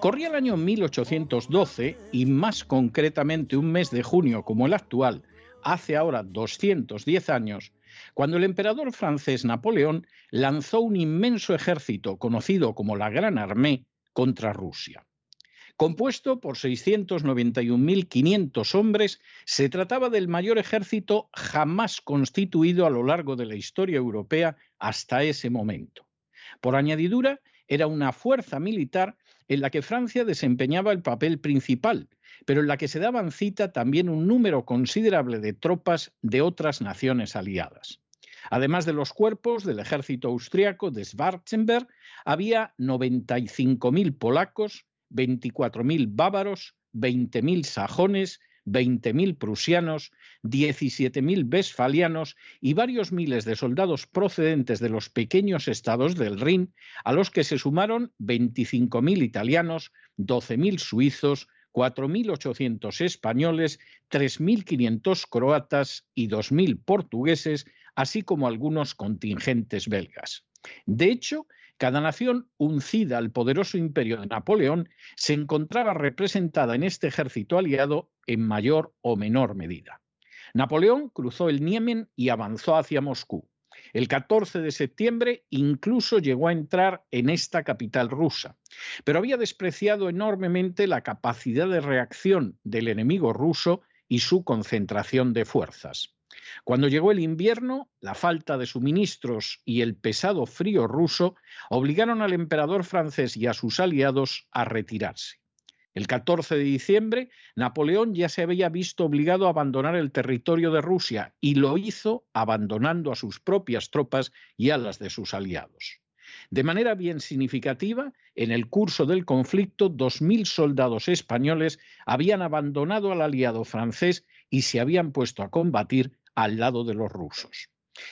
Corría el año 1812 y más concretamente un mes de junio como el actual, hace ahora 210 años, cuando el emperador francés Napoleón lanzó un inmenso ejército conocido como la Gran Armée contra Rusia. Compuesto por 691.500 hombres, se trataba del mayor ejército jamás constituido a lo largo de la historia europea hasta ese momento. Por añadidura, era una fuerza militar en la que Francia desempeñaba el papel principal, pero en la que se daban cita también un número considerable de tropas de otras naciones aliadas. Además de los cuerpos del ejército austriaco de Schwarzenberg, había 95.000 polacos, 24.000 bávaros, 20.000 sajones, 20.000 prusianos, 17.000 westfalianos y varios miles de soldados procedentes de los pequeños estados del Rin, a los que se sumaron 25.000 italianos, 12.000 suizos, 4.800 españoles, 3.500 croatas y 2.000 portugueses, así como algunos contingentes belgas. De hecho, cada nación uncida al poderoso imperio de Napoleón se encontraba representada en este ejército aliado en mayor o menor medida. Napoleón cruzó el Niemen y avanzó hacia Moscú. El 14 de septiembre incluso llegó a entrar en esta capital rusa, pero había despreciado enormemente la capacidad de reacción del enemigo ruso y su concentración de fuerzas. Cuando llegó el invierno, la falta de suministros y el pesado frío ruso obligaron al emperador francés y a sus aliados a retirarse. El 14 de diciembre, Napoleón ya se había visto obligado a abandonar el territorio de Rusia y lo hizo abandonando a sus propias tropas y a las de sus aliados. De manera bien significativa, en el curso del conflicto, 2.000 soldados españoles habían abandonado al aliado francés y se habían puesto a combatir al lado de los rusos.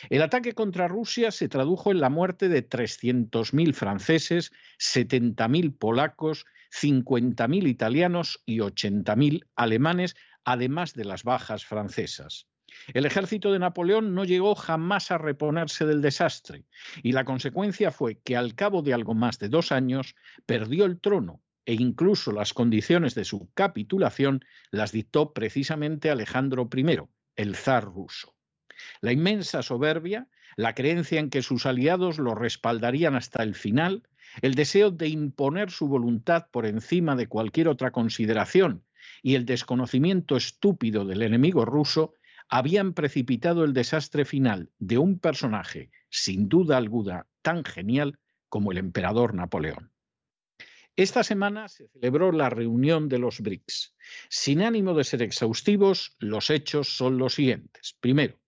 El ataque contra Rusia se tradujo en la muerte de 300.000 franceses, 70.000 polacos, 50.000 italianos y 80.000 alemanes, además de las bajas francesas. El ejército de Napoleón no llegó jamás a reponerse del desastre y la consecuencia fue que al cabo de algo más de dos años perdió el trono e incluso las condiciones de su capitulación las dictó precisamente Alejandro I, el zar ruso. La inmensa soberbia, la creencia en que sus aliados lo respaldarían hasta el final, el deseo de imponer su voluntad por encima de cualquier otra consideración y el desconocimiento estúpido del enemigo ruso habían precipitado el desastre final de un personaje, sin duda alguna, tan genial como el emperador Napoleón. Esta semana se celebró la reunión de los BRICS. Sin ánimo de ser exhaustivos, los hechos son los siguientes. Primero,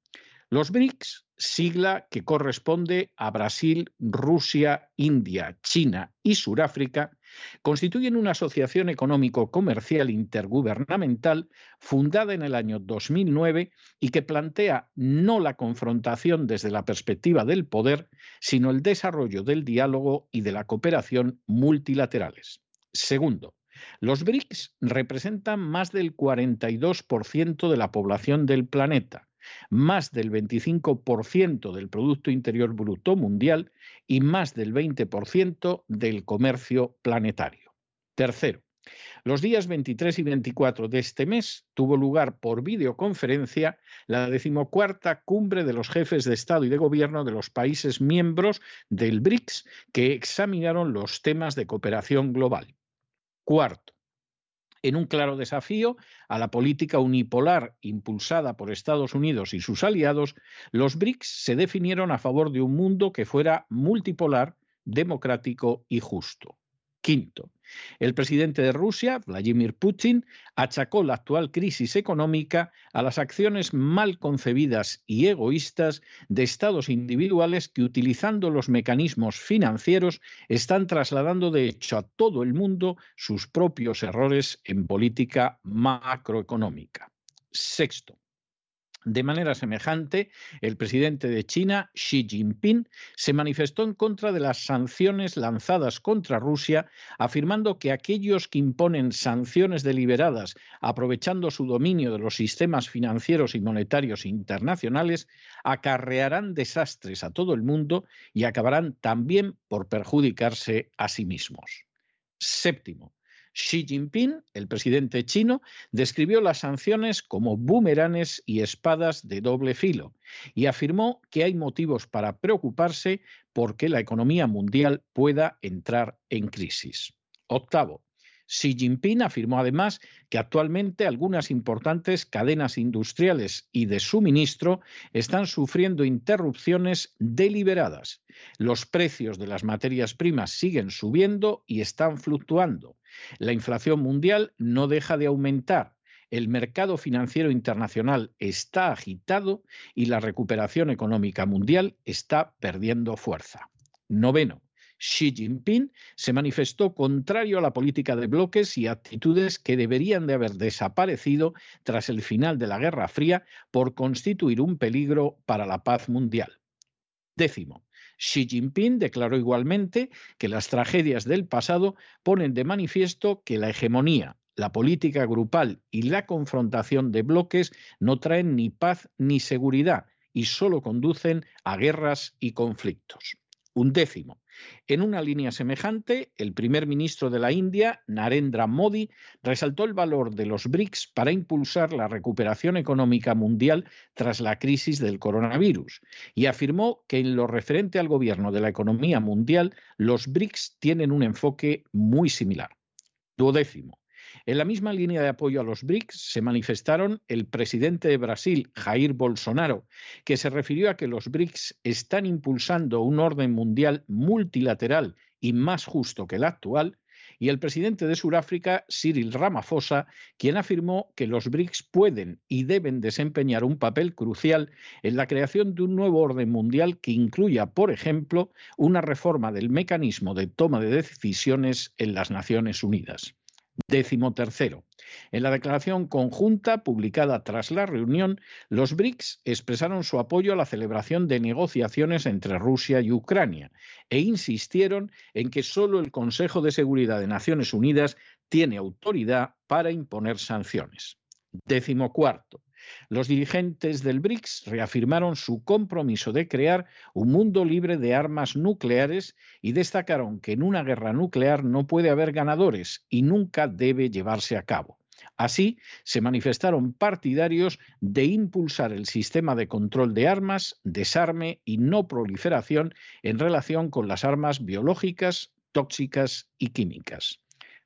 los BRICS, sigla que corresponde a Brasil, Rusia, India, China y Suráfrica, constituyen una asociación económico-comercial intergubernamental fundada en el año 2009 y que plantea no la confrontación desde la perspectiva del poder, sino el desarrollo del diálogo y de la cooperación multilaterales. Segundo, los BRICS representan más del 42% de la población del planeta más del 25% del Producto Interior Bruto mundial y más del 20% del comercio planetario. Tercero, los días 23 y 24 de este mes tuvo lugar por videoconferencia la decimocuarta cumbre de los jefes de Estado y de Gobierno de los países miembros del BRICS que examinaron los temas de cooperación global. Cuarto, en un claro desafío a la política unipolar impulsada por Estados Unidos y sus aliados, los BRICS se definieron a favor de un mundo que fuera multipolar, democrático y justo. Quinto, el presidente de Rusia, Vladimir Putin, achacó la actual crisis económica a las acciones mal concebidas y egoístas de estados individuales que, utilizando los mecanismos financieros, están trasladando de hecho a todo el mundo sus propios errores en política macroeconómica. Sexto, de manera semejante, el presidente de China, Xi Jinping, se manifestó en contra de las sanciones lanzadas contra Rusia, afirmando que aquellos que imponen sanciones deliberadas aprovechando su dominio de los sistemas financieros y monetarios internacionales acarrearán desastres a todo el mundo y acabarán también por perjudicarse a sí mismos. Séptimo, Xi Jinping, el presidente chino, describió las sanciones como boomeranes y espadas de doble filo y afirmó que hay motivos para preocuparse porque la economía mundial pueda entrar en crisis. Octavo, Xi Jinping afirmó además que actualmente algunas importantes cadenas industriales y de suministro están sufriendo interrupciones deliberadas. Los precios de las materias primas siguen subiendo y están fluctuando. La inflación mundial no deja de aumentar. El mercado financiero internacional está agitado y la recuperación económica mundial está perdiendo fuerza. Noveno. Xi Jinping se manifestó contrario a la política de bloques y actitudes que deberían de haber desaparecido tras el final de la Guerra Fría por constituir un peligro para la paz mundial. Décimo, Xi Jinping declaró igualmente que las tragedias del pasado ponen de manifiesto que la hegemonía, la política grupal y la confrontación de bloques no traen ni paz ni seguridad y solo conducen a guerras y conflictos. Un décimo. En una línea semejante, el primer ministro de la India, Narendra Modi, resaltó el valor de los BRICS para impulsar la recuperación económica mundial tras la crisis del coronavirus y afirmó que en lo referente al gobierno de la economía mundial, los BRICS tienen un enfoque muy similar. Duodécimo. En la misma línea de apoyo a los BRICS se manifestaron el presidente de Brasil, Jair Bolsonaro, que se refirió a que los BRICS están impulsando un orden mundial multilateral y más justo que el actual, y el presidente de Sudáfrica, Cyril Ramaphosa, quien afirmó que los BRICS pueden y deben desempeñar un papel crucial en la creación de un nuevo orden mundial que incluya, por ejemplo, una reforma del mecanismo de toma de decisiones en las Naciones Unidas. Décimo tercero. En la declaración conjunta publicada tras la reunión, los BRICS expresaron su apoyo a la celebración de negociaciones entre Rusia y Ucrania e insistieron en que solo el Consejo de Seguridad de Naciones Unidas tiene autoridad para imponer sanciones. Décimo cuarto. Los dirigentes del BRICS reafirmaron su compromiso de crear un mundo libre de armas nucleares y destacaron que en una guerra nuclear no puede haber ganadores y nunca debe llevarse a cabo. Así, se manifestaron partidarios de impulsar el sistema de control de armas, desarme y no proliferación en relación con las armas biológicas, tóxicas y químicas.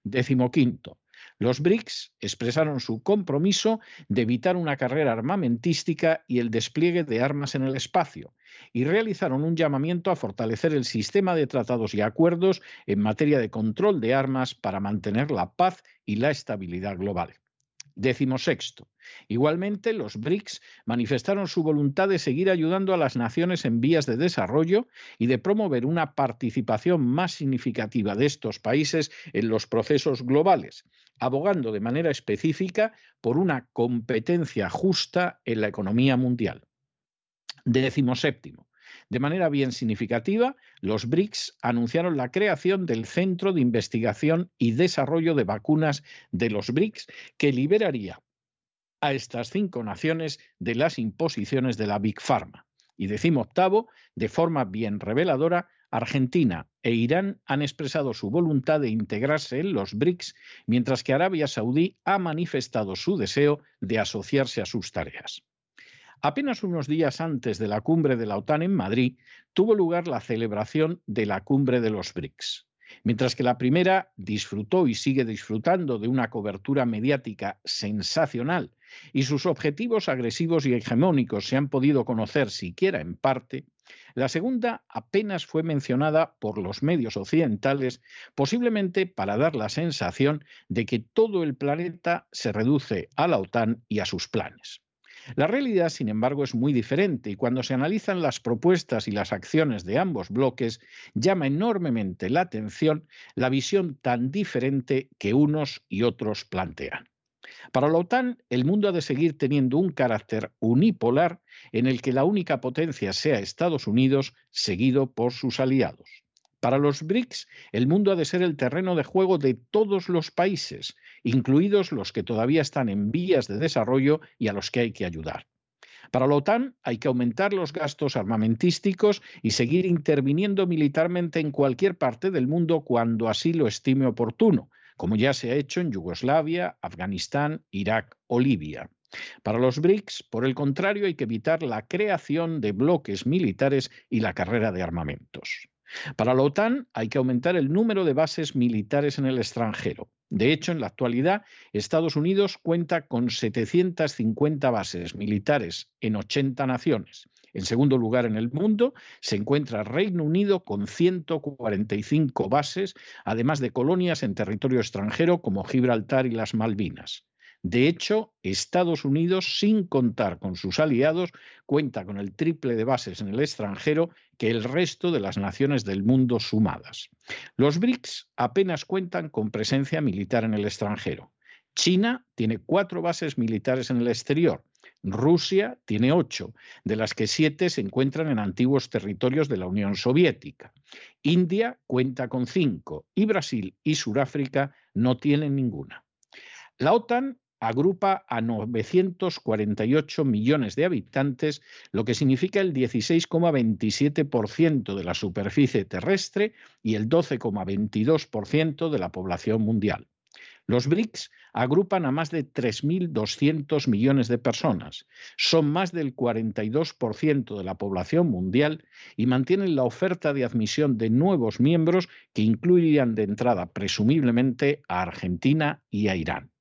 Décimo quinto. Los BRICS expresaron su compromiso de evitar una carrera armamentística y el despliegue de armas en el espacio, y realizaron un llamamiento a fortalecer el sistema de tratados y acuerdos en materia de control de armas para mantener la paz y la estabilidad global. Décimo sexto. Igualmente, los BRICS manifestaron su voluntad de seguir ayudando a las naciones en vías de desarrollo y de promover una participación más significativa de estos países en los procesos globales, abogando de manera específica por una competencia justa en la economía mundial. Décimo séptimo. De manera bien significativa, los BRICS anunciaron la creación del Centro de Investigación y Desarrollo de Vacunas de los BRICS, que liberaría a estas cinco naciones de las imposiciones de la Big Pharma. Y decimo octavo, de forma bien reveladora, Argentina e Irán han expresado su voluntad de integrarse en los BRICS, mientras que Arabia Saudí ha manifestado su deseo de asociarse a sus tareas. Apenas unos días antes de la cumbre de la OTAN en Madrid, tuvo lugar la celebración de la cumbre de los BRICS. Mientras que la primera disfrutó y sigue disfrutando de una cobertura mediática sensacional y sus objetivos agresivos y hegemónicos se han podido conocer siquiera en parte, la segunda apenas fue mencionada por los medios occidentales, posiblemente para dar la sensación de que todo el planeta se reduce a la OTAN y a sus planes. La realidad, sin embargo, es muy diferente y cuando se analizan las propuestas y las acciones de ambos bloques, llama enormemente la atención la visión tan diferente que unos y otros plantean. Para la OTAN, el mundo ha de seguir teniendo un carácter unipolar en el que la única potencia sea Estados Unidos, seguido por sus aliados. Para los BRICS, el mundo ha de ser el terreno de juego de todos los países, incluidos los que todavía están en vías de desarrollo y a los que hay que ayudar. Para la OTAN hay que aumentar los gastos armamentísticos y seguir interviniendo militarmente en cualquier parte del mundo cuando así lo estime oportuno, como ya se ha hecho en Yugoslavia, Afganistán, Irak o Libia. Para los BRICS, por el contrario, hay que evitar la creación de bloques militares y la carrera de armamentos. Para la OTAN hay que aumentar el número de bases militares en el extranjero. De hecho, en la actualidad, Estados Unidos cuenta con 750 bases militares en 80 naciones. En segundo lugar en el mundo se encuentra Reino Unido con 145 bases, además de colonias en territorio extranjero como Gibraltar y las Malvinas. De hecho, Estados Unidos, sin contar con sus aliados, cuenta con el triple de bases en el extranjero que el resto de las naciones del mundo sumadas. Los BRICS apenas cuentan con presencia militar en el extranjero. China tiene cuatro bases militares en el exterior. Rusia tiene ocho, de las que siete se encuentran en antiguos territorios de la Unión Soviética. India cuenta con cinco y Brasil y Sudáfrica no tienen ninguna. La OTAN agrupa a 948 millones de habitantes, lo que significa el 16,27% de la superficie terrestre y el 12,22% de la población mundial. Los BRICS agrupan a más de 3.200 millones de personas, son más del 42% de la población mundial y mantienen la oferta de admisión de nuevos miembros que incluirían de entrada presumiblemente a Argentina y a Irán.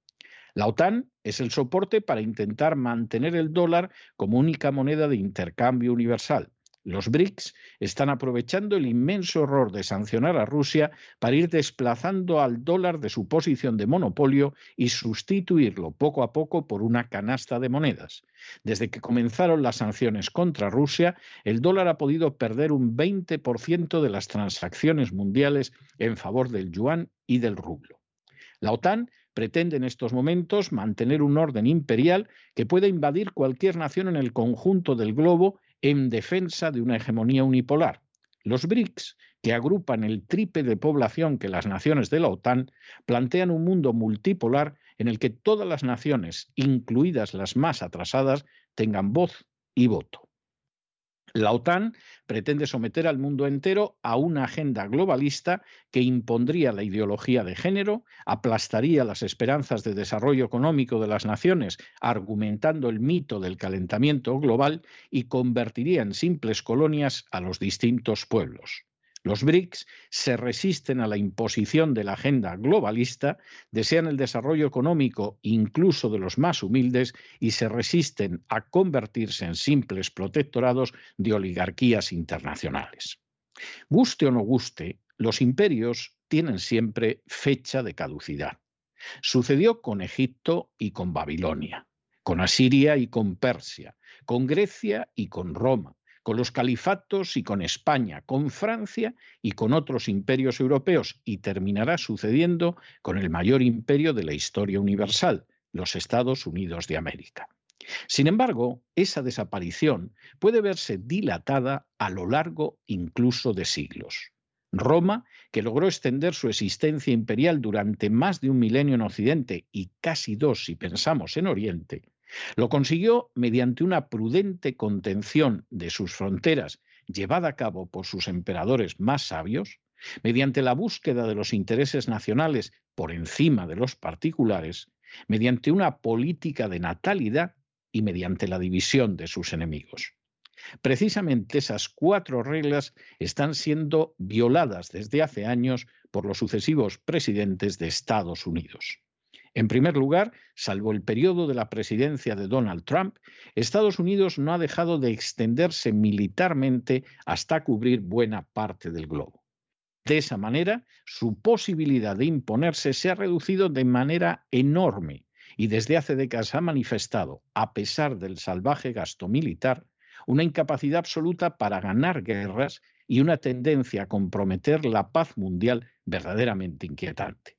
La OTAN es el soporte para intentar mantener el dólar como única moneda de intercambio universal. Los BRICS están aprovechando el inmenso error de sancionar a Rusia para ir desplazando al dólar de su posición de monopolio y sustituirlo poco a poco por una canasta de monedas. Desde que comenzaron las sanciones contra Rusia, el dólar ha podido perder un 20% de las transacciones mundiales en favor del yuan y del rublo. La OTAN pretende en estos momentos mantener un orden imperial que pueda invadir cualquier nación en el conjunto del globo en defensa de una hegemonía unipolar. Los BRICS, que agrupan el triple de población que las naciones de la OTAN, plantean un mundo multipolar en el que todas las naciones, incluidas las más atrasadas, tengan voz y voto. La OTAN pretende someter al mundo entero a una agenda globalista que impondría la ideología de género, aplastaría las esperanzas de desarrollo económico de las naciones argumentando el mito del calentamiento global y convertiría en simples colonias a los distintos pueblos. Los BRICS se resisten a la imposición de la agenda globalista, desean el desarrollo económico incluso de los más humildes y se resisten a convertirse en simples protectorados de oligarquías internacionales. Guste o no guste, los imperios tienen siempre fecha de caducidad. Sucedió con Egipto y con Babilonia, con Asiria y con Persia, con Grecia y con Roma, con los califatos y con España, con Francia y con otros imperios europeos, y terminará sucediendo con el mayor imperio de la historia universal, los Estados Unidos de América. Sin embargo, esa desaparición puede verse dilatada a lo largo incluso de siglos. Roma, que logró extender su existencia imperial durante más de un milenio en Occidente y casi dos si pensamos en Oriente, lo consiguió mediante una prudente contención de sus fronteras llevada a cabo por sus emperadores más sabios, mediante la búsqueda de los intereses nacionales por encima de los particulares, mediante una política de natalidad y mediante la división de sus enemigos. Precisamente esas cuatro reglas están siendo violadas desde hace años por los sucesivos presidentes de Estados Unidos. En primer lugar, salvo el periodo de la presidencia de Donald Trump, Estados Unidos no ha dejado de extenderse militarmente hasta cubrir buena parte del globo. De esa manera, su posibilidad de imponerse se ha reducido de manera enorme y desde hace décadas ha manifestado, a pesar del salvaje gasto militar, una incapacidad absoluta para ganar guerras y una tendencia a comprometer la paz mundial verdaderamente inquietante.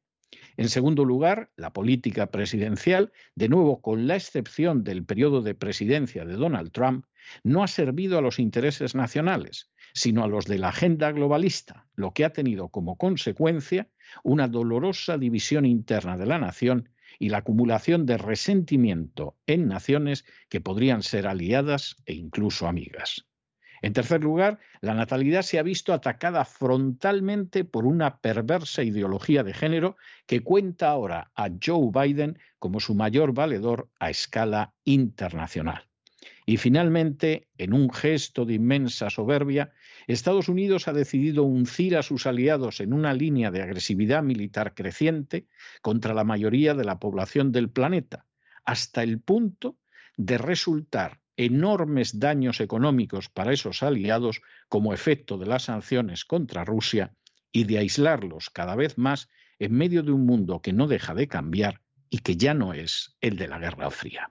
En segundo lugar, la política presidencial, de nuevo con la excepción del periodo de presidencia de Donald Trump, no ha servido a los intereses nacionales, sino a los de la agenda globalista, lo que ha tenido como consecuencia una dolorosa división interna de la nación y la acumulación de resentimiento en naciones que podrían ser aliadas e incluso amigas. En tercer lugar, la natalidad se ha visto atacada frontalmente por una perversa ideología de género que cuenta ahora a Joe Biden como su mayor valedor a escala internacional. Y finalmente, en un gesto de inmensa soberbia, Estados Unidos ha decidido uncir a sus aliados en una línea de agresividad militar creciente contra la mayoría de la población del planeta, hasta el punto de resultar enormes daños económicos para esos aliados como efecto de las sanciones contra Rusia y de aislarlos cada vez más en medio de un mundo que no deja de cambiar y que ya no es el de la Guerra Fría.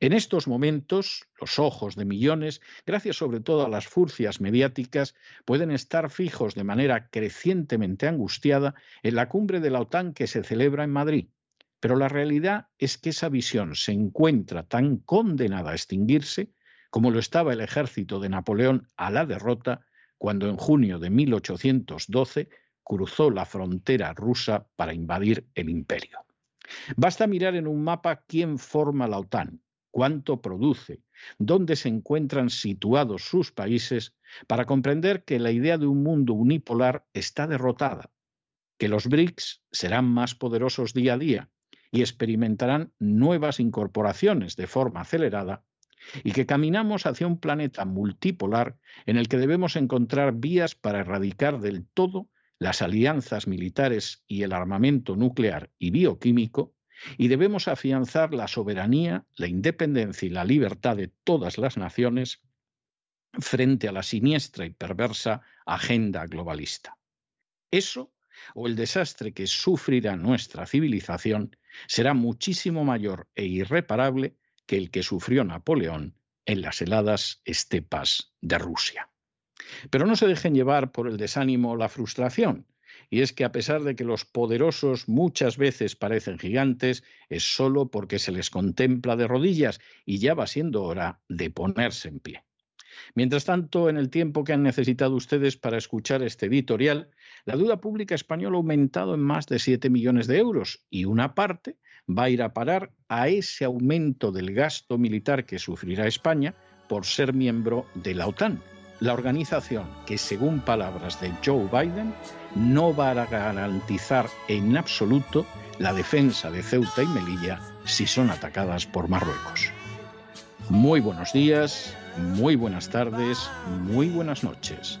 En estos momentos, los ojos de millones, gracias sobre todo a las furcias mediáticas, pueden estar fijos de manera crecientemente angustiada en la cumbre de la OTAN que se celebra en Madrid. Pero la realidad es que esa visión se encuentra tan condenada a extinguirse como lo estaba el ejército de Napoleón a la derrota cuando en junio de 1812 cruzó la frontera rusa para invadir el imperio. Basta mirar en un mapa quién forma la OTAN, cuánto produce, dónde se encuentran situados sus países, para comprender que la idea de un mundo unipolar está derrotada, que los BRICS serán más poderosos día a día y experimentarán nuevas incorporaciones de forma acelerada, y que caminamos hacia un planeta multipolar en el que debemos encontrar vías para erradicar del todo las alianzas militares y el armamento nuclear y bioquímico, y debemos afianzar la soberanía, la independencia y la libertad de todas las naciones frente a la siniestra y perversa agenda globalista. Eso, o el desastre que sufrirá nuestra civilización, será muchísimo mayor e irreparable que el que sufrió Napoleón en las heladas estepas de Rusia. Pero no se dejen llevar por el desánimo o la frustración. Y es que a pesar de que los poderosos muchas veces parecen gigantes, es solo porque se les contempla de rodillas y ya va siendo hora de ponerse en pie. Mientras tanto, en el tiempo que han necesitado ustedes para escuchar este editorial, la deuda pública española ha aumentado en más de 7 millones de euros y una parte va a ir a parar a ese aumento del gasto militar que sufrirá España por ser miembro de la OTAN, la organización que, según palabras de Joe Biden, no va a garantizar en absoluto la defensa de Ceuta y Melilla si son atacadas por Marruecos. Muy buenos días, muy buenas tardes, muy buenas noches.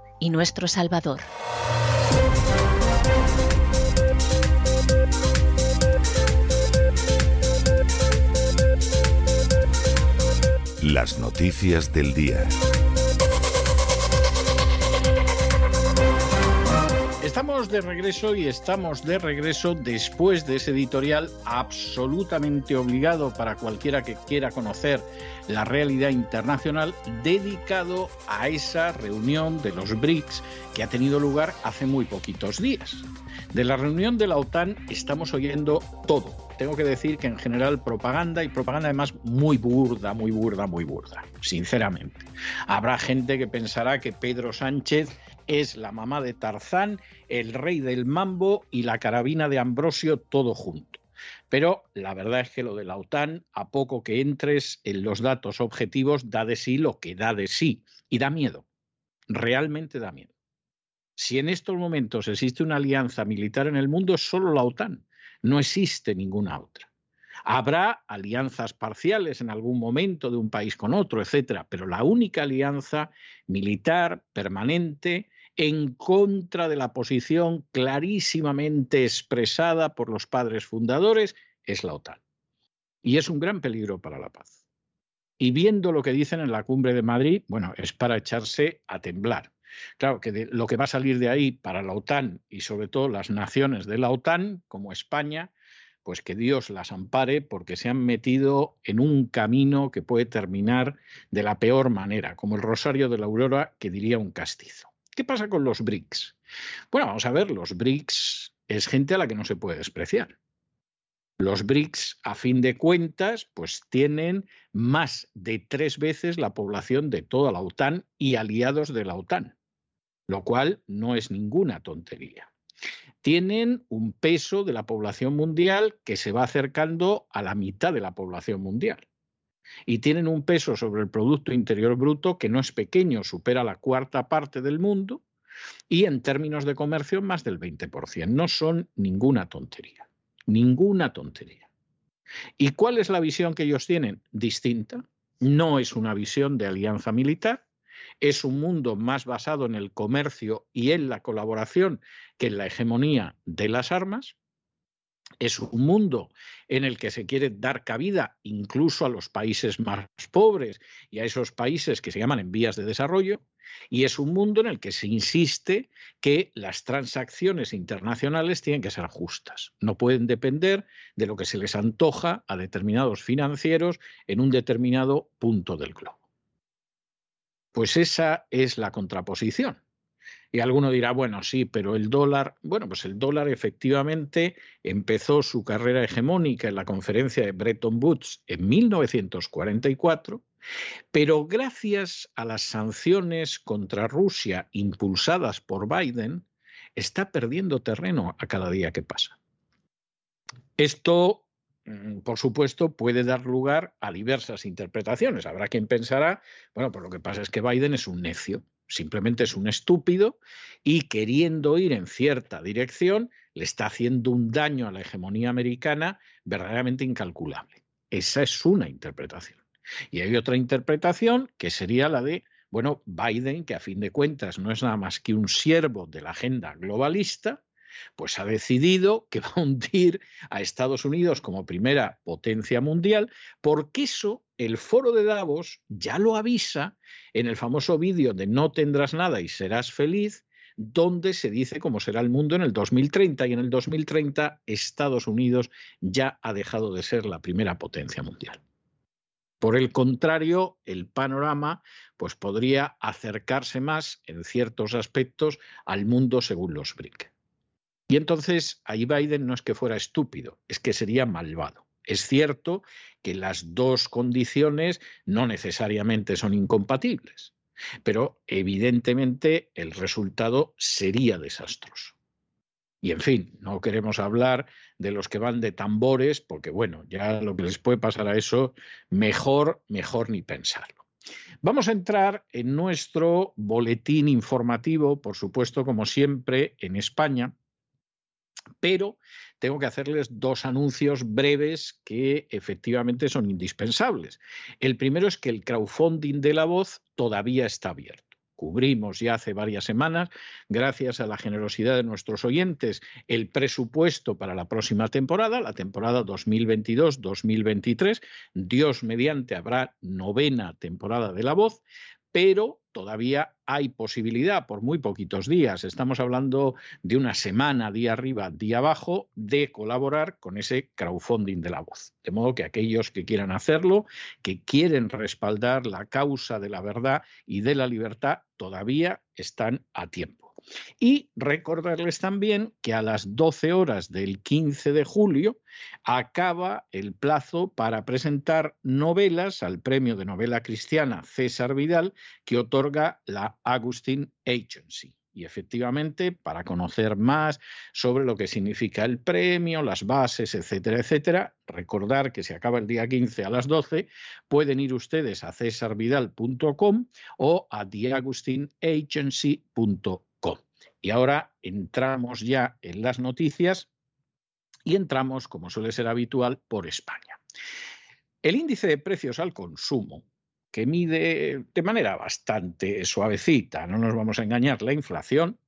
y nuestro Salvador. Las noticias del día. Estamos de regreso y estamos de regreso después de ese editorial absolutamente obligado para cualquiera que quiera conocer la realidad internacional dedicado a esa reunión de los BRICS que ha tenido lugar hace muy poquitos días. De la reunión de la OTAN estamos oyendo todo. Tengo que decir que en general propaganda y propaganda además muy burda, muy burda, muy burda, sinceramente. Habrá gente que pensará que Pedro Sánchez es la mamá de Tarzán, el rey del mambo y la carabina de Ambrosio todo junto. Pero la verdad es que lo de la OTAN, a poco que entres en los datos objetivos, da de sí lo que da de sí y da miedo. Realmente da miedo. Si en estos momentos existe una alianza militar en el mundo, es solo la OTAN. No existe ninguna otra. Habrá alianzas parciales en algún momento de un país con otro, etcétera, pero la única alianza militar permanente en contra de la posición clarísimamente expresada por los padres fundadores es la OTAN. Y es un gran peligro para la paz. Y viendo lo que dicen en la cumbre de Madrid, bueno, es para echarse a temblar. Claro que lo que va a salir de ahí para la OTAN y sobre todo las naciones de la OTAN, como España, pues que Dios las ampare porque se han metido en un camino que puede terminar de la peor manera, como el rosario de la aurora que diría un castizo. ¿Qué pasa con los BRICS? Bueno, vamos a ver, los BRICS es gente a la que no se puede despreciar. Los BRICS, a fin de cuentas, pues tienen más de tres veces la población de toda la OTAN y aliados de la OTAN lo cual no es ninguna tontería. Tienen un peso de la población mundial que se va acercando a la mitad de la población mundial. Y tienen un peso sobre el Producto Interior Bruto que no es pequeño, supera la cuarta parte del mundo y en términos de comercio más del 20%. No son ninguna tontería, ninguna tontería. ¿Y cuál es la visión que ellos tienen? Distinta. No es una visión de alianza militar, es un mundo más basado en el comercio y en la colaboración que en la hegemonía de las armas. Es un mundo en el que se quiere dar cabida incluso a los países más pobres y a esos países que se llaman en vías de desarrollo. Y es un mundo en el que se insiste que las transacciones internacionales tienen que ser justas. No pueden depender de lo que se les antoja a determinados financieros en un determinado punto del globo. Pues esa es la contraposición. Y alguno dirá, bueno, sí, pero el dólar, bueno, pues el dólar efectivamente empezó su carrera hegemónica en la conferencia de Bretton Woods en 1944, pero gracias a las sanciones contra Rusia impulsadas por Biden, está perdiendo terreno a cada día que pasa. Esto por supuesto, puede dar lugar a diversas interpretaciones. Habrá quien pensará, bueno, pues lo que pasa es que Biden es un necio, simplemente es un estúpido y queriendo ir en cierta dirección le está haciendo un daño a la hegemonía americana verdaderamente incalculable. Esa es una interpretación. Y hay otra interpretación que sería la de, bueno, Biden, que a fin de cuentas no es nada más que un siervo de la agenda globalista, pues ha decidido que va a hundir a Estados Unidos como primera potencia mundial, porque eso el foro de Davos ya lo avisa en el famoso vídeo de No tendrás nada y serás feliz, donde se dice cómo será el mundo en el 2030 y en el 2030 Estados Unidos ya ha dejado de ser la primera potencia mundial. Por el contrario, el panorama pues podría acercarse más en ciertos aspectos al mundo según los BRIC. Y entonces ahí Biden no es que fuera estúpido, es que sería malvado. Es cierto que las dos condiciones no necesariamente son incompatibles, pero evidentemente el resultado sería desastroso. Y en fin, no queremos hablar de los que van de tambores, porque bueno, ya lo que les puede pasar a eso, mejor, mejor ni pensarlo. Vamos a entrar en nuestro boletín informativo, por supuesto, como siempre, en España, pero tengo que hacerles dos anuncios breves que efectivamente son indispensables. El primero es que el crowdfunding de la voz todavía está abierto cubrimos ya hace varias semanas, gracias a la generosidad de nuestros oyentes, el presupuesto para la próxima temporada, la temporada 2022-2023. Dios mediante habrá novena temporada de La Voz, pero todavía hay posibilidad por muy poquitos días, estamos hablando de una semana, día arriba, día abajo, de colaborar con ese crowdfunding de la voz. De modo que aquellos que quieran hacerlo, que quieren respaldar la causa de la verdad y de la libertad, todavía están a tiempo. Y recordarles también que a las 12 horas del 15 de julio acaba el plazo para presentar novelas al premio de novela cristiana César Vidal que otorga la Agustin Agency. Y efectivamente, para conocer más sobre lo que significa el premio, las bases, etcétera, etcétera, recordar que se acaba el día 15 a las 12, pueden ir ustedes a cesarvidal.com o a theagustinagency.com. Y ahora entramos ya en las noticias y entramos, como suele ser habitual, por España. El índice de precios al consumo, que mide de manera bastante suavecita, no nos vamos a engañar, la inflación,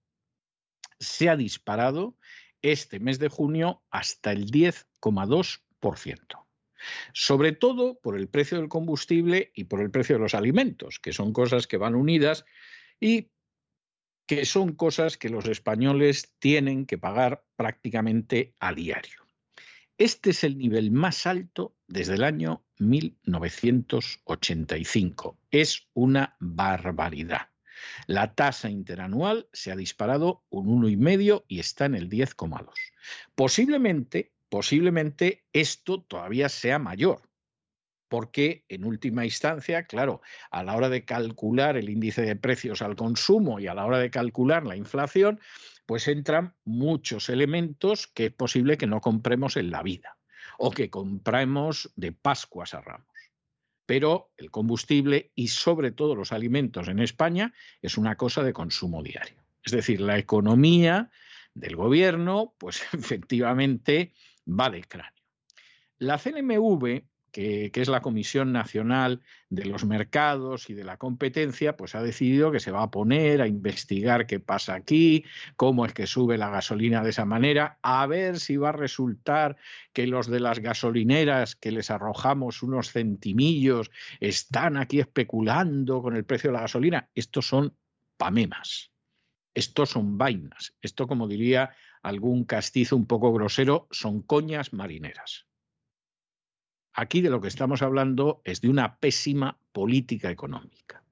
se ha disparado este mes de junio hasta el 10,2%. Sobre todo por el precio del combustible y por el precio de los alimentos, que son cosas que van unidas y que son cosas que los españoles tienen que pagar prácticamente a diario. Este es el nivel más alto desde el año 1985. Es una barbaridad. La tasa interanual se ha disparado un 1,5 y está en el 10,2. Posiblemente, posiblemente esto todavía sea mayor, porque en última instancia, claro, a la hora de calcular el índice de precios al consumo y a la hora de calcular la inflación, pues entran muchos elementos que es posible que no compremos en la vida o que compremos de Pascuas a Ramos. Pero el combustible y sobre todo los alimentos en España es una cosa de consumo diario. Es decir, la economía del gobierno, pues efectivamente va de cráneo. la CNMV que, es la Comisión Nacional de los Mercados y de la Competencia, pues ha decidido que se va a poner a investigar qué pasa aquí, cómo es que sube la gasolina de esa manera, a ver si va a resultar que los de las gasolineras que les arrojamos unos centimillos están aquí especulando con el precio de la gasolina. Estos son pamemas, estos son vainas, esto como diría algún castizo un poco grosero, son coñas marineras. Aquí de lo que estamos hablando es de una pésima política económica.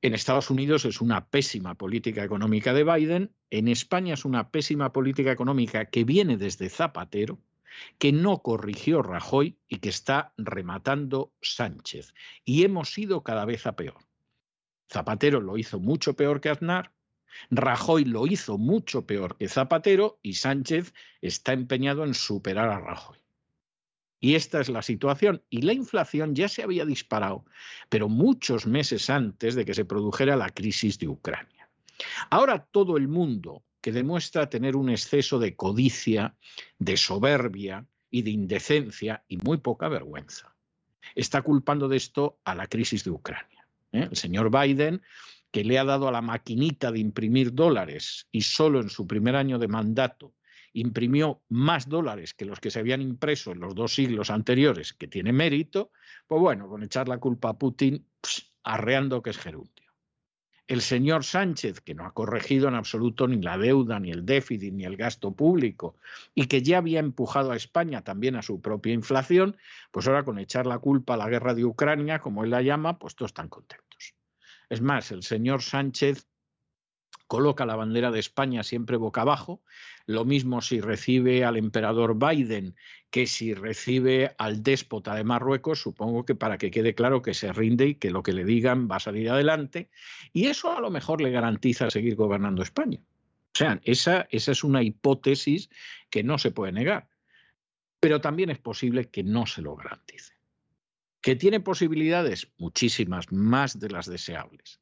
En Estados Unidos es una pésima política económica de Biden, en España es una pésima política económica que viene desde Zapatero, que no corrigió Rajoy y que está rematando Sánchez. Y hemos ido cada vez a peor. Zapatero lo hizo mucho peor que Aznar, Rajoy lo hizo mucho peor que Zapatero y Sánchez está empeñado en superar a Rajoy. Y esta es la situación. Y la inflación ya se había disparado, pero muchos meses antes de que se produjera la crisis de Ucrania. Ahora todo el mundo que demuestra tener un exceso de codicia, de soberbia y de indecencia y muy poca vergüenza, está culpando de esto a la crisis de Ucrania. ¿eh? El señor Biden que le ha dado a la maquinita de imprimir dólares y solo en su primer año de mandato imprimió más dólares que los que se habían impreso en los dos siglos anteriores, que tiene mérito, pues bueno, con echar la culpa a Putin, arreando que es gerundio. El señor Sánchez, que no ha corregido en absoluto ni la deuda, ni el déficit, ni el gasto público, y que ya había empujado a España también a su propia inflación, pues ahora con echar la culpa a la guerra de Ucrania, como él la llama, pues todos están contentos. Es más, el señor Sánchez coloca la bandera de España siempre boca abajo, lo mismo si recibe al emperador Biden que si recibe al déspota de Marruecos, supongo que para que quede claro que se rinde y que lo que le digan va a salir adelante, y eso a lo mejor le garantiza seguir gobernando España. O sea, esa, esa es una hipótesis que no se puede negar, pero también es posible que no se lo garantice. ¿Que tiene posibilidades? Muchísimas, más de las deseables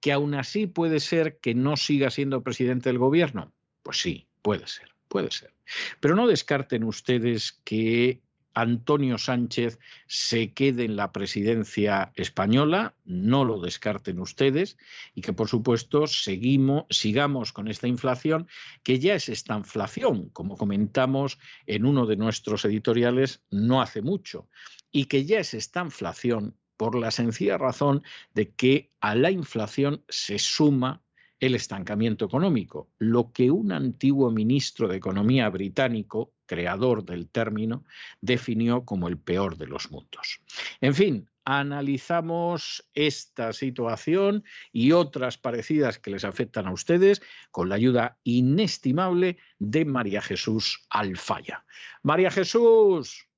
que aún así puede ser que no siga siendo presidente del gobierno. Pues sí, puede ser, puede ser. Pero no descarten ustedes que Antonio Sánchez se quede en la presidencia española, no lo descarten ustedes, y que por supuesto seguimos, sigamos con esta inflación, que ya es esta inflación, como comentamos en uno de nuestros editoriales no hace mucho, y que ya es esta inflación por la sencilla razón de que a la inflación se suma el estancamiento económico, lo que un antiguo ministro de Economía británico, creador del término, definió como el peor de los mundos. En fin, analizamos esta situación y otras parecidas que les afectan a ustedes con la ayuda inestimable de María Jesús Alfaya. María Jesús,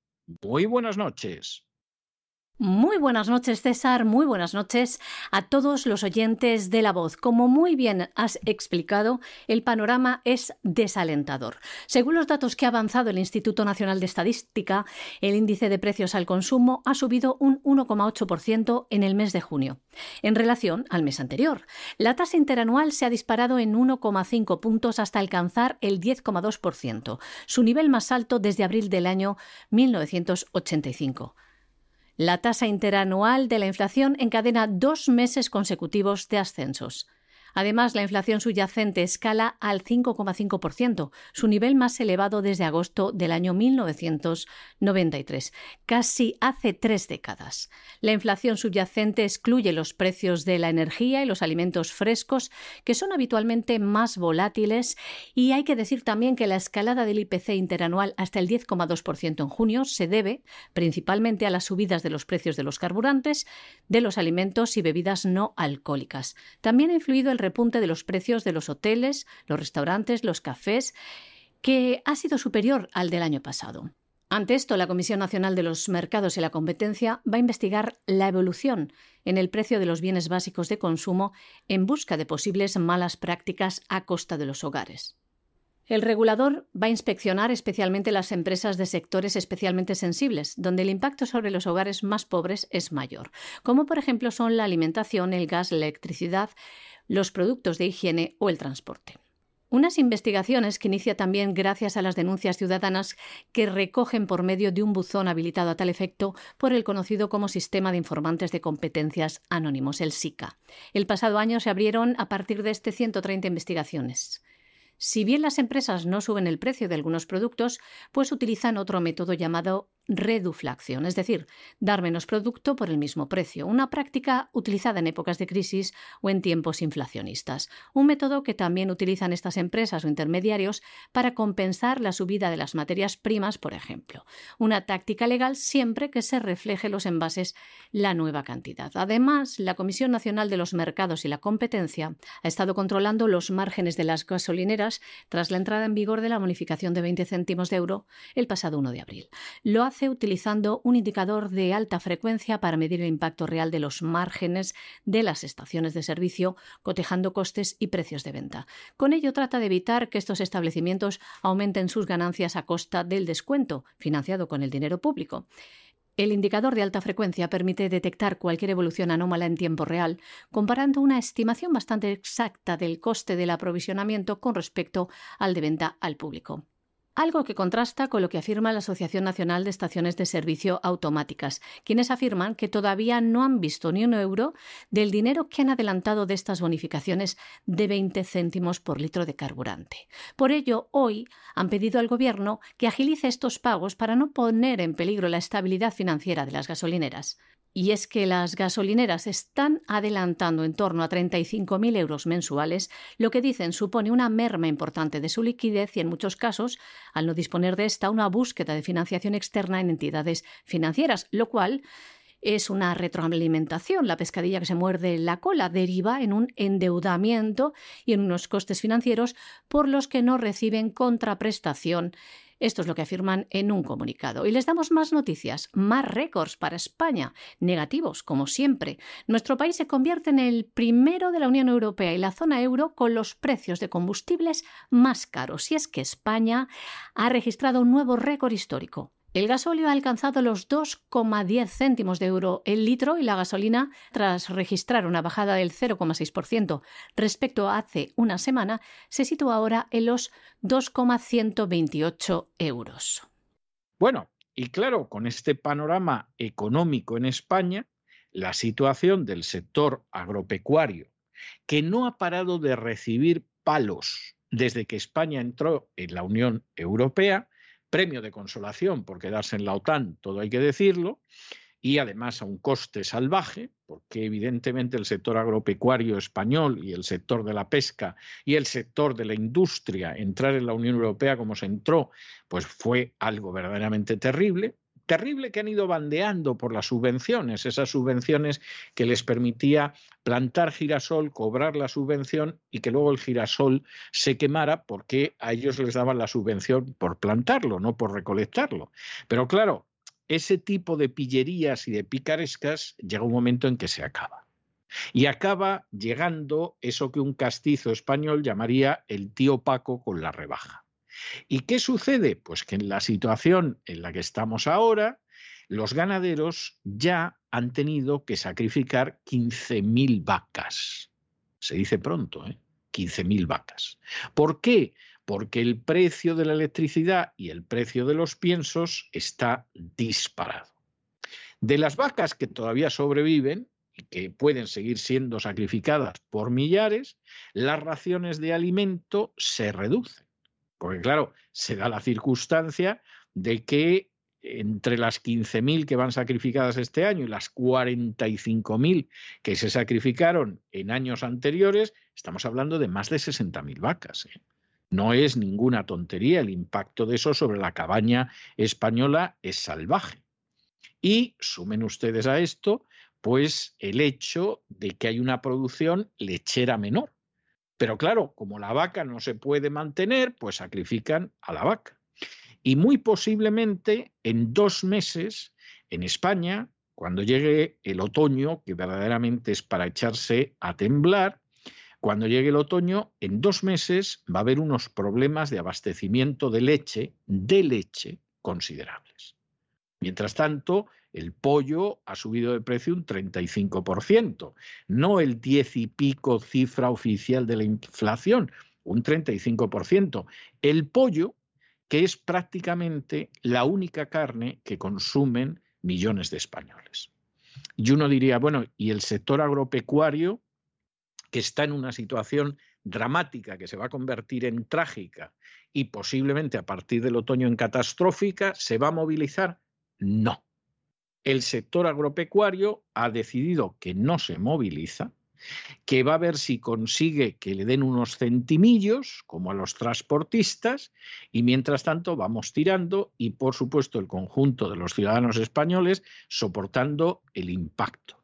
muy buenas noches. Muy buenas noches, César. Muy buenas noches a todos los oyentes de La Voz. Como muy bien has explicado, el panorama es desalentador. Según los datos que ha avanzado el Instituto Nacional de Estadística, el índice de precios al consumo ha subido un 1,8% en el mes de junio, en relación al mes anterior. La tasa interanual se ha disparado en 1,5 puntos hasta alcanzar el 10,2%, su nivel más alto desde abril del año 1985. La tasa interanual de la inflación encadena dos meses consecutivos de ascensos. Además, la inflación subyacente escala al 5,5%, su nivel más elevado desde agosto del año 1993, casi hace tres décadas. La inflación subyacente excluye los precios de la energía y los alimentos frescos, que son habitualmente más volátiles, y hay que decir también que la escalada del IPC interanual hasta el 10,2% en junio se debe principalmente a las subidas de los precios de los carburantes, de los alimentos y bebidas no alcohólicas. También ha influido el repunte de los precios de los hoteles, los restaurantes, los cafés, que ha sido superior al del año pasado. Ante esto, la Comisión Nacional de los Mercados y la Competencia va a investigar la evolución en el precio de los bienes básicos de consumo en busca de posibles malas prácticas a costa de los hogares. El regulador va a inspeccionar especialmente las empresas de sectores especialmente sensibles, donde el impacto sobre los hogares más pobres es mayor, como por ejemplo son la alimentación, el gas, la electricidad, los productos de higiene o el transporte. Unas investigaciones que inicia también gracias a las denuncias ciudadanas que recogen por medio de un buzón habilitado a tal efecto por el conocido como Sistema de Informantes de Competencias Anónimos, el SICA. El pasado año se abrieron a partir de este 130 investigaciones. Si bien las empresas no suben el precio de algunos productos, pues utilizan otro método llamado reduflación, es decir, dar menos producto por el mismo precio, una práctica utilizada en épocas de crisis o en tiempos inflacionistas, un método que también utilizan estas empresas o intermediarios para compensar la subida de las materias primas, por ejemplo, una táctica legal siempre que se refleje en los envases la nueva cantidad. Además, la Comisión Nacional de los Mercados y la Competencia ha estado controlando los márgenes de las gasolineras tras la entrada en vigor de la bonificación de 20 céntimos de euro el pasado 1 de abril. Lo hace utilizando un indicador de alta frecuencia para medir el impacto real de los márgenes de las estaciones de servicio, cotejando costes y precios de venta. Con ello trata de evitar que estos establecimientos aumenten sus ganancias a costa del descuento, financiado con el dinero público. El indicador de alta frecuencia permite detectar cualquier evolución anómala en tiempo real, comparando una estimación bastante exacta del coste del aprovisionamiento con respecto al de venta al público algo que contrasta con lo que afirma la Asociación Nacional de Estaciones de Servicio Automáticas, quienes afirman que todavía no han visto ni un euro del dinero que han adelantado de estas bonificaciones de 20 céntimos por litro de carburante. Por ello, hoy han pedido al Gobierno que agilice estos pagos para no poner en peligro la estabilidad financiera de las gasolineras. Y es que las gasolineras están adelantando en torno a 35.000 euros mensuales, lo que dicen supone una merma importante de su liquidez y en muchos casos, al no disponer de esta, una búsqueda de financiación externa en entidades financieras, lo cual es una retroalimentación. La pescadilla que se muerde la cola deriva en un endeudamiento y en unos costes financieros por los que no reciben contraprestación esto es lo que afirman en un comunicado. Y les damos más noticias, más récords para España, negativos, como siempre. Nuestro país se convierte en el primero de la Unión Europea y la zona euro con los precios de combustibles más caros. Y es que España ha registrado un nuevo récord histórico. El gasóleo ha alcanzado los 2,10 céntimos de euro el litro y la gasolina, tras registrar una bajada del 0,6% respecto a hace una semana, se sitúa ahora en los 2,128 euros. Bueno, y claro, con este panorama económico en España, la situación del sector agropecuario, que no ha parado de recibir palos desde que España entró en la Unión Europea, premio de consolación por quedarse en la OTAN, todo hay que decirlo, y además a un coste salvaje, porque evidentemente el sector agropecuario español y el sector de la pesca y el sector de la industria, entrar en la Unión Europea como se entró, pues fue algo verdaderamente terrible terrible que han ido bandeando por las subvenciones, esas subvenciones que les permitía plantar girasol, cobrar la subvención y que luego el girasol se quemara porque a ellos les daban la subvención por plantarlo, no por recolectarlo. Pero claro, ese tipo de pillerías y de picarescas llega un momento en que se acaba. Y acaba llegando eso que un castizo español llamaría el tío Paco con la rebaja. ¿Y qué sucede? Pues que en la situación en la que estamos ahora, los ganaderos ya han tenido que sacrificar 15.000 vacas. Se dice pronto, ¿eh? 15.000 vacas. ¿Por qué? Porque el precio de la electricidad y el precio de los piensos está disparado. De las vacas que todavía sobreviven, y que pueden seguir siendo sacrificadas por millares, las raciones de alimento se reducen. Porque claro, se da la circunstancia de que entre las 15.000 que van sacrificadas este año y las 45.000 que se sacrificaron en años anteriores, estamos hablando de más de 60.000 vacas. ¿eh? No es ninguna tontería, el impacto de eso sobre la cabaña española es salvaje. Y sumen ustedes a esto, pues el hecho de que hay una producción lechera menor. Pero claro, como la vaca no se puede mantener, pues sacrifican a la vaca. Y muy posiblemente en dos meses, en España, cuando llegue el otoño, que verdaderamente es para echarse a temblar, cuando llegue el otoño, en dos meses va a haber unos problemas de abastecimiento de leche, de leche, considerables. Mientras tanto, el pollo ha subido de precio un 35%, no el 10 y pico cifra oficial de la inflación, un 35%. El pollo, que es prácticamente la única carne que consumen millones de españoles. Y uno diría, bueno, ¿y el sector agropecuario, que está en una situación dramática, que se va a convertir en trágica y posiblemente a partir del otoño en catastrófica, ¿se va a movilizar? No. El sector agropecuario ha decidido que no se moviliza, que va a ver si consigue que le den unos centimillos, como a los transportistas, y mientras tanto vamos tirando y, por supuesto, el conjunto de los ciudadanos españoles soportando el impacto.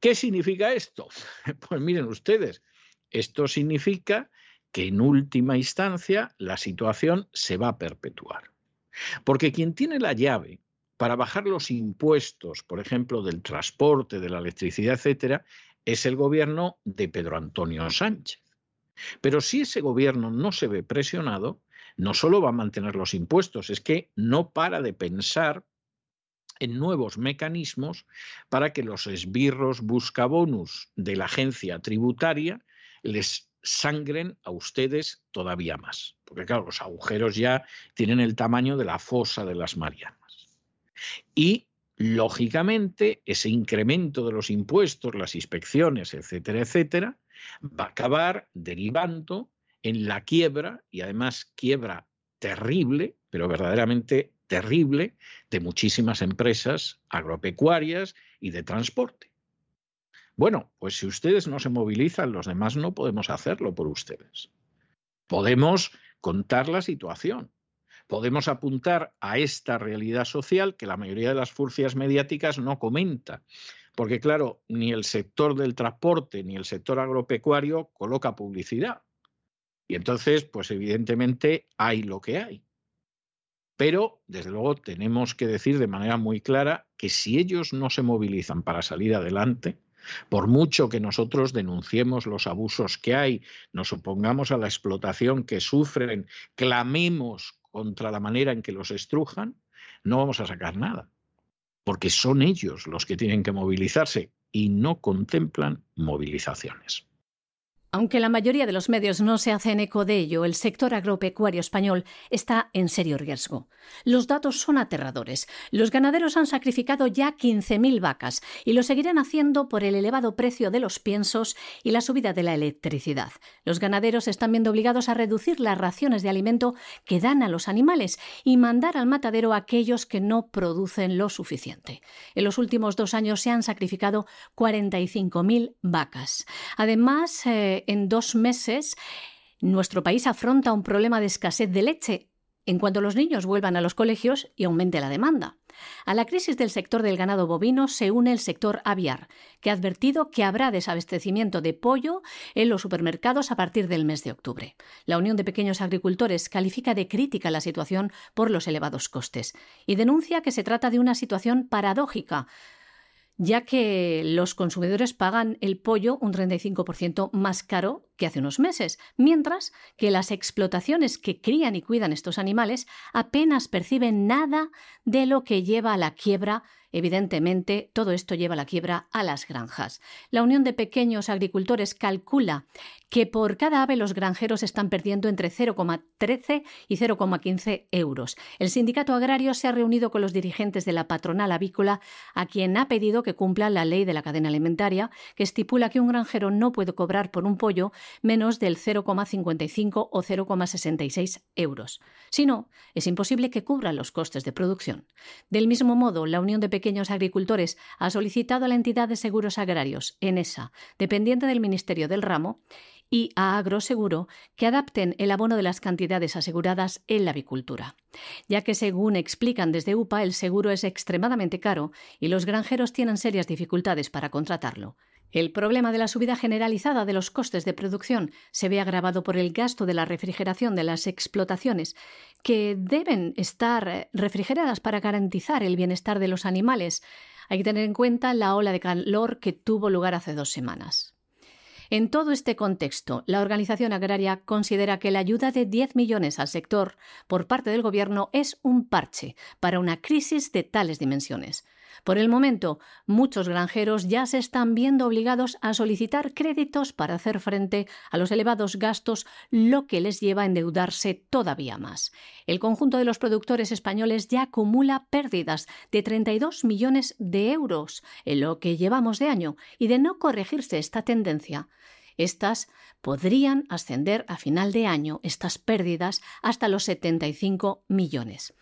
¿Qué significa esto? Pues miren ustedes, esto significa que en última instancia la situación se va a perpetuar. Porque quien tiene la llave para bajar los impuestos, por ejemplo, del transporte, de la electricidad, etcétera, es el gobierno de Pedro Antonio Sánchez. Pero si ese gobierno no se ve presionado, no solo va a mantener los impuestos, es que no para de pensar en nuevos mecanismos para que los esbirros buscabonus de la agencia tributaria les sangren a ustedes todavía más. Porque claro, los agujeros ya tienen el tamaño de la fosa de las Marianas. Y lógicamente ese incremento de los impuestos, las inspecciones, etcétera, etcétera, va a acabar derivando en la quiebra, y además quiebra terrible, pero verdaderamente terrible, de muchísimas empresas agropecuarias y de transporte. Bueno, pues si ustedes no se movilizan, los demás no podemos hacerlo por ustedes. Podemos contar la situación, podemos apuntar a esta realidad social que la mayoría de las furcias mediáticas no comenta. Porque claro, ni el sector del transporte ni el sector agropecuario coloca publicidad. Y entonces, pues evidentemente hay lo que hay. Pero, desde luego, tenemos que decir de manera muy clara que si ellos no se movilizan para salir adelante, por mucho que nosotros denunciemos los abusos que hay, nos opongamos a la explotación que sufren, clamemos contra la manera en que los estrujan, no vamos a sacar nada, porque son ellos los que tienen que movilizarse y no contemplan movilizaciones. Aunque la mayoría de los medios no se hacen eco de ello, el sector agropecuario español está en serio riesgo. Los datos son aterradores. Los ganaderos han sacrificado ya 15.000 vacas y lo seguirán haciendo por el elevado precio de los piensos y la subida de la electricidad. Los ganaderos están viendo obligados a reducir las raciones de alimento que dan a los animales y mandar al matadero a aquellos que no producen lo suficiente. En los últimos dos años se han sacrificado 45.000 vacas. Además, eh, en dos meses nuestro país afronta un problema de escasez de leche en cuanto los niños vuelvan a los colegios y aumente la demanda. A la crisis del sector del ganado bovino se une el sector aviar, que ha advertido que habrá desabastecimiento de pollo en los supermercados a partir del mes de octubre. La Unión de Pequeños Agricultores califica de crítica la situación por los elevados costes y denuncia que se trata de una situación paradójica, ya que los consumidores pagan el pollo un 35% más caro que hace unos meses, mientras que las explotaciones que crían y cuidan estos animales apenas perciben nada de lo que lleva a la quiebra Evidentemente, todo esto lleva a la quiebra a las granjas. La Unión de Pequeños Agricultores calcula que por cada ave los granjeros están perdiendo entre 0,13 y 0,15 euros. El sindicato agrario se ha reunido con los dirigentes de la patronal avícola, a quien ha pedido que cumpla la ley de la cadena alimentaria, que estipula que un granjero no puede cobrar por un pollo menos del 0,55 o 0,66 euros. Si no, es imposible que cubra los costes de producción. Del mismo modo, la Unión de Pequeños Agricultores ha solicitado a la entidad de seguros agrarios, ENESA, dependiente del Ministerio del Ramo, y a Agroseguro que adapten el abono de las cantidades aseguradas en la avicultura, ya que según explican desde UPA el seguro es extremadamente caro y los granjeros tienen serias dificultades para contratarlo. El problema de la subida generalizada de los costes de producción se ve agravado por el gasto de la refrigeración de las explotaciones, que deben estar refrigeradas para garantizar el bienestar de los animales. Hay que tener en cuenta la ola de calor que tuvo lugar hace dos semanas. En todo este contexto, la Organización Agraria considera que la ayuda de 10 millones al sector por parte del Gobierno es un parche para una crisis de tales dimensiones. Por el momento, muchos granjeros ya se están viendo obligados a solicitar créditos para hacer frente a los elevados gastos, lo que les lleva a endeudarse todavía más. El conjunto de los productores españoles ya acumula pérdidas de 32 millones de euros en lo que llevamos de año y de no corregirse esta tendencia, estas podrían ascender a final de año, estas pérdidas, hasta los 75 millones.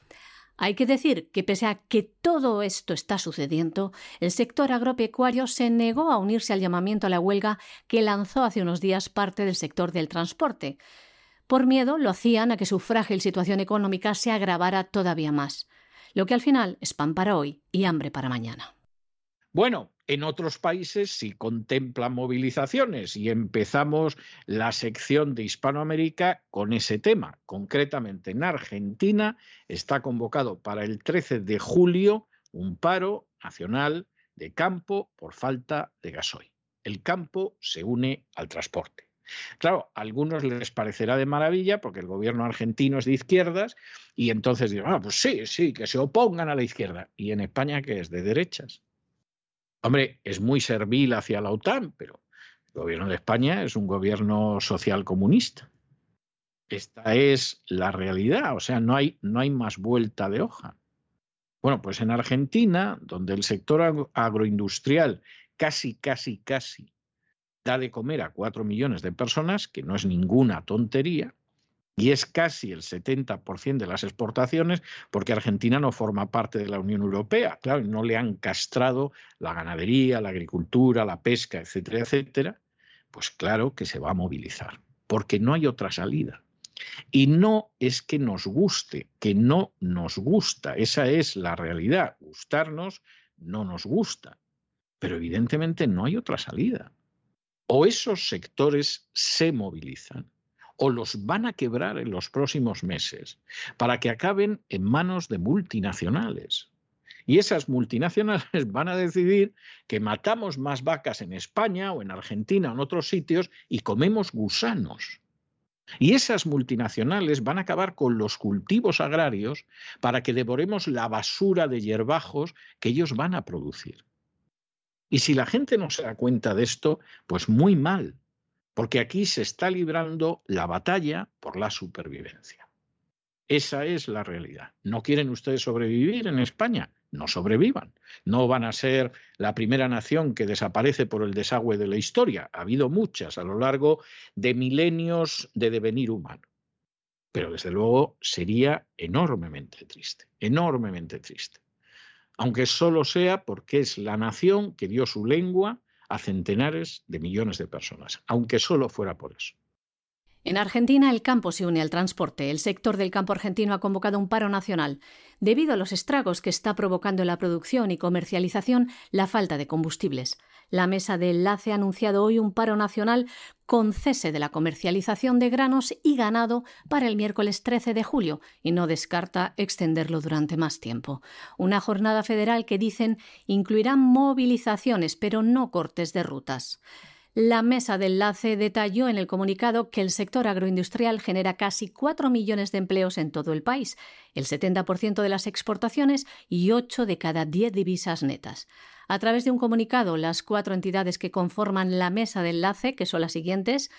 Hay que decir que pese a que todo esto está sucediendo, el sector agropecuario se negó a unirse al llamamiento a la huelga que lanzó hace unos días parte del sector del transporte. Por miedo lo hacían a que su frágil situación económica se agravara todavía más, lo que al final es pan para hoy y hambre para mañana. Bueno, en otros países sí contemplan movilizaciones y empezamos la sección de Hispanoamérica con ese tema. Concretamente en Argentina está convocado para el 13 de julio un paro nacional de campo por falta de gasoil. El campo se une al transporte. Claro, a algunos les parecerá de maravilla porque el gobierno argentino es de izquierdas y entonces dirán, ah, pues sí, sí, que se opongan a la izquierda. ¿Y en España que es de derechas? Hombre, es muy servil hacia la OTAN, pero el gobierno de España es un gobierno social comunista. Esta es la realidad, o sea, no hay, no hay más vuelta de hoja. Bueno, pues en Argentina, donde el sector agroindustrial casi, casi, casi da de comer a cuatro millones de personas, que no es ninguna tontería, y es casi el 70% de las exportaciones porque Argentina no forma parte de la Unión Europea. Claro, no le han castrado la ganadería, la agricultura, la pesca, etcétera, etcétera. Pues claro que se va a movilizar, porque no hay otra salida. Y no es que nos guste, que no nos gusta, esa es la realidad. Gustarnos no nos gusta, pero evidentemente no hay otra salida. O esos sectores se movilizan o los van a quebrar en los próximos meses para que acaben en manos de multinacionales. Y esas multinacionales van a decidir que matamos más vacas en España o en Argentina o en otros sitios y comemos gusanos. Y esas multinacionales van a acabar con los cultivos agrarios para que devoremos la basura de hierbajos que ellos van a producir. Y si la gente no se da cuenta de esto, pues muy mal, porque aquí se está librando la batalla por la supervivencia. Esa es la realidad. ¿No quieren ustedes sobrevivir en España? No sobrevivan. No van a ser la primera nación que desaparece por el desagüe de la historia. Ha habido muchas a lo largo de milenios de devenir humano. Pero desde luego sería enormemente triste, enormemente triste. Aunque solo sea porque es la nación que dio su lengua, a centenares de millones de personas, aunque solo fuera por eso. En Argentina el campo se une al transporte. El sector del campo argentino ha convocado un paro nacional debido a los estragos que está provocando en la producción y comercialización la falta de combustibles. La mesa de enlace ha anunciado hoy un paro nacional con cese de la comercialización de granos y ganado para el miércoles 13 de julio y no descarta extenderlo durante más tiempo. Una jornada federal que dicen incluirá movilizaciones pero no cortes de rutas. La mesa de enlace detalló en el comunicado que el sector agroindustrial genera casi 4 millones de empleos en todo el país, el 70% de las exportaciones y 8 de cada 10 divisas netas. A través de un comunicado, las cuatro entidades que conforman la mesa de enlace, que son las siguientes,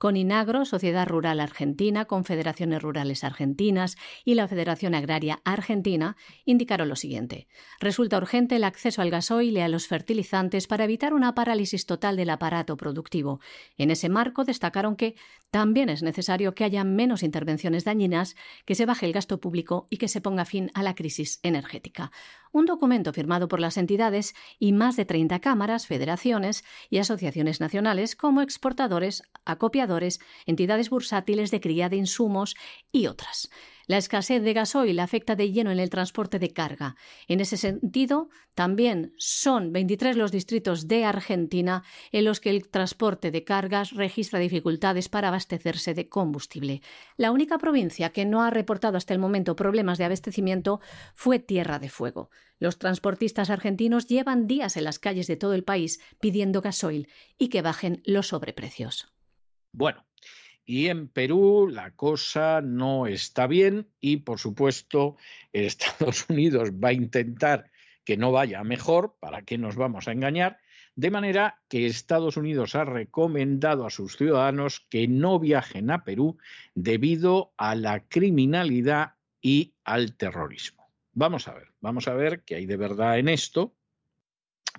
con Inagro, Sociedad Rural Argentina, Confederaciones Rurales Argentinas y la Federación Agraria Argentina, indicaron lo siguiente. Resulta urgente el acceso al gasoil y a los fertilizantes para evitar una parálisis total del aparato productivo. En ese marco destacaron que también es necesario que haya menos intervenciones dañinas, que se baje el gasto público y que se ponga fin a la crisis energética un documento firmado por las entidades y más de 30 cámaras, federaciones y asociaciones nacionales como exportadores, acopiadores, entidades bursátiles de cría de insumos y otras. La escasez de gasoil afecta de lleno en el transporte de carga. En ese sentido, también son 23 los distritos de Argentina en los que el transporte de cargas registra dificultades para abastecerse de combustible. La única provincia que no ha reportado hasta el momento problemas de abastecimiento fue Tierra de Fuego. Los transportistas argentinos llevan días en las calles de todo el país pidiendo gasoil y que bajen los sobreprecios. Bueno, y en Perú la cosa no está bien y, por supuesto, Estados Unidos va a intentar que no vaya mejor, ¿para qué nos vamos a engañar? De manera que Estados Unidos ha recomendado a sus ciudadanos que no viajen a Perú debido a la criminalidad y al terrorismo. Vamos a ver, vamos a ver qué hay de verdad en esto,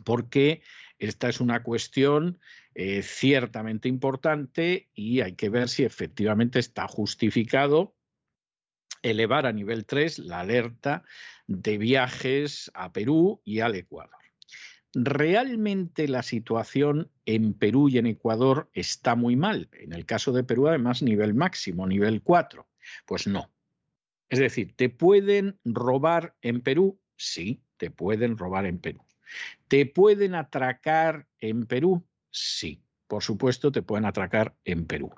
porque esta es una cuestión eh, ciertamente importante y hay que ver si efectivamente está justificado elevar a nivel 3 la alerta de viajes a Perú y al Ecuador. ¿Realmente la situación en Perú y en Ecuador está muy mal? En el caso de Perú, además, nivel máximo, nivel 4. Pues no. Es decir, ¿te pueden robar en Perú? Sí, te pueden robar en Perú. ¿Te pueden atracar en Perú? Sí, por supuesto, te pueden atracar en Perú.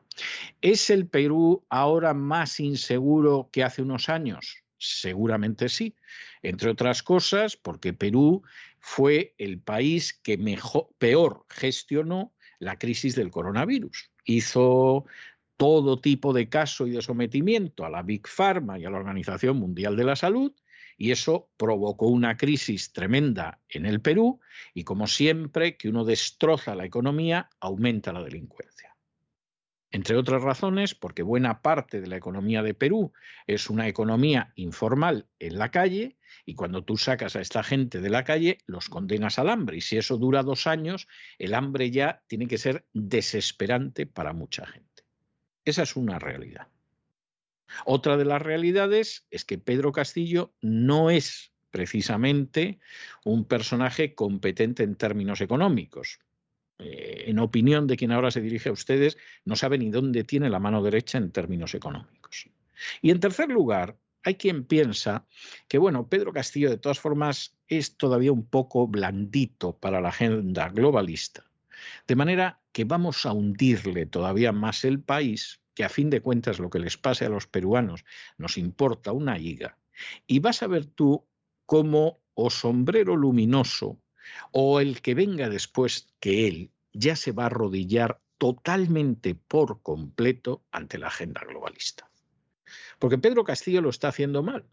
¿Es el Perú ahora más inseguro que hace unos años? Seguramente sí. Entre otras cosas, porque Perú fue el país que mejor, peor gestionó la crisis del coronavirus. Hizo todo tipo de caso y de sometimiento a la Big Pharma y a la Organización Mundial de la Salud y eso provocó una crisis tremenda en el Perú y como siempre que uno destroza la economía, aumenta la delincuencia. Entre otras razones, porque buena parte de la economía de Perú es una economía informal en la calle y cuando tú sacas a esta gente de la calle, los condenas al hambre. Y si eso dura dos años, el hambre ya tiene que ser desesperante para mucha gente. Esa es una realidad. Otra de las realidades es que Pedro Castillo no es precisamente un personaje competente en términos económicos. Eh, en opinión de quien ahora se dirige a ustedes, no sabe ni dónde tiene la mano derecha en términos económicos. Y en tercer lugar, hay quien piensa que, bueno, Pedro Castillo de todas formas es todavía un poco blandito para la agenda globalista. De manera que vamos a hundirle todavía más el país que a fin de cuentas lo que les pase a los peruanos nos importa una higa, y vas a ver tú cómo o sombrero luminoso o el que venga después que él ya se va a arrodillar totalmente por completo ante la agenda globalista. Porque Pedro Castillo lo está haciendo mal.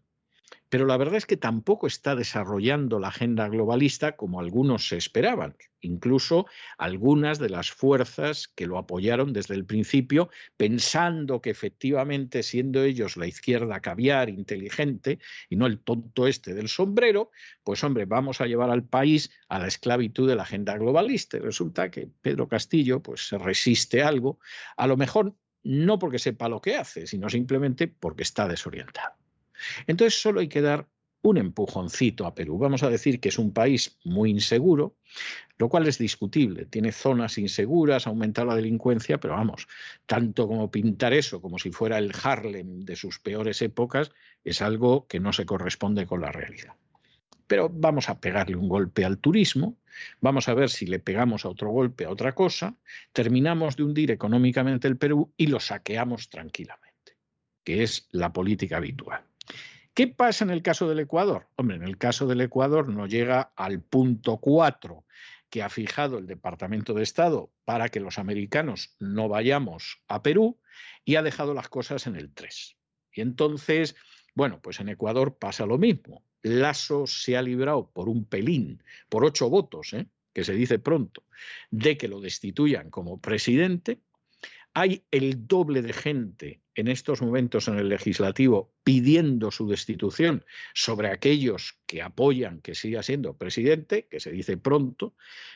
Pero la verdad es que tampoco está desarrollando la agenda globalista como algunos se esperaban. Incluso algunas de las fuerzas que lo apoyaron desde el principio, pensando que efectivamente, siendo ellos la izquierda caviar inteligente y no el tonto este del sombrero, pues hombre, vamos a llevar al país a la esclavitud de la agenda globalista. Y resulta que Pedro Castillo pues se resiste algo, a lo mejor no porque sepa lo que hace, sino simplemente porque está desorientado. Entonces solo hay que dar un empujoncito a Perú. Vamos a decir que es un país muy inseguro, lo cual es discutible. Tiene zonas inseguras, aumenta la delincuencia, pero vamos, tanto como pintar eso como si fuera el Harlem de sus peores épocas, es algo que no se corresponde con la realidad. Pero vamos a pegarle un golpe al turismo, vamos a ver si le pegamos a otro golpe a otra cosa, terminamos de hundir económicamente el Perú y lo saqueamos tranquilamente, que es la política habitual. ¿Qué pasa en el caso del Ecuador? Hombre, en el caso del Ecuador no llega al punto 4 que ha fijado el Departamento de Estado para que los americanos no vayamos a Perú y ha dejado las cosas en el 3. Y entonces, bueno, pues en Ecuador pasa lo mismo. Lasso se ha librado por un pelín, por ocho votos, ¿eh? que se dice pronto, de que lo destituyan como presidente hay el doble de gente en estos momentos en el legislativo pidiendo su destitución sobre aquellos que apoyan que siga siendo presidente, que se dice pronto.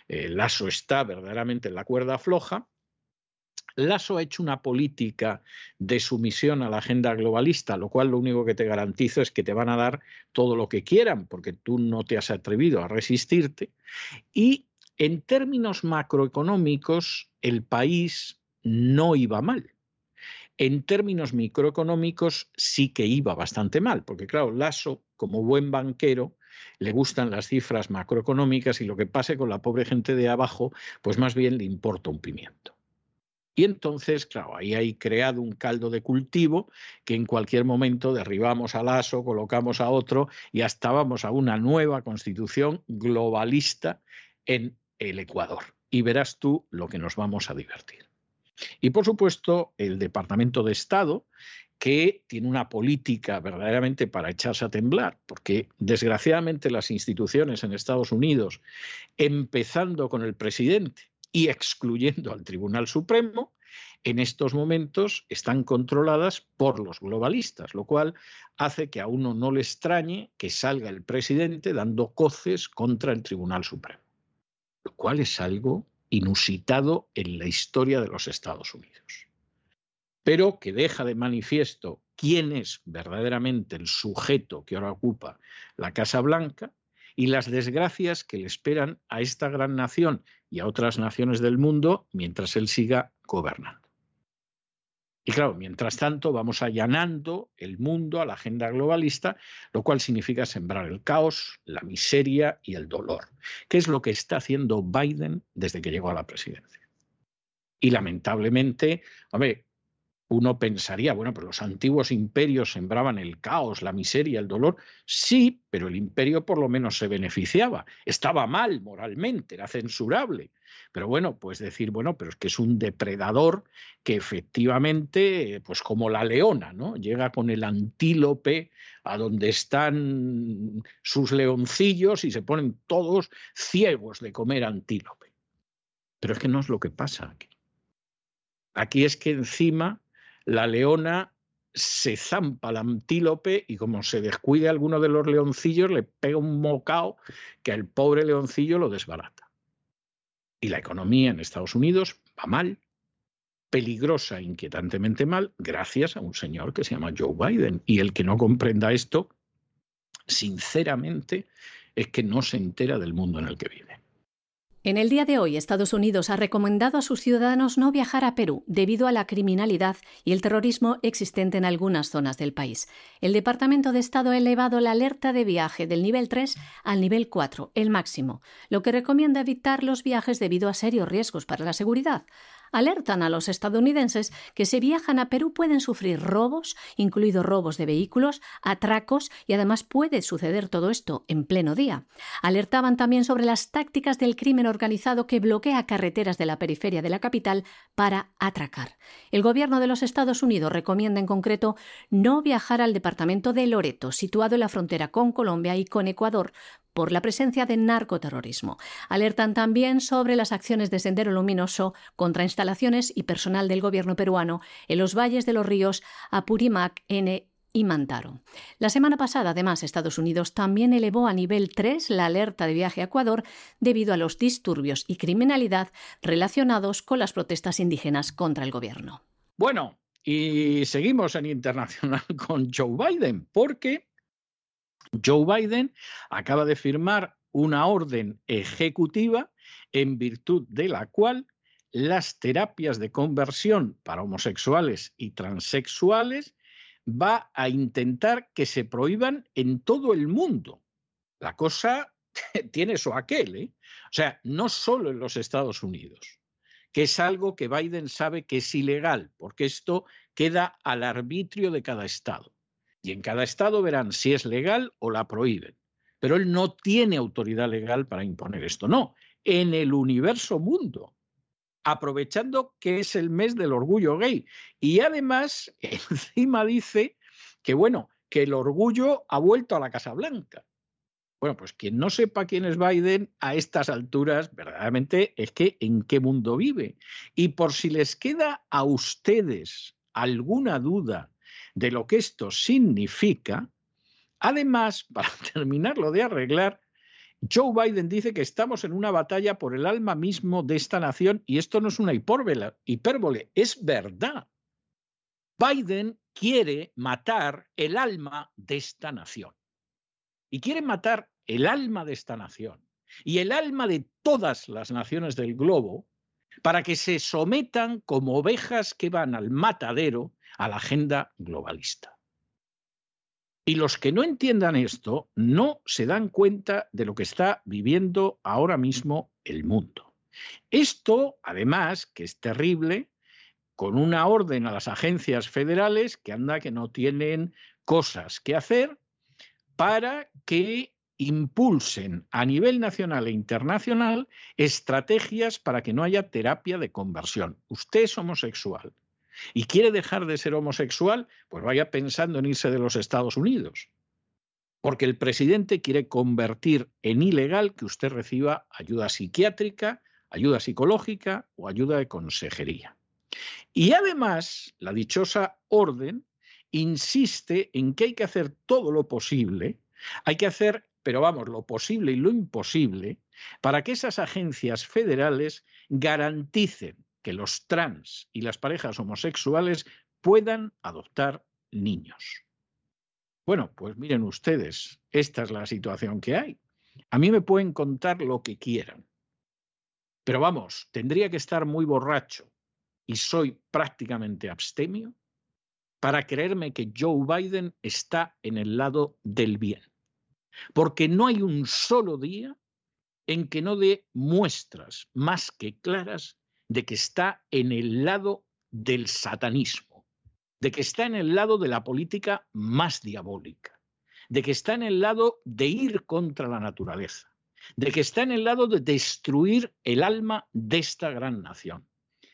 el Lasso está verdaderamente en la cuerda floja. Lasso ha hecho una política de sumisión a la agenda globalista, lo cual lo único que te garantizo es que te van a dar todo lo que quieran, porque tú no te has atrevido a resistirte. Y en términos macroeconómicos, el país no iba mal. En términos microeconómicos sí que iba bastante mal, porque claro, Lasso, como buen banquero, le gustan las cifras macroeconómicas y lo que pase con la pobre gente de abajo, pues más bien le importa un pimiento. Y entonces, claro, ahí hay creado un caldo de cultivo que en cualquier momento derribamos a Lasso, colocamos a otro y hasta vamos a una nueva constitución globalista en el Ecuador. Y verás tú lo que nos vamos a divertir. Y por supuesto, el Departamento de Estado, que tiene una política verdaderamente para echarse a temblar, porque desgraciadamente las instituciones en Estados Unidos, empezando con el presidente y excluyendo al Tribunal Supremo, en estos momentos están controladas por los globalistas, lo cual hace que a uno no le extrañe que salga el presidente dando coces contra el Tribunal Supremo, lo cual es algo inusitado en la historia de los Estados Unidos, pero que deja de manifiesto quién es verdaderamente el sujeto que ahora ocupa la Casa Blanca y las desgracias que le esperan a esta gran nación y a otras naciones del mundo mientras él siga gobernando. Y claro, mientras tanto vamos allanando el mundo a la agenda globalista, lo cual significa sembrar el caos, la miseria y el dolor, que es lo que está haciendo Biden desde que llegó a la presidencia. Y lamentablemente, hombre, uno pensaría, bueno, pero los antiguos imperios sembraban el caos, la miseria, el dolor. Sí, pero el imperio por lo menos se beneficiaba. Estaba mal moralmente, era censurable. Pero bueno, pues decir, bueno, pero es que es un depredador que efectivamente, pues como la leona, ¿no? Llega con el antílope a donde están sus leoncillos y se ponen todos ciegos de comer antílope. Pero es que no es lo que pasa aquí. Aquí es que encima la leona se zampa al antílope y como se descuide alguno de los leoncillos, le pega un mocao que al pobre leoncillo lo desbarata. Y la economía en Estados Unidos va mal, peligrosa, inquietantemente mal, gracias a un señor que se llama Joe Biden. Y el que no comprenda esto, sinceramente, es que no se entera del mundo en el que vive. En el día de hoy, Estados Unidos ha recomendado a sus ciudadanos no viajar a Perú debido a la criminalidad y el terrorismo existente en algunas zonas del país. El Departamento de Estado ha elevado la alerta de viaje del nivel 3 al nivel 4, el máximo, lo que recomienda evitar los viajes debido a serios riesgos para la seguridad alertan a los estadounidenses que si viajan a Perú pueden sufrir robos, incluidos robos de vehículos, atracos y además puede suceder todo esto en pleno día. Alertaban también sobre las tácticas del crimen organizado que bloquea carreteras de la periferia de la capital para atracar. El gobierno de los Estados Unidos recomienda en concreto no viajar al departamento de Loreto, situado en la frontera con Colombia y con Ecuador, por la presencia de narcoterrorismo. Alertan también sobre las acciones de Sendero Luminoso contra instalaciones y personal del gobierno peruano en los valles de los ríos Apurímac, N y Mantaro. La semana pasada, además, Estados Unidos también elevó a nivel 3 la alerta de viaje a Ecuador debido a los disturbios y criminalidad relacionados con las protestas indígenas contra el gobierno. Bueno, y seguimos en internacional con Joe Biden, porque Joe Biden acaba de firmar una orden ejecutiva en virtud de la cual las terapias de conversión para homosexuales y transexuales va a intentar que se prohíban en todo el mundo. La cosa tiene su aquel, ¿eh? O sea, no solo en los Estados Unidos, que es algo que Biden sabe que es ilegal, porque esto queda al arbitrio de cada estado. Y en cada estado verán si es legal o la prohíben. Pero él no tiene autoridad legal para imponer esto. No, en el universo mundo, aprovechando que es el mes del orgullo gay. Y además, encima dice que, bueno, que el orgullo ha vuelto a la Casa Blanca. Bueno, pues quien no sepa quién es Biden a estas alturas, verdaderamente es que en qué mundo vive. Y por si les queda a ustedes alguna duda de lo que esto significa, además, para terminarlo de arreglar, Joe Biden dice que estamos en una batalla por el alma mismo de esta nación y esto no es una hipérbole, es verdad. Biden quiere matar el alma de esta nación. Y quiere matar el alma de esta nación y el alma de todas las naciones del globo para que se sometan como ovejas que van al matadero a la agenda globalista. Y los que no entiendan esto no se dan cuenta de lo que está viviendo ahora mismo el mundo. Esto, además, que es terrible, con una orden a las agencias federales que anda que no tienen cosas que hacer para que impulsen a nivel nacional e internacional estrategias para que no haya terapia de conversión. Usted es homosexual, y quiere dejar de ser homosexual, pues vaya pensando en irse de los Estados Unidos. Porque el presidente quiere convertir en ilegal que usted reciba ayuda psiquiátrica, ayuda psicológica o ayuda de consejería. Y además, la dichosa orden insiste en que hay que hacer todo lo posible, hay que hacer, pero vamos, lo posible y lo imposible, para que esas agencias federales garanticen que los trans y las parejas homosexuales puedan adoptar niños. Bueno, pues miren ustedes, esta es la situación que hay. A mí me pueden contar lo que quieran. Pero vamos, tendría que estar muy borracho y soy prácticamente abstemio para creerme que Joe Biden está en el lado del bien. Porque no hay un solo día en que no dé muestras más que claras de que está en el lado del satanismo, de que está en el lado de la política más diabólica, de que está en el lado de ir contra la naturaleza, de que está en el lado de destruir el alma de esta gran nación,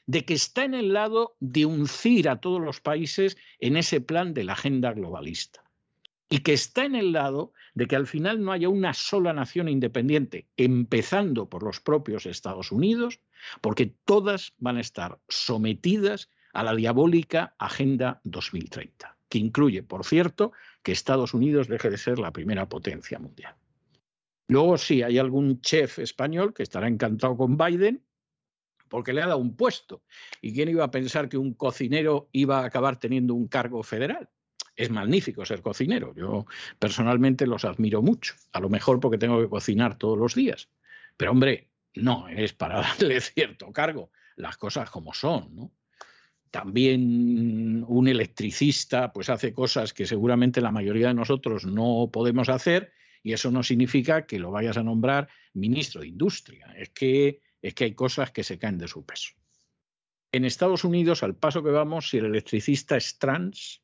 de que está en el lado de uncir a todos los países en ese plan de la agenda globalista y que está en el lado de que al final no haya una sola nación independiente, empezando por los propios Estados Unidos, porque todas van a estar sometidas a la diabólica Agenda 2030, que incluye, por cierto, que Estados Unidos deje de ser la primera potencia mundial. Luego sí, hay algún chef español que estará encantado con Biden porque le ha dado un puesto. ¿Y quién iba a pensar que un cocinero iba a acabar teniendo un cargo federal? Es magnífico ser cocinero. Yo personalmente los admiro mucho. A lo mejor porque tengo que cocinar todos los días. Pero hombre, no es para darle cierto cargo. Las cosas como son, ¿no? También un electricista pues hace cosas que seguramente la mayoría de nosotros no podemos hacer y eso no significa que lo vayas a nombrar ministro de Industria. Es que, es que hay cosas que se caen de su peso. En Estados Unidos, al paso que vamos, si el electricista es trans,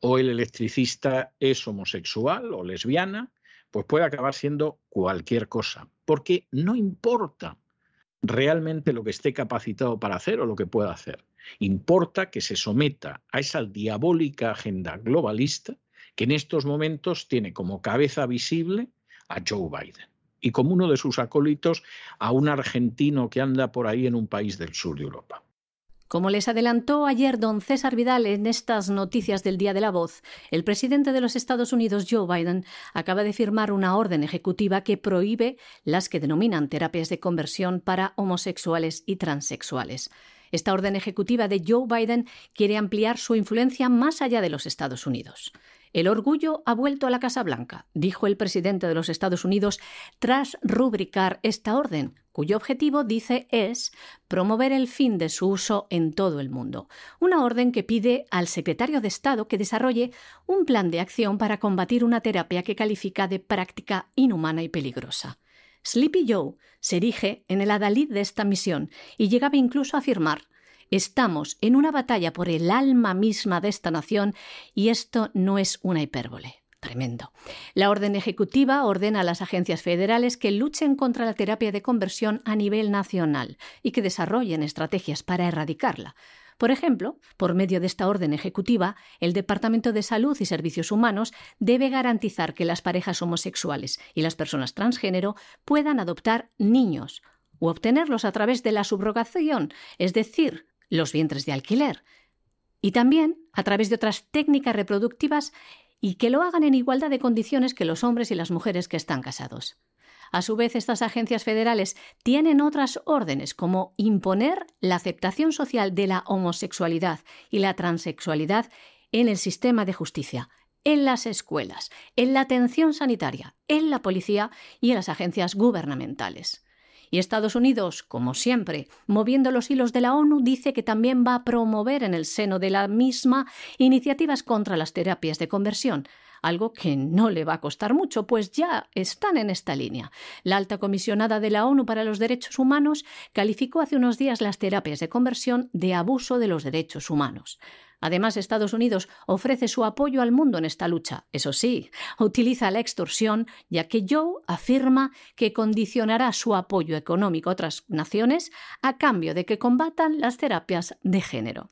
o el electricista es homosexual o lesbiana, pues puede acabar siendo cualquier cosa, porque no importa realmente lo que esté capacitado para hacer o lo que pueda hacer. Importa que se someta a esa diabólica agenda globalista que en estos momentos tiene como cabeza visible a Joe Biden y como uno de sus acólitos a un argentino que anda por ahí en un país del sur de Europa. Como les adelantó ayer don César Vidal en estas noticias del Día de la Voz, el presidente de los Estados Unidos, Joe Biden, acaba de firmar una orden ejecutiva que prohíbe las que denominan terapias de conversión para homosexuales y transexuales. Esta orden ejecutiva de Joe Biden quiere ampliar su influencia más allá de los Estados Unidos. El orgullo ha vuelto a la Casa Blanca, dijo el presidente de los Estados Unidos tras rubricar esta orden, cuyo objetivo, dice, es promover el fin de su uso en todo el mundo. Una orden que pide al secretario de Estado que desarrolle un plan de acción para combatir una terapia que califica de práctica inhumana y peligrosa. Sleepy Joe se erige en el adalid de esta misión y llegaba incluso a afirmar Estamos en una batalla por el alma misma de esta nación y esto no es una hipérbole. Tremendo. La orden ejecutiva ordena a las agencias federales que luchen contra la terapia de conversión a nivel nacional y que desarrollen estrategias para erradicarla. Por ejemplo, por medio de esta orden ejecutiva, el Departamento de Salud y Servicios Humanos debe garantizar que las parejas homosexuales y las personas transgénero puedan adoptar niños o obtenerlos a través de la subrogación, es decir, los vientres de alquiler, y también a través de otras técnicas reproductivas y que lo hagan en igualdad de condiciones que los hombres y las mujeres que están casados. A su vez, estas agencias federales tienen otras órdenes, como imponer la aceptación social de la homosexualidad y la transexualidad en el sistema de justicia, en las escuelas, en la atención sanitaria, en la policía y en las agencias gubernamentales. Y Estados Unidos, como siempre, moviendo los hilos de la ONU, dice que también va a promover en el seno de la misma iniciativas contra las terapias de conversión, algo que no le va a costar mucho, pues ya están en esta línea. La alta comisionada de la ONU para los Derechos Humanos calificó hace unos días las terapias de conversión de abuso de los derechos humanos. Además, Estados Unidos ofrece su apoyo al mundo en esta lucha. Eso sí, utiliza la extorsión, ya que Joe afirma que condicionará su apoyo económico a otras naciones a cambio de que combatan las terapias de género.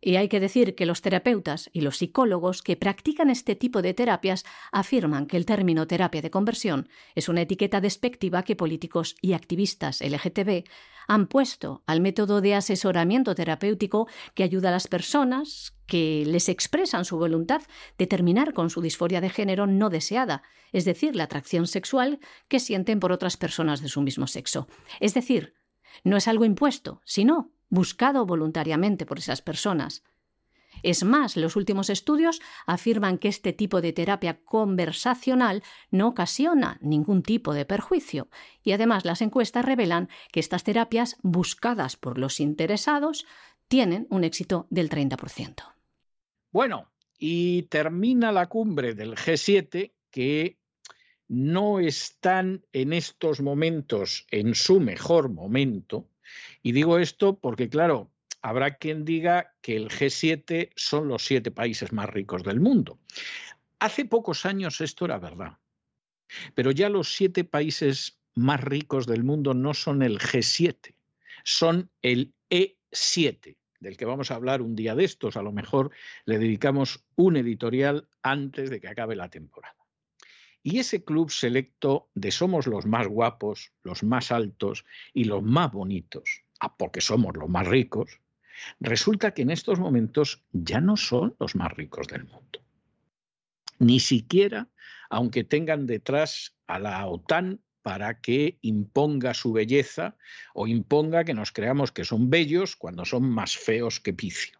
Y hay que decir que los terapeutas y los psicólogos que practican este tipo de terapias afirman que el término terapia de conversión es una etiqueta despectiva que políticos y activistas LGTB han puesto al método de asesoramiento terapéutico que ayuda a las personas que les expresan su voluntad de terminar con su disforia de género no deseada, es decir, la atracción sexual que sienten por otras personas de su mismo sexo. Es decir, no es algo impuesto, sino buscado voluntariamente por esas personas. Es más, los últimos estudios afirman que este tipo de terapia conversacional no ocasiona ningún tipo de perjuicio y además las encuestas revelan que estas terapias buscadas por los interesados tienen un éxito del 30%. Bueno, y termina la cumbre del G7 que no están en estos momentos en su mejor momento. Y digo esto porque, claro, habrá quien diga que el G7 son los siete países más ricos del mundo. Hace pocos años esto era verdad, pero ya los siete países más ricos del mundo no son el G7, son el E7, del que vamos a hablar un día de estos. A lo mejor le dedicamos un editorial antes de que acabe la temporada. Y ese club selecto de somos los más guapos, los más altos y los más bonitos, porque somos los más ricos, Resulta que en estos momentos ya no son los más ricos del mundo. Ni siquiera, aunque tengan detrás a la OTAN para que imponga su belleza o imponga que nos creamos que son bellos cuando son más feos que picio.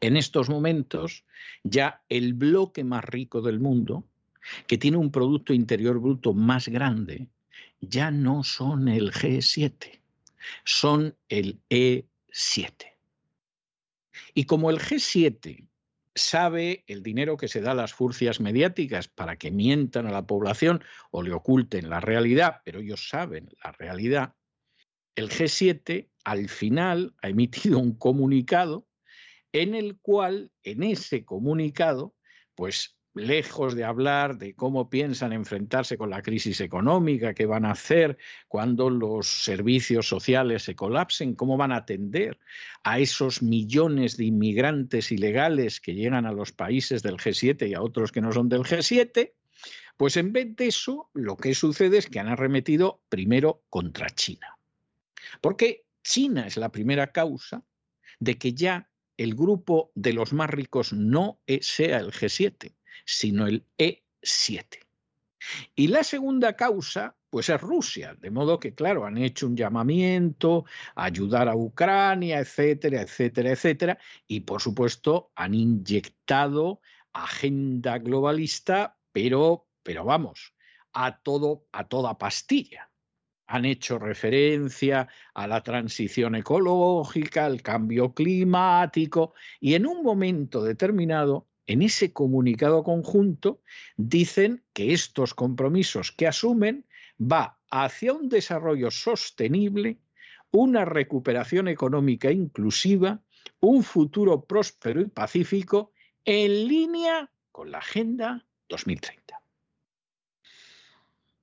En estos momentos, ya el bloque más rico del mundo, que tiene un Producto Interior Bruto más grande, ya no son el G7, son el E 7. Y como el G7 sabe el dinero que se da a las furcias mediáticas para que mientan a la población o le oculten la realidad, pero ellos saben la realidad, el G7 al final ha emitido un comunicado en el cual, en ese comunicado, pues lejos de hablar de cómo piensan enfrentarse con la crisis económica, qué van a hacer cuando los servicios sociales se colapsen, cómo van a atender a esos millones de inmigrantes ilegales que llegan a los países del G7 y a otros que no son del G7, pues en vez de eso, lo que sucede es que han arremetido primero contra China. Porque China es la primera causa de que ya el grupo de los más ricos no sea el G7, sino el E7. Y la segunda causa, pues es Rusia, de modo que, claro, han hecho un llamamiento a ayudar a Ucrania, etcétera, etcétera, etcétera, y por supuesto han inyectado agenda globalista, pero, pero vamos, a todo, a toda pastilla. Han hecho referencia a la transición ecológica, al cambio climático, y en un momento determinado en ese comunicado conjunto dicen que estos compromisos que asumen va hacia un desarrollo sostenible, una recuperación económica inclusiva, un futuro próspero y pacífico en línea con la Agenda 2030.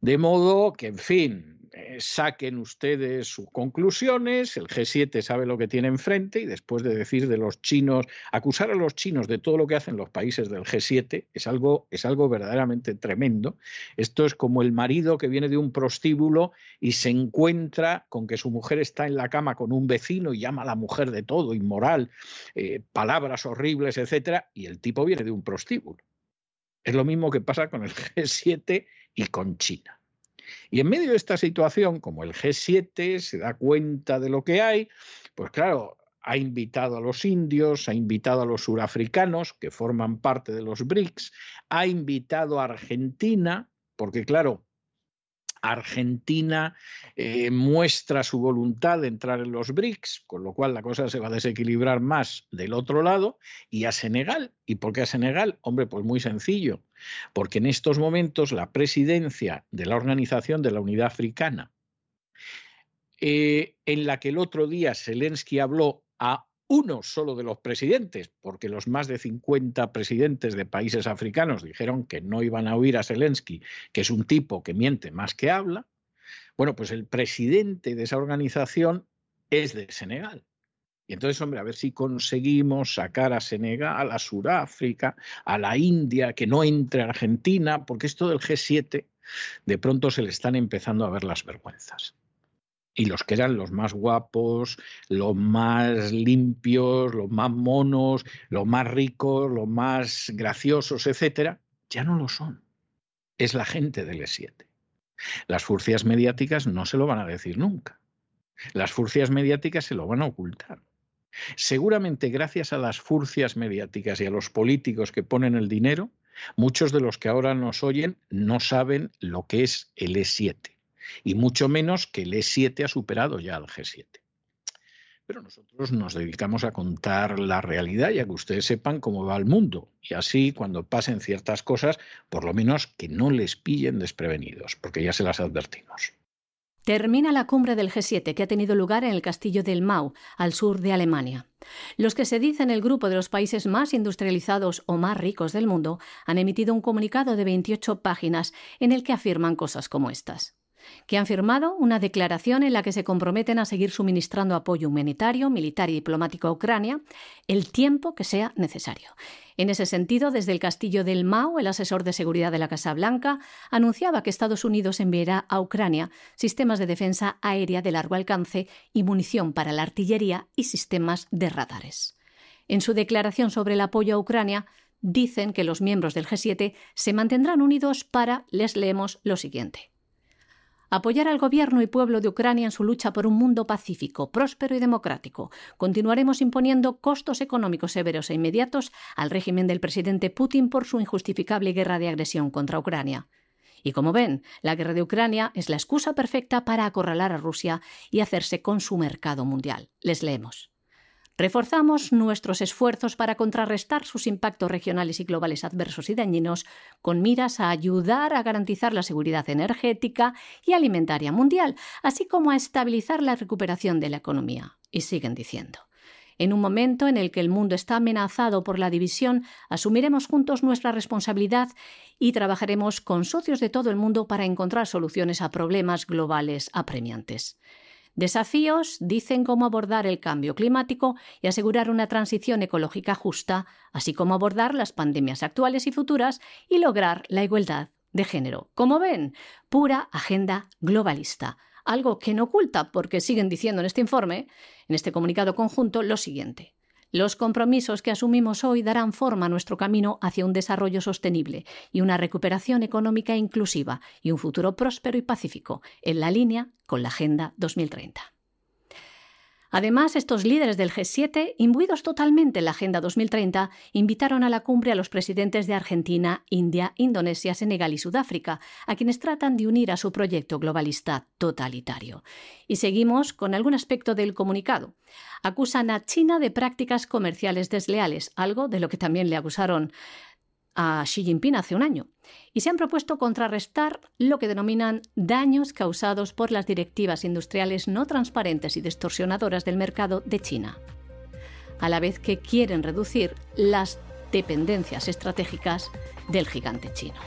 De modo que, en fin, eh, saquen ustedes sus conclusiones, el G7 sabe lo que tiene enfrente y después de decir de los chinos, acusar a los chinos de todo lo que hacen los países del G7 es algo, es algo verdaderamente tremendo. Esto es como el marido que viene de un prostíbulo y se encuentra con que su mujer está en la cama con un vecino y llama a la mujer de todo, inmoral, eh, palabras horribles, etcétera, y el tipo viene de un prostíbulo. Es lo mismo que pasa con el G7 y con China. Y en medio de esta situación, como el G7 se da cuenta de lo que hay, pues claro, ha invitado a los indios, ha invitado a los surafricanos, que forman parte de los BRICS, ha invitado a Argentina, porque claro, Argentina eh, muestra su voluntad de entrar en los BRICS, con lo cual la cosa se va a desequilibrar más del otro lado, y a Senegal. ¿Y por qué a Senegal? Hombre, pues muy sencillo, porque en estos momentos la presidencia de la Organización de la Unidad Africana, eh, en la que el otro día Zelensky habló a uno solo de los presidentes, porque los más de 50 presidentes de países africanos dijeron que no iban a oír a Zelensky, que es un tipo que miente más que habla, bueno, pues el presidente de esa organización es de Senegal. Y entonces, hombre, a ver si conseguimos sacar a Senegal, a Sudáfrica, a la India, que no entre Argentina, porque esto del G7 de pronto se le están empezando a ver las vergüenzas. Y los que eran los más guapos, los más limpios, los más monos, los más ricos, los más graciosos, etcétera, ya no lo son. Es la gente del E7. Las furcias mediáticas no se lo van a decir nunca. Las furcias mediáticas se lo van a ocultar. Seguramente gracias a las furcias mediáticas y a los políticos que ponen el dinero, muchos de los que ahora nos oyen no saben lo que es el E7 y mucho menos que el E7 ha superado ya al G7. Pero nosotros nos dedicamos a contar la realidad y a que ustedes sepan cómo va el mundo. Y así, cuando pasen ciertas cosas, por lo menos que no les pillen desprevenidos, porque ya se las advertimos. Termina la cumbre del G7 que ha tenido lugar en el castillo del Mau, al sur de Alemania. Los que se dicen el grupo de los países más industrializados o más ricos del mundo han emitido un comunicado de 28 páginas en el que afirman cosas como estas que han firmado una declaración en la que se comprometen a seguir suministrando apoyo humanitario, militar y diplomático a Ucrania el tiempo que sea necesario. En ese sentido, desde el castillo del Mao, el asesor de seguridad de la Casa Blanca anunciaba que Estados Unidos enviará a Ucrania sistemas de defensa aérea de largo alcance y munición para la artillería y sistemas de radares. En su declaración sobre el apoyo a Ucrania, dicen que los miembros del G7 se mantendrán unidos para, les leemos lo siguiente apoyar al gobierno y pueblo de Ucrania en su lucha por un mundo pacífico, próspero y democrático. Continuaremos imponiendo costos económicos severos e inmediatos al régimen del presidente Putin por su injustificable guerra de agresión contra Ucrania. Y como ven, la guerra de Ucrania es la excusa perfecta para acorralar a Rusia y hacerse con su mercado mundial. Les leemos. Reforzamos nuestros esfuerzos para contrarrestar sus impactos regionales y globales adversos y dañinos con miras a ayudar a garantizar la seguridad energética y alimentaria mundial, así como a estabilizar la recuperación de la economía. Y siguen diciendo. En un momento en el que el mundo está amenazado por la división, asumiremos juntos nuestra responsabilidad y trabajaremos con socios de todo el mundo para encontrar soluciones a problemas globales apremiantes. Desafíos dicen cómo abordar el cambio climático y asegurar una transición ecológica justa, así como abordar las pandemias actuales y futuras y lograr la igualdad de género. Como ven, pura agenda globalista, algo que no oculta porque siguen diciendo en este informe, en este comunicado conjunto, lo siguiente. Los compromisos que asumimos hoy darán forma a nuestro camino hacia un desarrollo sostenible y una recuperación económica inclusiva y un futuro próspero y pacífico, en la línea con la Agenda 2030. Además, estos líderes del G7, imbuidos totalmente en la Agenda 2030, invitaron a la cumbre a los presidentes de Argentina, India, Indonesia, Senegal y Sudáfrica, a quienes tratan de unir a su proyecto globalista totalitario. Y seguimos con algún aspecto del comunicado. Acusan a China de prácticas comerciales desleales, algo de lo que también le acusaron a Xi Jinping hace un año y se han propuesto contrarrestar lo que denominan daños causados por las directivas industriales no transparentes y distorsionadoras del mercado de China, a la vez que quieren reducir las dependencias estratégicas del gigante chino.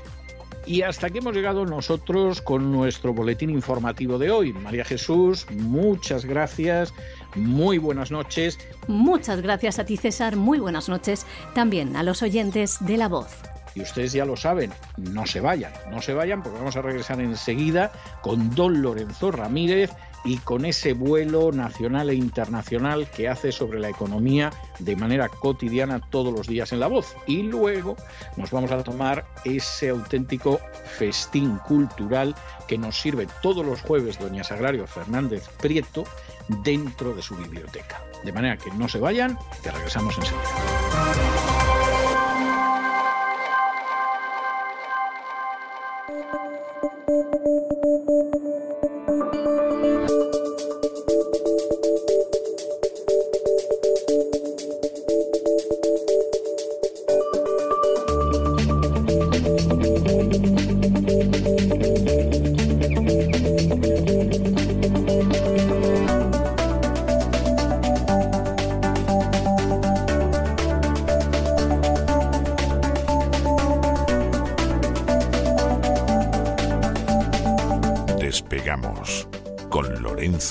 Y hasta aquí hemos llegado nosotros con nuestro boletín informativo de hoy. María Jesús, muchas gracias, muy buenas noches. Muchas gracias a ti César, muy buenas noches también a los oyentes de La Voz. Y ustedes ya lo saben, no se vayan, no se vayan porque vamos a regresar enseguida con don Lorenzo Ramírez y con ese vuelo nacional e internacional que hace sobre la economía de manera cotidiana todos los días en La Voz. Y luego nos vamos a tomar ese auténtico festín cultural que nos sirve todos los jueves doña Sagrario Fernández Prieto dentro de su biblioteca. De manera que no se vayan, que regresamos enseguida.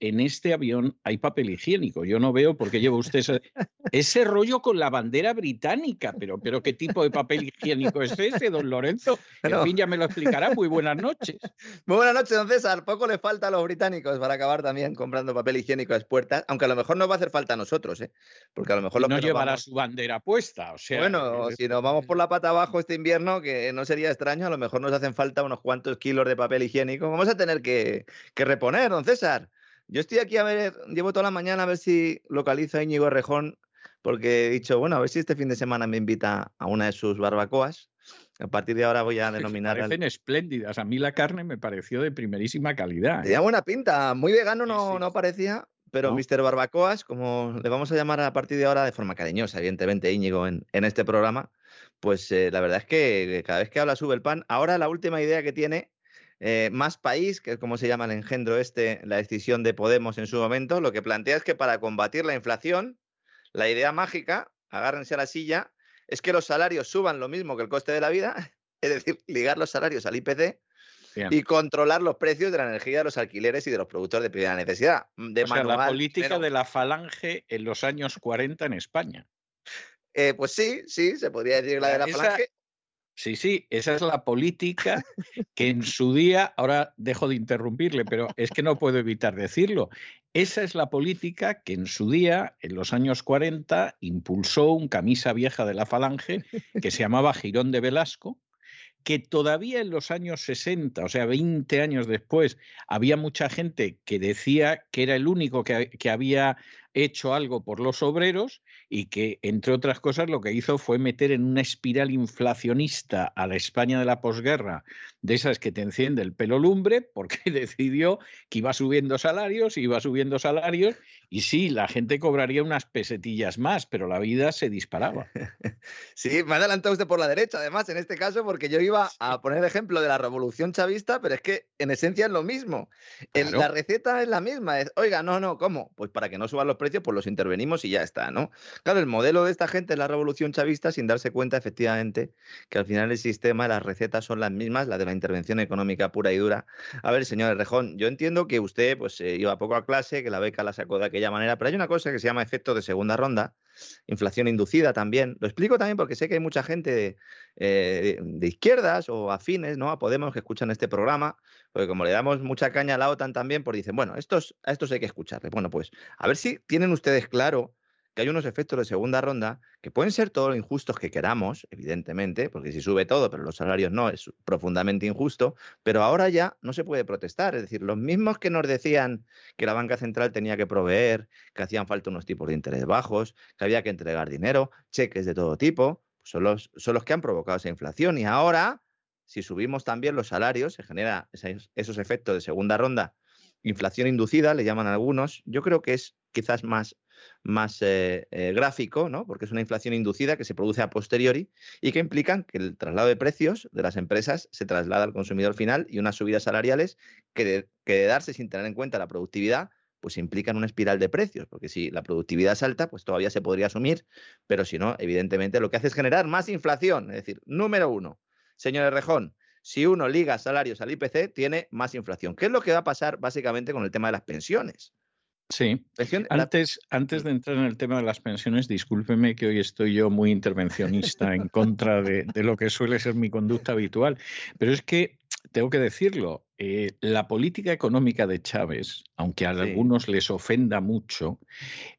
en este avión hay papel higiénico. Yo no veo por qué lleva usted ese, rollo con la bandera británica, pero, pero ¿qué tipo de papel higiénico es ese, don Lorenzo? En fin, ya me lo explicará. Muy buenas noches. Muy buenas noches, don César. Poco le falta a los británicos para acabar también comprando papel higiénico a las puertas, aunque a lo mejor nos va a hacer falta a nosotros, ¿eh? Porque a lo mejor... no llevará su bandera puesta, o sea... Bueno, si nos vamos por la pata abajo este invierno, que no sería extraño, a lo mejor nos hacen falta unos cuantos kilos de papel higiénico. Vamos a tener que, que reponer, César. Yo estoy aquí a ver, llevo toda la mañana a ver si localizo a Íñigo Rejón, porque he dicho, bueno, a ver si este fin de semana me invita a una de sus barbacoas. A partir de ahora voy a denominar. Me parecen espléndidas. A mí la carne me pareció de primerísima calidad. Tenía ¿eh? buena pinta. Muy vegano no, no parecía, pero Mr. Barbacoas, como le vamos a llamar a partir de ahora de forma cariñosa, evidentemente, Íñigo, en, en este programa, pues eh, la verdad es que cada vez que habla sube el pan. Ahora la última idea que tiene eh, más país, que es como se llama el engendro este, la decisión de Podemos en su momento, lo que plantea es que para combatir la inflación, la idea mágica, agárrense a la silla, es que los salarios suban lo mismo que el coste de la vida, es decir, ligar los salarios al IPC y controlar los precios de la energía, de los alquileres y de los productos de primera necesidad. De la política de la falange en los años 40 en España. Eh, pues sí, sí, se podría decir la de la falange. Sí, sí, esa es la política que en su día, ahora dejo de interrumpirle, pero es que no puedo evitar decirlo, esa es la política que en su día, en los años 40, impulsó un camisa vieja de la Falange que se llamaba Girón de Velasco, que todavía en los años 60, o sea, 20 años después, había mucha gente que decía que era el único que, que había hecho algo por los obreros y que, entre otras cosas, lo que hizo fue meter en una espiral inflacionista a la España de la posguerra, de esas que te enciende el pelo lumbre, porque decidió que iba subiendo salarios, iba subiendo salarios, y sí, la gente cobraría unas pesetillas más, pero la vida se disparaba. Sí, me ha adelantado usted por la derecha, además, en este caso, porque yo iba a poner ejemplo de la revolución chavista, pero es que en esencia es lo mismo. La receta es la misma. Es, Oiga, no, no, ¿cómo? Pues para que no suban los precios, pues los intervenimos y ya está, ¿no? Claro, el modelo de esta gente es la revolución chavista sin darse cuenta efectivamente que al final el sistema, las recetas son las mismas, la de la intervención económica pura y dura. A ver, señor Rejón, yo entiendo que usted pues eh, iba poco a clase, que la beca la sacó de aquella manera, pero hay una cosa que se llama efecto de segunda ronda, inflación inducida también. Lo explico también porque sé que hay mucha gente de, eh, de izquierdas o afines ¿no? a Podemos que escuchan este programa, porque como le damos mucha caña a la OTAN también, pues dicen, bueno, estos, a estos hay que escucharles. Bueno, pues a ver si tienen ustedes claro que hay unos efectos de segunda ronda que pueden ser todos lo injustos que queramos, evidentemente, porque si sube todo, pero los salarios no, es profundamente injusto, pero ahora ya no se puede protestar. Es decir, los mismos que nos decían que la banca central tenía que proveer, que hacían falta unos tipos de interés bajos, que había que entregar dinero, cheques de todo tipo, pues son, los, son los que han provocado esa inflación. Y ahora, si subimos también los salarios, se genera esos efectos de segunda ronda inflación inducida, le llaman algunos, yo creo que es quizás más más eh, eh, gráfico, ¿no? porque es una inflación inducida que se produce a posteriori y que implican que el traslado de precios de las empresas se traslada al consumidor final y unas subidas salariales que de, darse sin tener en cuenta la productividad, pues implican una espiral de precios, porque si la productividad es alta, pues todavía se podría asumir, pero si no, evidentemente lo que hace es generar más inflación. Es decir, número uno, señor Rejón, si uno liga salarios al IPC, tiene más inflación. ¿Qué es lo que va a pasar básicamente con el tema de las pensiones? Sí. Antes, antes de entrar en el tema de las pensiones, discúlpeme que hoy estoy yo muy intervencionista en contra de, lo que suele ser mi conducta habitual, pero es que tengo que decirlo, eh, la política económica de Chávez, aunque a algunos les ofenda mucho,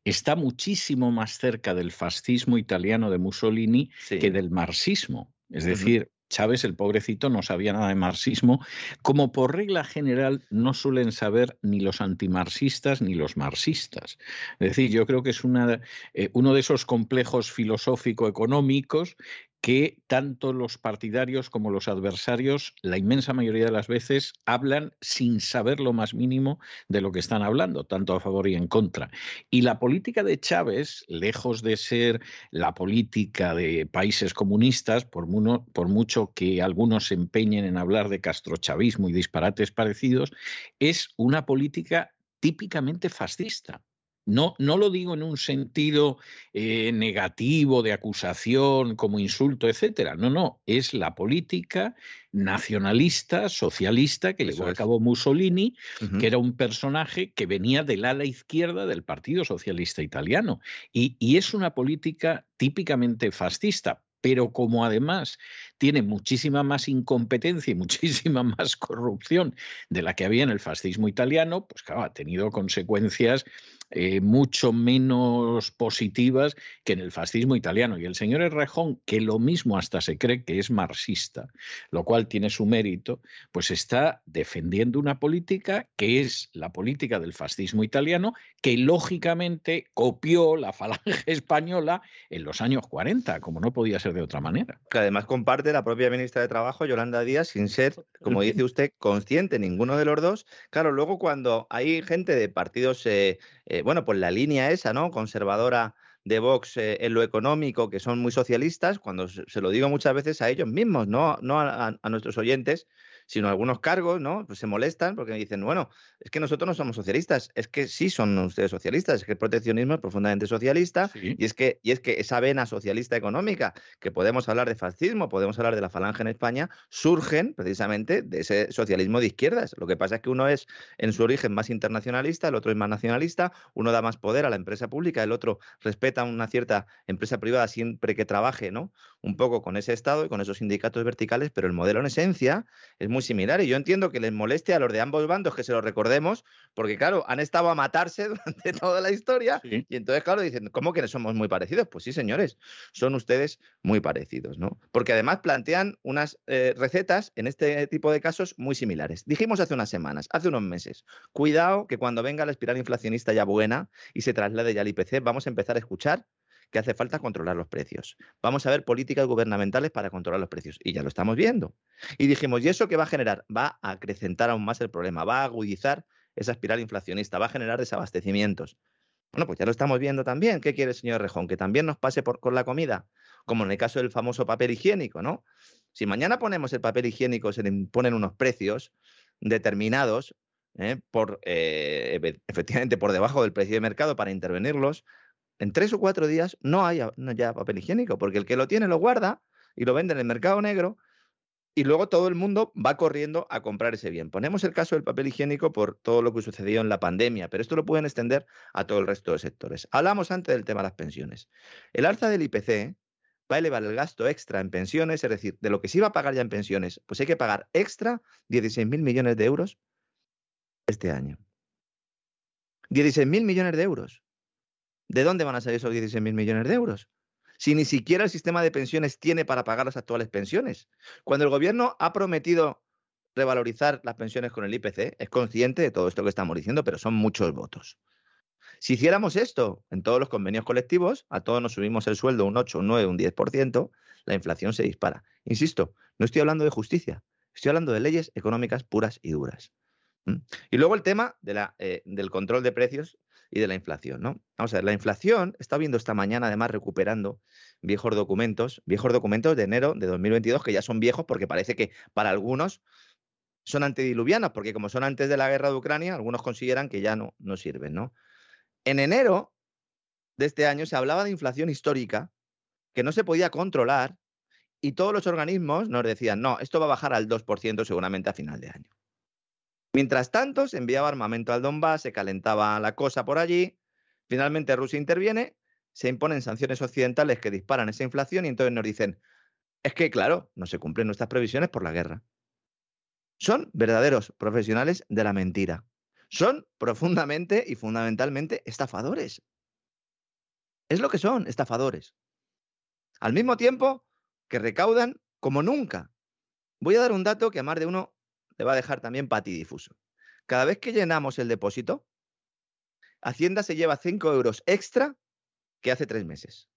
está muchísimo más cerca del fascismo italiano de Mussolini que del marxismo. Es decir, Chávez, el pobrecito, no sabía nada de marxismo, como por regla general no suelen saber ni los antimarxistas ni los marxistas. Es decir, yo creo que es una, eh, uno de esos complejos filosófico-económicos que tanto los partidarios como los adversarios, la inmensa mayoría de las veces, hablan sin saber lo más mínimo de lo que están hablando, tanto a favor y en contra. Y la política de Chávez, lejos de ser la política de países comunistas, por, mucho que algunos se empeñen en hablar de castrochavismo y disparates parecidos, es una política típicamente fascista. No, no lo digo en un sentido eh, negativo de acusación, como insulto, etcétera. No, no, es la política nacionalista, socialista que llevó a cabo Mussolini, que era un personaje que venía del ala izquierda del Partido Socialista Italiano. Y, y es una política típicamente fascista, pero como además tiene muchísima más incompetencia y muchísima más corrupción de la que había en el fascismo italiano, pues claro, ha tenido consecuencias eh, mucho menos positivas que en el fascismo italiano. Y el señor Errejón, que lo mismo hasta se cree que es marxista, lo cual tiene su mérito, pues está defendiendo una política que es la política del fascismo italiano, que lógicamente copió la falange española en los años 40, como no podía ser de otra manera. Que además comparte la propia ministra de Trabajo, Yolanda Díaz, sin ser, como dice usted, consciente ninguno de los dos. Claro, luego cuando hay gente de partidos eh, eh, bueno, pues la línea esa, ¿no? Conservadora de Vox eh, en lo económico, que son muy socialistas, cuando se, lo digo muchas veces a ellos mismos, no, no a, nuestros oyentes, sino algunos cargos, ¿no? Pues se molestan porque me dicen, bueno, es que nosotros no somos socialistas, es que sí son ustedes socialistas, es que el proteccionismo es profundamente socialista y, es que, y es que esa vena socialista económica, que podemos hablar de fascismo, podemos hablar de la falange en España, surgen precisamente de ese socialismo de izquierdas. Lo que pasa es que uno es en su origen más internacionalista, el otro es más nacionalista, uno da más poder a la empresa pública, el otro respeta una cierta empresa privada siempre que trabaje, ¿no? Un poco con ese Estado y con esos sindicatos verticales, pero el modelo en esencia es muy similar. Y yo entiendo que les moleste a los de ambos bandos que se lo recordemos, porque claro, han estado a matarse durante toda la historia. Y entonces, claro, dicen, ¿cómo que somos muy parecidos? Pues sí, señores, son ustedes muy parecidos, ¿no? Porque además plantean unas eh, recetas en este tipo de casos muy similares. Dijimos hace unas semanas, hace unos meses, cuidado que cuando venga la espiral inflacionista ya buena y se traslade ya al IPC, vamos a empezar a escuchar que hace falta controlar los precios. Vamos a ver políticas gubernamentales para controlar los precios. Y ya lo estamos viendo. Y dijimos, ¿y eso qué va a generar? Va a acrecentar aún más el problema, va a agudizar esa espiral inflacionista, va a generar desabastecimientos. Bueno, pues ya lo estamos viendo también. ¿Qué quiere el señor Rejón? Que también nos pase por, con la comida, como en el caso del famoso papel higiénico, ¿no? Si mañana ponemos el papel higiénico, se le imponen unos precios determinados, ¿eh? por, eh, efectivamente por debajo del precio de mercado para intervenirlos, en tres o cuatro días no hay ya papel higiénico, porque el que lo tiene lo guarda y lo vende en el mercado negro y luego todo el mundo va corriendo a comprar ese bien. Ponemos el caso del papel higiénico por todo lo que sucedió en la pandemia, pero esto lo pueden extender a todo el resto de sectores. Hablamos antes del tema de las pensiones. El alza del IPC va a elevar el gasto extra en pensiones, es decir, de lo que se iba a pagar ya en pensiones, pues hay que pagar extra 16.000 millones de euros este año. 16.000 millones de euros. ¿De dónde van a salir esos 16.000 millones de euros? Si ni siquiera el sistema de pensiones tiene para pagar las actuales pensiones. Cuando el gobierno ha prometido revalorizar las pensiones con el IPC, es consciente de todo esto que estamos diciendo, pero son muchos votos. Si hiciéramos esto en todos los convenios colectivos, a todos nos subimos el sueldo un 8, un 9, un 10%, la inflación se dispara. Insisto, no estoy hablando de justicia, estoy hablando de leyes económicas puras y duras. ¿Mm? Y luego el tema eh, del control de precios y de la inflación, ¿no? Vamos a ver, la inflación está viendo esta mañana, además, recuperando viejos documentos, viejos documentos de enero de 2022, que ya son viejos porque parece que para algunos son antediluvianos, porque como son antes de la guerra de Ucrania, algunos consideran que ya no, no sirven, ¿no? En enero de este año se hablaba de inflación histórica, que no se podía controlar, y todos los organismos nos decían, no, esto va a bajar al 2% seguramente a final de año. Mientras tanto, se enviaba armamento al Donbass, se calentaba la cosa por allí. Finalmente Rusia interviene, se imponen sanciones occidentales que disparan esa inflación y entonces nos dicen, es que claro, no se cumplen nuestras previsiones por la guerra. Son verdaderos profesionales de la mentira. Son profundamente y fundamentalmente estafadores. Es lo que son, estafadores. Al mismo tiempo que recaudan como nunca. Voy a dar un dato que a más de uno le va a dejar también patidifuso. Cada vez que llenamos el depósito, Hacienda se lleva 5 euros extra que hace tres meses.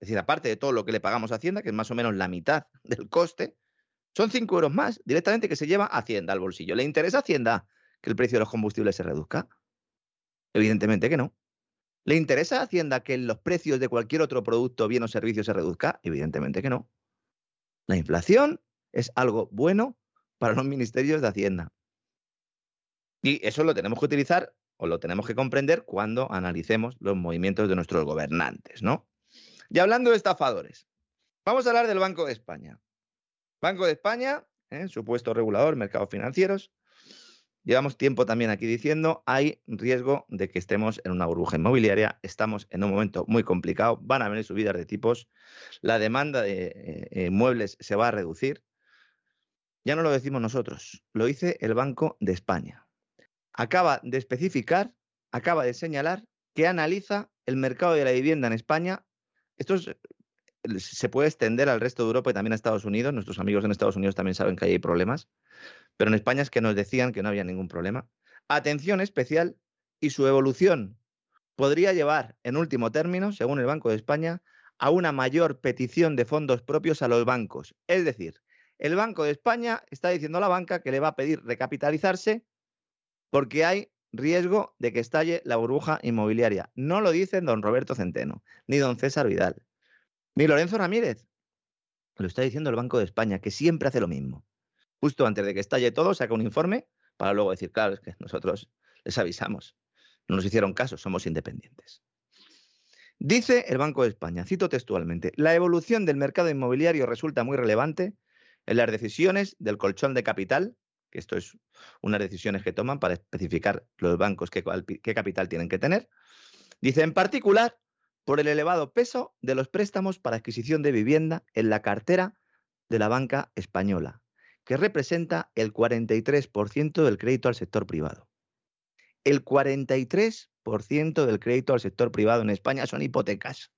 es decir, aparte de todo lo que le pagamos a Hacienda, que es más o menos la mitad del coste, son 5 euros más directamente que se lleva Hacienda al bolsillo. ¿Le interesa a Hacienda que el precio de los combustibles se reduzca? Evidentemente que no. ¿Le interesa a Hacienda que los precios de cualquier otro producto, bien o servicio se reduzca? Evidentemente que no. La inflación es algo bueno para los ministerios de Hacienda. Y eso lo tenemos que utilizar o lo tenemos que comprender cuando analicemos los movimientos de nuestros gobernantes, ¿no? Y hablando de estafadores, vamos a hablar del Banco de España. Banco de España, ¿eh? supuesto regulador, mercados financieros. Llevamos tiempo también aquí diciendo, hay riesgo de que estemos en una burbuja inmobiliaria, estamos en un momento muy complicado, van a venir subidas de tipos, la demanda de eh, eh, muebles se va a reducir. Ya no lo decimos nosotros, lo dice el Banco de España. Acaba de especificar, acaba de señalar que analiza el mercado de la vivienda en España. Esto se puede extender al resto de Europa y también a Estados Unidos. Nuestros amigos en Estados Unidos también saben que hay problemas. Pero en España es que nos decían que no había ningún problema. Atención especial y su evolución podría llevar, en último término, según el Banco de España, a una mayor petición de fondos propios a los bancos. Es decir, el Banco de España está diciendo a la banca que le va a pedir recapitalizarse porque hay riesgo de que estalle la burbuja inmobiliaria. No lo dicen don Roberto Centeno, ni don César Vidal, ni Lorenzo Ramírez. Lo está diciendo el Banco de España, que siempre hace lo mismo justo antes de que estalle todo, saca un informe para luego decir, claro, es que nosotros les avisamos. No nos hicieron caso, somos independientes. Dice el Banco de España, cito textualmente, la evolución del mercado inmobiliario resulta muy relevante en las decisiones del colchón de capital, que esto es unas decisiones que toman para especificar los bancos qué, qué capital tienen que tener. Dice, en particular, por el elevado peso de los préstamos para adquisición de vivienda en la cartera de la banca española, que representa el 43% del crédito al sector privado. El 43% del crédito al sector privado en España son hipotecas.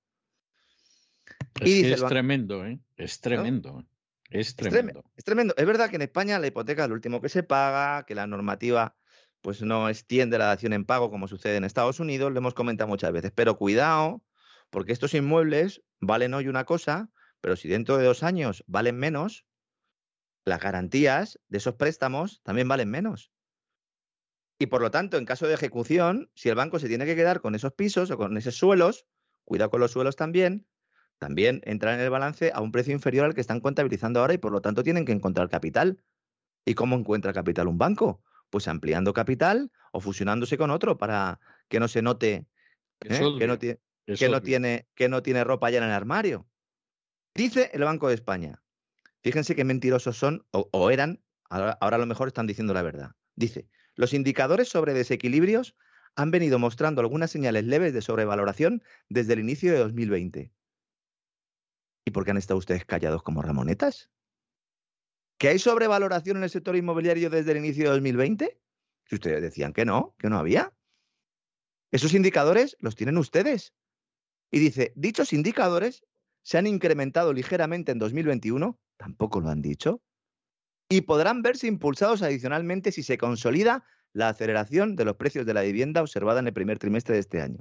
Es, tremendo, ¿eh? Es tremendo. Es tremendo. Es, tremendo. Es verdad que en España la hipoteca es lo último que se paga, que la normativa pues no extiende la dación en pago como sucede en Estados Unidos, lo hemos comentado muchas veces. Pero cuidado, porque estos inmuebles valen hoy una cosa, pero si dentro de dos años valen menos, las garantías de esos préstamos también valen menos. Y por lo tanto, en caso de ejecución, si el banco se tiene que quedar con esos pisos o con esos suelos, cuidado con los suelos también, también entran en el balance a un precio inferior al que están contabilizando ahora y por lo tanto tienen que encontrar capital. ¿Y cómo encuentra capital un banco? Pues ampliando capital o fusionándose con otro para que no se note ¿eh? que, no, tiene, que no tiene ropa ya en el armario. Dice el Banco de España, Fíjense qué mentirosos son o, eran, ahora, a lo mejor están diciendo la verdad. Dice, los indicadores sobre desequilibrios han venido mostrando algunas señales leves de sobrevaloración desde el inicio de 2020. ¿Y por qué han estado ustedes callados como ramonetas? ¿Que hay sobrevaloración en el sector inmobiliario desde el inicio de 2020? Si ustedes decían que no, que no había. Esos indicadores los tienen ustedes. Y dice, dichos indicadores se han incrementado ligeramente en 2021 tampoco lo han dicho, y podrán verse impulsados adicionalmente si se consolida la aceleración de los precios de la vivienda observada en el primer trimestre de este año.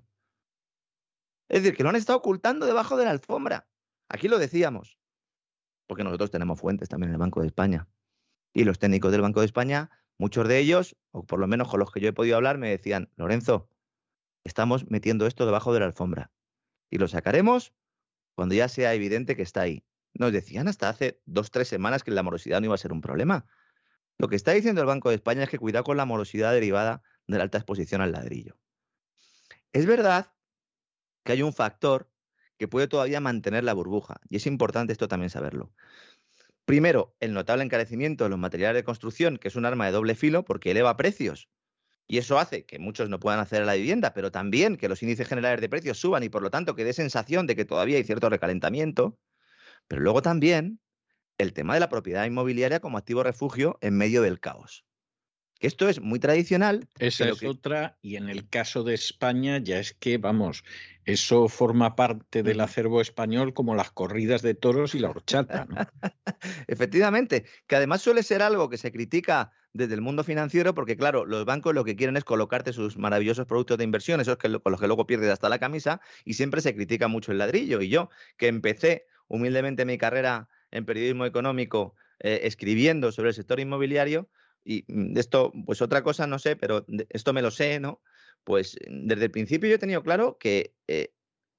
Es decir, que lo han estado ocultando debajo de la alfombra. Aquí lo decíamos, porque nosotros tenemos fuentes también en el Banco de España. Y los técnicos del Banco de España, muchos de ellos, o por lo menos con los que yo he podido hablar, me decían, Lorenzo, estamos metiendo esto debajo de la alfombra. Y lo sacaremos cuando ya sea evidente que está ahí. Nos decían hasta hace dos, tres semanas que la morosidad no iba a ser un problema. Lo que está diciendo el Banco de España es que cuidado con la morosidad derivada de la alta exposición al ladrillo. Es verdad que hay un factor que puede todavía mantener la burbuja, y es importante esto también saberlo. Primero, el notable encarecimiento de los materiales de construcción, que es un arma de doble filo porque eleva precios. Y eso hace que muchos no puedan acceder a la vivienda, pero también que los índices generales de precios suban y por lo tanto que dé sensación de que todavía hay cierto recalentamiento. Pero luego también el tema de la propiedad inmobiliaria como activo refugio en medio del caos. Esto es muy tradicional. Esa es otra, y en el caso de España ya es que, vamos, eso forma parte del acervo español como las corridas de toros y la horchata. Efectivamente, que además suele ser algo que se critica desde el mundo financiero, porque claro, los bancos lo que quieren es colocarte sus maravillosos productos de inversión, esos que, con los que luego pierdes hasta la camisa, y siempre se critica mucho el ladrillo. Y yo, que empecé humildemente mi carrera en periodismo económico eh, escribiendo sobre el sector inmobiliario, y mm, esto, pues otra cosa no sé, pero esto me lo sé, ¿no? Pues desde el principio yo he tenido claro que eh,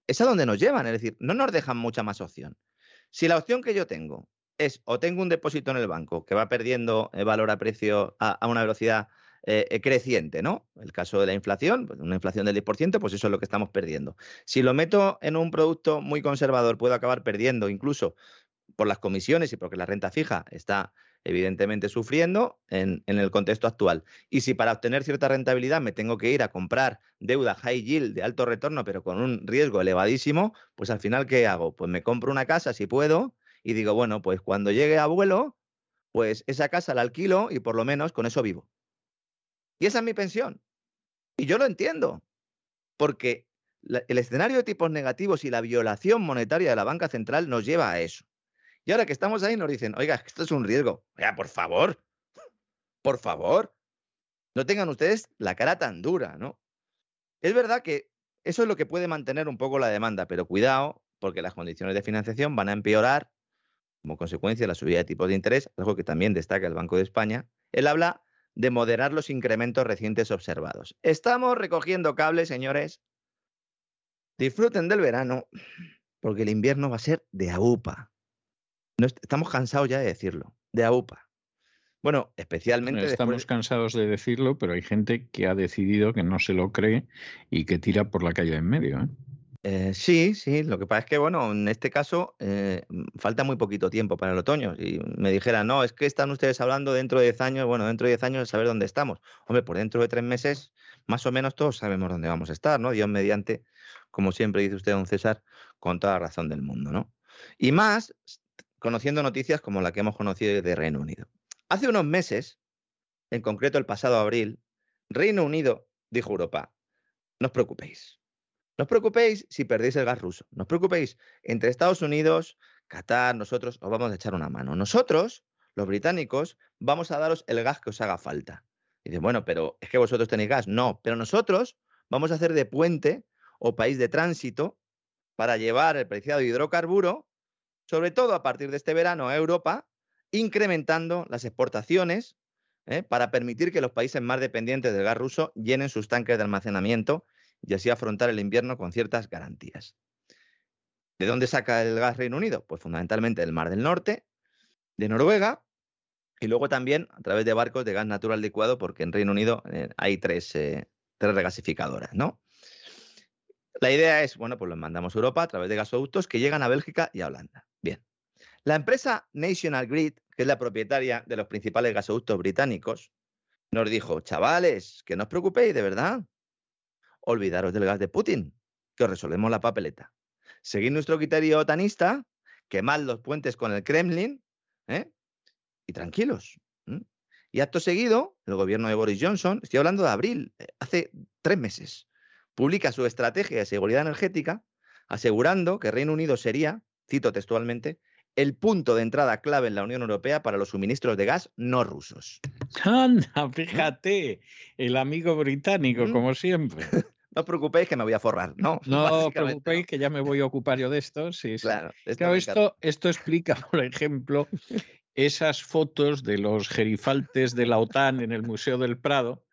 es a donde nos llevan, es decir, no nos dejan mucha más opción. Si la opción que yo tengo es o tengo un depósito en el banco que va perdiendo eh, valor a precio a, una velocidad eh, creciente, ¿no? El caso de la inflación, pues una inflación del 10%, pues eso es lo que estamos perdiendo. Si lo meto en un producto muy conservador, puedo acabar perdiendo incluso por las comisiones y porque la renta fija está evidentemente sufriendo en, el contexto actual. Y si para obtener cierta rentabilidad me tengo que ir a comprar deuda high yield de alto retorno, pero con un riesgo elevadísimo, pues al final, ¿qué hago? Pues me compro una casa si puedo y digo, bueno, pues cuando llegue abuelo, pues esa casa la alquilo y por lo menos con eso vivo. Y esa es mi pensión. Y yo lo entiendo, porque el escenario de tipos negativos y la violación monetaria de la banca central nos lleva a eso. Y ahora que estamos ahí nos dicen, oiga, esto es un riesgo. Oiga, por favor, por favor, no tengan ustedes la cara tan dura, ¿no? Es verdad que eso es lo que puede mantener un poco la demanda, pero cuidado, porque las condiciones de financiación van a empeorar como consecuencia de la subida de tipos de interés, algo que también destaca el Banco de España. Él habla de moderar los incrementos recientes observados. Estamos recogiendo cables, señores. Disfruten del verano, porque el invierno va a ser de AUPA estamos cansados ya de decirlo, de AUPA. Bueno, especialmente. Estamos cansados de decirlo, pero hay gente que ha decidido que no se lo cree y que tira por la calle en medio. ¿eh? Eh, sí, sí, lo que pasa es que, bueno, en este caso eh, falta muy poquito tiempo para el otoño. Si me dijera, no, es que están ustedes hablando dentro de 10 años, bueno, dentro de 10 años saber dónde estamos. Hombre, por dentro de tres meses, más o menos todos sabemos dónde vamos a estar, ¿no? Dios mediante, como siempre dice usted, don César, con toda razón del mundo, ¿no? Y más, conociendo noticias como la que hemos conocido de Reino Unido. Hace unos meses, en concreto el pasado abril, Reino Unido dijo Europa, no os preocupéis. No os preocupéis si perdéis el gas ruso. No os preocupéis. Entre Estados Unidos, Qatar, nosotros os vamos a echar una mano. Nosotros, los británicos, vamos a daros el gas que os haga falta. Y dice, bueno, pero es que vosotros tenéis gas. No, pero nosotros vamos a hacer de puente o país de tránsito para llevar el preciado hidrocarburo sobre todo a partir de este verano a Europa, incrementando las exportaciones ¿eh? para permitir que los países más dependientes del gas ruso llenen sus tanques de almacenamiento y así afrontar el invierno con ciertas garantías. ¿De dónde saca el gas Reino Unido? Pues fundamentalmente del Mar del Norte, de Noruega y luego también a través de barcos de gas natural licuado, porque en Reino Unido eh, hay tres, eh, tres regasificadoras, ¿no? La idea es, bueno, pues los mandamos a Europa a través de gasoductos que llegan a Bélgica y a Holanda. Bien. La empresa National Grid, que es la propietaria de los principales gasoductos británicos, nos dijo, chavales, que no os preocupéis, de verdad. Olvidaros del gas de Putin, que os resolvemos la papeleta. Seguid nuestro criterio otanista, quemad los puentes con el Kremlin, ¿eh? y tranquilos. Y acto seguido, el gobierno de Boris Johnson, estoy hablando de abril, eh, hace tres meses, publica su estrategia de seguridad energética, asegurando que Reino Unido sería, cito textualmente, el punto de entrada clave en la Unión Europea para los suministros de gas no rusos. Anda, fíjate, el amigo británico, como siempre. No os preocupéis que me voy a forrar, ¿no? No os preocupéis que ya me voy a ocupar yo de esto. Sí, Claro, esto, esto explica, por ejemplo, esas fotos de los gerifaltes de la OTAN en el Museo del Prado,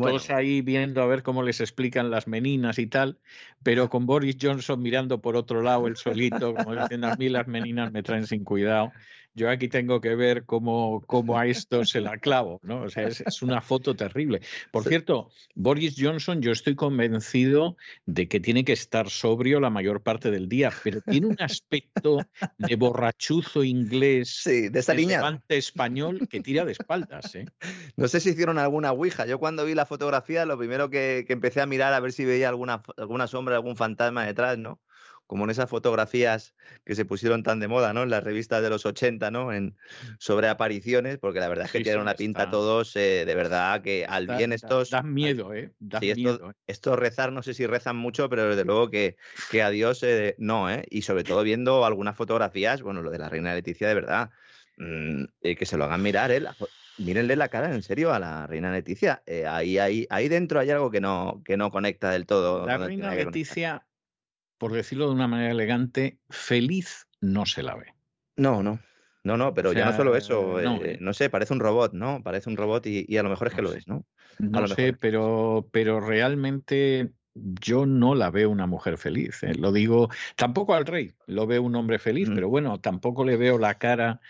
todos ahí viendo a ver cómo les explican las meninas y tal, pero con Boris Johnson mirando por otro lado el solito, como diciendo a mí las meninas me traen sin cuidado yo aquí tengo que ver cómo, cómo a esto se la clavo, ¿no? O sea, es, una foto terrible. Por cierto, Boris Johnson, yo estoy convencido de que tiene que estar sobrio la mayor parte del día, pero tiene un aspecto de borrachuzo inglés, sí, de español que tira de espaldas, ¿eh? No sé si hicieron alguna ouija. Yo cuando vi la fotografía, lo primero que, que empecé a mirar a ver si veía alguna, alguna sombra, algún fantasma detrás, ¿no? Como en esas fotografías que se pusieron tan de moda, ¿no? En las revistas de los 80, ¿no? En, sobre apariciones, porque la verdad es que tienen una pinta todos, eh, de verdad, que al bien estos... Dan miedo, ¿eh? sí, miedo, ¿eh? estos, rezar, no sé si rezan mucho, pero desde luego que, que a Dios eh, no, ¿eh? Y sobre todo viendo algunas fotografías, bueno, lo de la reina Leticia, de verdad, mm, que se lo hagan mirar, ¿eh? mírenle la cara en serio a la reina Leticia. Eh, ahí, ahí, ahí dentro hay algo que no, que no conecta del todo. La reina Leticia, por decirlo de una manera elegante, feliz no se la ve. No, no. No, no, pero ya no solo eso, no. Eh, no. sé, parece un robot, ¿no? Parece un robot y, a lo mejor es que lo es, ¿no? No sé, pero, pero realmente yo no la veo una mujer feliz. ¿eh? Lo digo, tampoco al rey, lo veo un hombre feliz, pero bueno, tampoco le veo la cara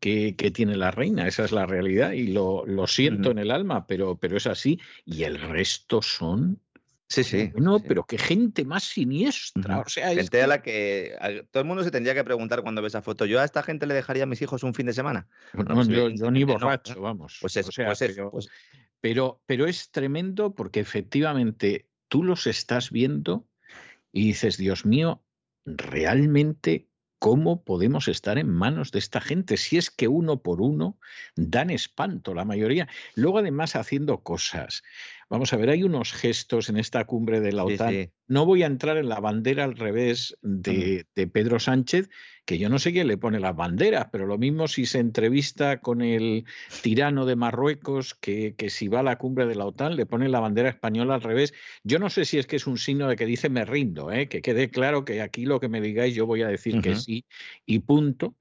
que, que, tiene la reina, esa es la realidad y lo, lo siento en el alma, pero, pero es así. Y el resto son Sí, sí. No, pero qué gente más siniestra. O sea, gente a la que todo el mundo se tendría que preguntar cuando ve esa foto. Yo a esta gente le dejaría a mis hijos un fin de semana. No, yo, ni borracho, vamos. Pues eso, pues pero, pues pero, pero es tremendo porque efectivamente tú los estás viendo y dices, Dios mío, realmente ¿Cómo podemos estar en manos de esta gente? Si es que uno por uno dan espanto, la mayoría. Luego, además, haciendo cosas. Vamos a ver, hay unos gestos en esta cumbre de la OTAN. No voy a entrar en la bandera al revés de, de, Pedro Sánchez, que yo no sé quién le pone las banderas, pero lo mismo si se entrevista con el tirano de Marruecos, que, que, si va a la cumbre de la OTAN le pone la bandera española al revés. Yo no sé si es que es un signo de que dice me rindo, ¿eh? que quede claro que aquí lo que me digáis yo voy a decir que sí y punto.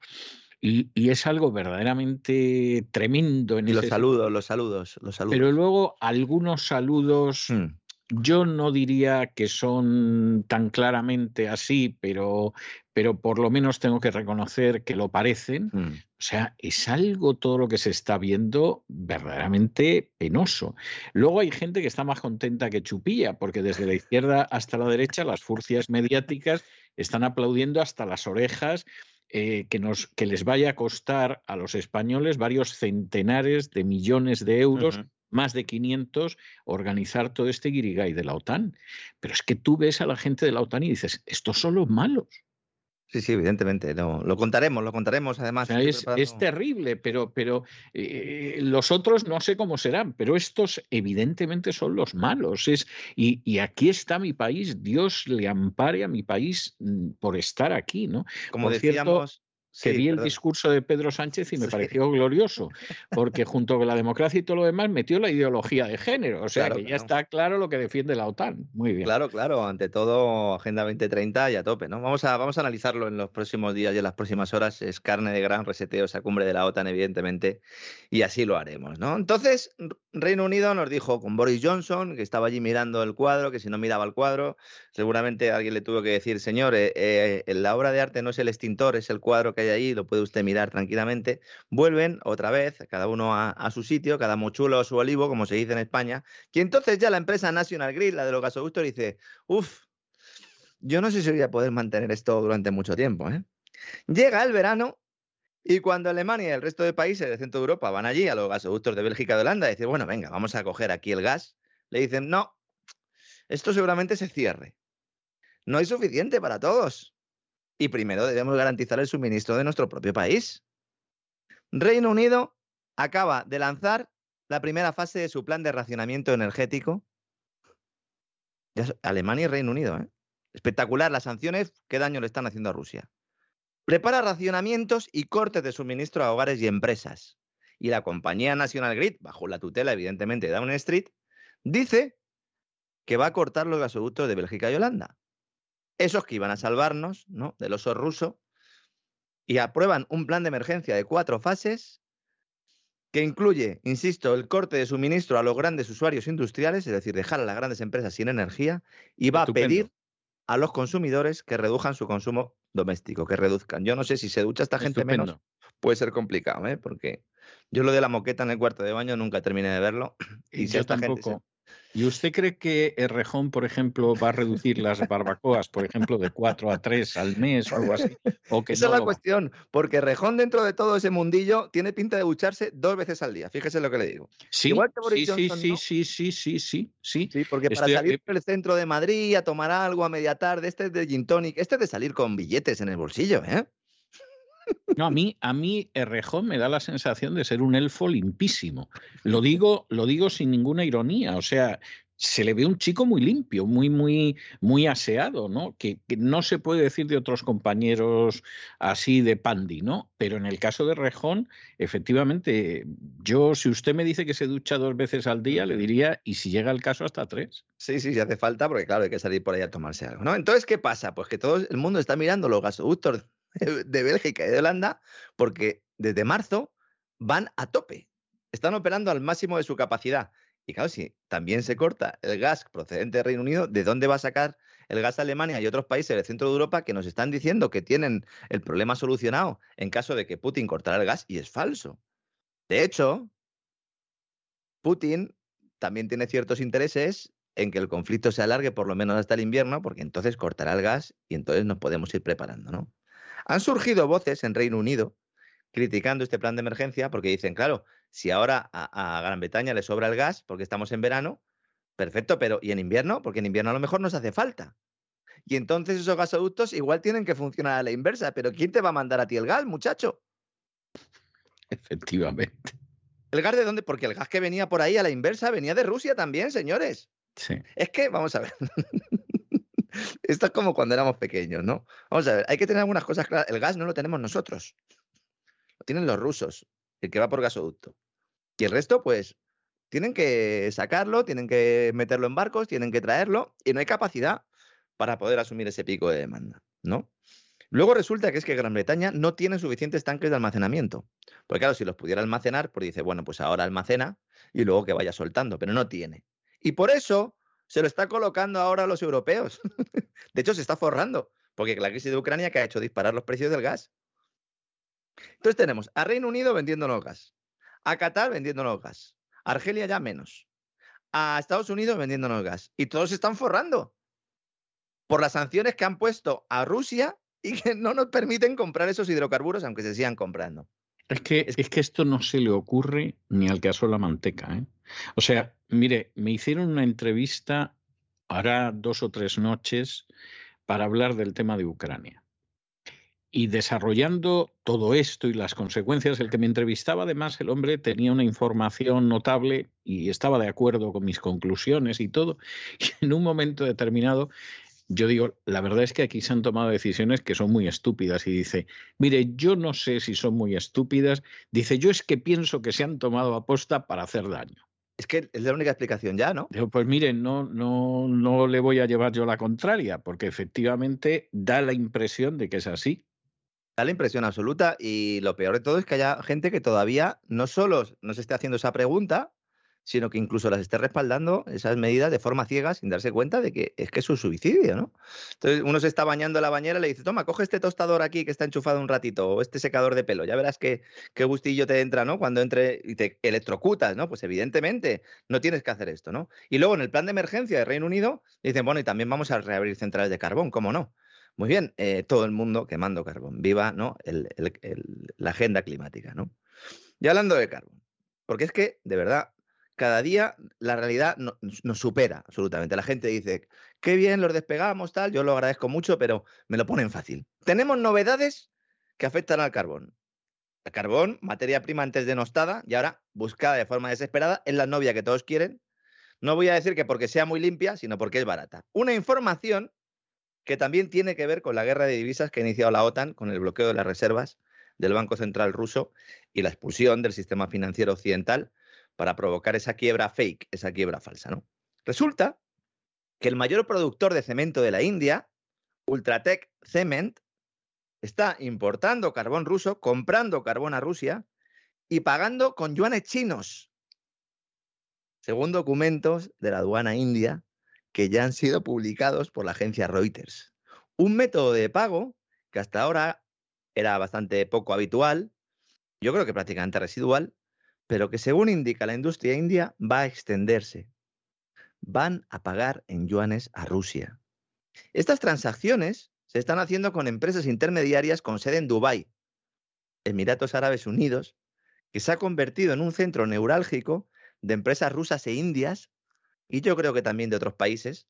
Y, y, es algo verdaderamente tremendo. En y los saludos, los saludos, los saludos. Pero luego algunos saludos mm. Yo no diría que son tan claramente así, pero, pero por lo menos tengo que reconocer que lo parecen. Mm. O sea, es algo todo lo que se está viendo verdaderamente penoso. Luego hay gente que está más contenta que Chupilla, porque desde la izquierda hasta la derecha las furcias mediáticas están aplaudiendo hasta las orejas eh, que, nos, que les vaya a costar a los españoles varios centenares de millones de euros más de 500, organizar todo este guirigay de la OTAN. Pero es que tú ves a la gente de la OTAN y dices, estos son los malos. Sí, sí, evidentemente. No, lo contaremos, lo contaremos además. es, terrible, pero, pero eh, los otros no sé cómo serán, pero estos evidentemente son los malos. Es, y, y, aquí está mi país, Dios le ampare a mi país mm, por estar aquí, ¿no? Como decíamos que vi el discurso de Pedro Sánchez y me pareció glorioso, porque junto con la democracia y todo lo demás metió la ideología de género, o sea que ya está claro lo que defiende la OTAN. Muy bien. Claro, claro, ante todo Agenda 2030 y a tope, ¿no? Vamos a, vamos a analizarlo en los próximos días y en las próximas horas, es carne de gran reseteo esa cumbre de la OTAN, evidentemente, y así lo haremos, ¿no? Entonces, Reino Unido nos dijo con Boris Johnson, que estaba allí mirando el cuadro, que si no miraba el cuadro, seguramente alguien le tuvo que decir, señor, eh, eh, la obra de arte no es el extintor, es el cuadro que hay ahí, lo puede usted mirar tranquilamente. Vuelven otra vez, cada uno a, su sitio, cada mochulo a su olivo, como se dice en España. Y entonces ya la empresa National Grid, la de los gasoductos, dice, uff, yo no sé si voy a poder mantener esto durante mucho tiempo. ¿eh? Llega el verano y cuando Alemania y el resto de países de Centro Europa van allí a los gasoductos de Bélgica y Holanda y dicen, bueno, venga, vamos a coger aquí el gas, le dicen, no, esto seguramente se cierre. No hay suficiente para todos. Y primero debemos garantizar el suministro de nuestro propio país. Reino Unido acaba de lanzar la primera fase de su plan de racionamiento energético. Alemania y Reino Unido. ¿eh? Espectacular las sanciones, qué daño le están haciendo a Rusia. Prepara racionamientos y cortes de suministro a hogares y empresas. Y la compañía National Grid, bajo la tutela evidentemente de Down Street, dice que va a cortar los gasoductos de Bélgica y Holanda. Esos que iban a salvarnos ¿no? del oso ruso y aprueban un plan de emergencia de cuatro fases que incluye, insisto, el corte de suministro a los grandes usuarios industriales, es decir, dejar a las grandes empresas sin energía, y va a pedir a los consumidores que reduzcan su consumo doméstico, que reduzcan. Yo no sé si se ducha esta gente menos, puede ser complicado, ¿eh? porque yo lo de la moqueta en el cuarto de baño nunca terminé de verlo. Y si esta tampoco. ¿Y usted cree que Errejón, por ejemplo, va a reducir las barbacoas, por ejemplo, de cuatro a tres al mes o algo así? O que Esa es la cuestión, porque Errejón, dentro de todo ese mundillo, tiene pinta de ducharse dos veces al día. Fíjese lo que le digo. Sí, sí, sí, sí, sí, sí, sí, sí, sí. porque para salir eh del a... centro de Madrid a tomar algo a media tarde, este es de gin tonic, este es de salir con billetes en el bolsillo, ¿eh? No, a mí, a mí Errejón me da la sensación de ser un elfo limpísimo. Lo digo, lo digo sin ninguna ironía. O sea, se le ve un chico muy limpio, muy, muy, muy aseado, ¿no? Que, no se puede decir de otros compañeros así de pandi, ¿no? Pero en el caso de Rejón, efectivamente, yo, si usted me dice que se ducha dos veces al día, le diría, y si llega el caso, hasta tres. Sí, sí, si hace falta, porque claro, hay que salir por ahí a tomarse algo, ¿no? Entonces, ¿qué pasa? Pues que todo el mundo está mirando los gasoductos de Bélgica y de Holanda, porque desde marzo van a tope. Están operando al máximo de su capacidad. Y claro, si también se corta el gas procedente del Reino Unido, ¿de dónde va a sacar el gas Alemania y otros países del centro de Europa que nos están diciendo que tienen el problema solucionado en caso de que Putin cortara el gas? Y es falso. De hecho, Putin también tiene ciertos intereses en que el conflicto se alargue por lo menos hasta el invierno, porque entonces cortará el gas y entonces nos podemos ir preparando, ¿no? Han surgido voces en Reino Unido criticando este plan de emergencia porque dicen, claro, si ahora a, Gran Bretaña le sobra el gas porque estamos en verano, perfecto, pero ¿y en invierno? Porque en invierno a lo mejor nos hace falta. Y entonces esos gasoductos igual tienen que funcionar a la inversa, pero ¿quién te va a mandar a ti el gas, muchacho? Efectivamente. ¿El gas de dónde? Porque el gas que venía por ahí a la inversa venía de Rusia también, señores. Sí. Es que, vamos a ver. Esto es como cuando éramos pequeños, ¿no? Vamos a ver, hay que tener algunas cosas claras. El gas no lo tenemos nosotros. Lo tienen los rusos el que va por gasoducto. Y el resto, pues, tienen que sacarlo, tienen que meterlo en barcos, tienen que traerlo, y no hay capacidad para poder asumir ese pico de demanda, ¿no? Luego resulta que es que Gran Bretaña no tiene suficientes tanques de almacenamiento. Porque claro, si los pudiera almacenar, pues dice, bueno, pues ahora almacena y luego que vaya soltando, pero no tiene. Y por eso se lo está colocando ahora a los europeos. de hecho, se está forrando, porque la crisis de Ucrania que ha hecho disparar los precios del gas. Entonces tenemos a Reino Unido vendiéndonos gas, a Qatar vendiéndonos gas, a Argelia ya menos, a Estados Unidos vendiéndonos gas. Y todos se están forrando por las sanciones que han puesto a Rusia y que no nos permiten comprar esos hidrocarburos aunque se sigan comprando. Es que, es que esto no se le ocurre ni al caso de la manteca. ¿eh? O sea, mire, me hicieron una entrevista hará dos o tres noches para hablar del tema de Ucrania y desarrollando todo esto y las consecuencias, el que me entrevistaba, además, el hombre tenía una información notable y estaba de acuerdo con mis conclusiones y todo. Y en un momento determinado, yo digo, la verdad es que aquí se han tomado decisiones que son muy estúpidas. Y dice, mire, yo no sé si son muy estúpidas. Dice, yo es que pienso que se han tomado aposta para hacer daño. Es que es la única explicación ya, ¿no? Pues mire, no, no, no le voy a llevar yo la contraria, porque efectivamente da la impresión de que es así. Da la impresión absoluta y lo peor de todo es que haya gente que todavía no solo nos esté haciendo esa pregunta, sino que incluso las esté respaldando esas medidas de forma ciega sin darse cuenta de que es que es un suicidio, ¿no? Entonces uno se está bañando en la bañera y le dice, toma, coge este tostador aquí que está enchufado un ratito o este secador de pelo, ya verás qué, qué gustillo te entra, ¿no? Cuando entre y te electrocutas, ¿no? Pues evidentemente no tienes que hacer esto, ¿no? Y luego en el plan de emergencia de Reino Unido dicen, bueno, y también vamos a reabrir centrales de carbón, ¿cómo no? Muy bien, eh, todo el mundo quemando carbón. Viva ¿no? la agenda climática. ¿no? Y hablando de carbón, porque es que, de verdad, cada día la realidad nos supera absolutamente. La gente dice, qué bien, los despegamos, tal, yo lo agradezco mucho, pero me lo ponen fácil. Tenemos novedades que afectan al carbón. El carbón, materia prima antes denostada y ahora buscada de forma desesperada, es la novia que todos quieren. No voy a decir que porque sea muy limpia, sino porque es barata. Una información que también tiene que ver con la guerra de divisas que ha iniciado la OTAN con el bloqueo de las reservas del Banco Central ruso y la expulsión del sistema financiero occidental para provocar esa quiebra fake, esa quiebra falsa. ¿no? Resulta que el mayor productor de cemento de la India, Ultratech Cement, está importando carbón ruso, comprando carbón a Rusia y pagando con yuanes chinos. Según documentos de la aduana india, que ya han sido publicados por la agencia Reuters. Un método de pago que hasta ahora era bastante poco habitual, yo creo que prácticamente residual, pero que según indica la industria india va a extenderse. Van a pagar en yuanes a Rusia. Estas transacciones se están haciendo con empresas intermediarias con sede en Dubái, Emiratos Árabes Unidos, que se ha convertido en un centro neurálgico de empresas rusas e indias y yo creo que también de otros países,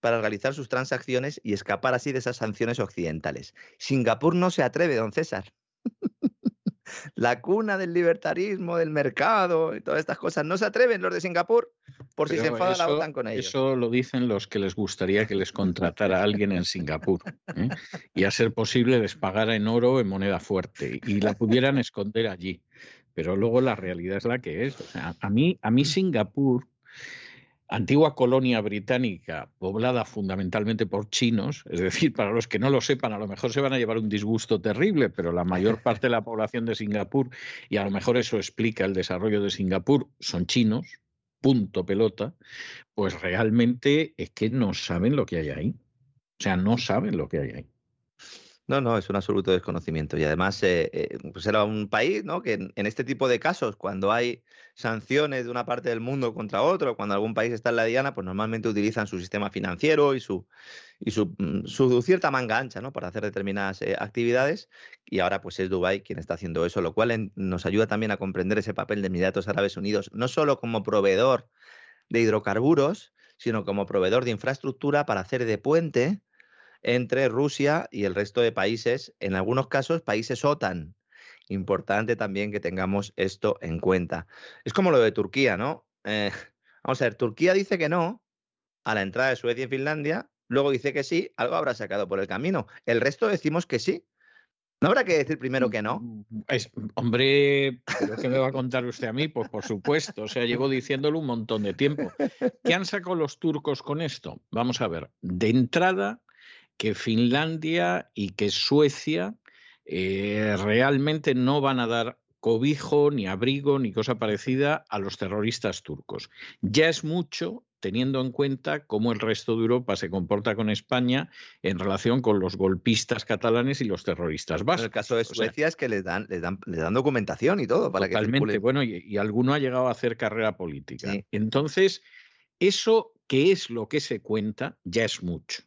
para realizar sus transacciones y escapar así de esas sanciones occidentales. Singapur no se atreve, don César. La cuna del libertarismo, del mercado y todas estas cosas. No se atreven los de Singapur por si se enfada la OTAN con ellos. Eso lo dicen los que les gustaría que les contratara a alguien en Singapur ¿eh? y a ser posible les pagara en oro en moneda fuerte y la pudieran esconder allí. Pero luego la realidad es la que es. O sea, a mí, a mí Singapur antigua colonia británica poblada fundamentalmente por chinos, es decir, para los que no lo sepan, a lo mejor se van a llevar un disgusto terrible, pero la mayor parte de la población de Singapur, y a lo mejor eso explica el desarrollo de Singapur, son chinos, punto pelota, pues realmente es que no saben lo que hay ahí. O sea, no saben lo que hay ahí. No, no, es un absoluto desconocimiento. Y además, eh, eh, pues era un país ¿no? que en, este tipo de casos, cuando hay sanciones de una parte del mundo contra otro, cuando algún país está en la diana, pues normalmente utilizan su sistema financiero y su, y su, mm, su cierta manga ancha ¿no? para hacer determinadas eh, actividades. Y ahora pues es Dubái quien está haciendo eso, lo cual nos ayuda también a comprender ese papel de Emiratos Árabes Unidos, no solo como proveedor de hidrocarburos, sino como proveedor de infraestructura para hacer de puente entre Rusia y el resto de países, en algunos casos países OTAN. Importante también que tengamos esto en cuenta. Es como lo de Turquía, ¿no? Eh, vamos a ver, Turquía dice que no a la entrada de Suecia y Finlandia, luego dice que sí, algo habrá sacado por el camino. El resto decimos que sí. ¿No habrá que decir primero que no? Mm, es, hombre, ¿qué me va a contar usted a mí? Pues por supuesto, o sea, llevo diciéndolo un montón de tiempo. ¿Qué han sacado los turcos con esto? Vamos a ver, de entrada, que Finlandia y que Suecia eh, realmente no van a dar cobijo, ni abrigo, ni cosa parecida a los terroristas turcos. Ya es mucho teniendo en cuenta cómo el resto de Europa se comporta con España en relación con los golpistas catalanes y los terroristas vascos. En el caso de Suecia es que les dan, les dan, dan documentación y todo para totalmente, bueno, y, alguno ha llegado a hacer carrera política. Entonces, eso que es lo que se cuenta ya es mucho.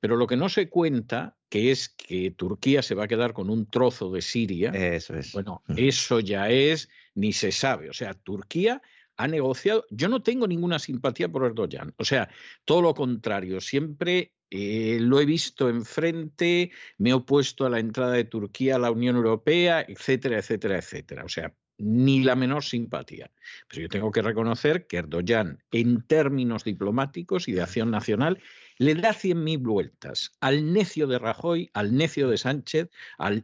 Pero lo que no se cuenta, que es que Turquía se va a quedar con un trozo de Siria, eso es. Bueno, eso ya es, ni se sabe. O sea, Turquía ha negociado. Yo no tengo ninguna simpatía por Erdogan. O sea, todo lo contrario. Siempre eh, lo he visto enfrente, me he opuesto a la entrada de Turquía a la Unión Europea, etcétera, etcétera, etcétera. O sea, ni la menor simpatía. Pero yo tengo que reconocer que Erdogan, en términos diplomáticos y de acción nacional, le da cien mil vueltas al necio de Rajoy, al necio de Sánchez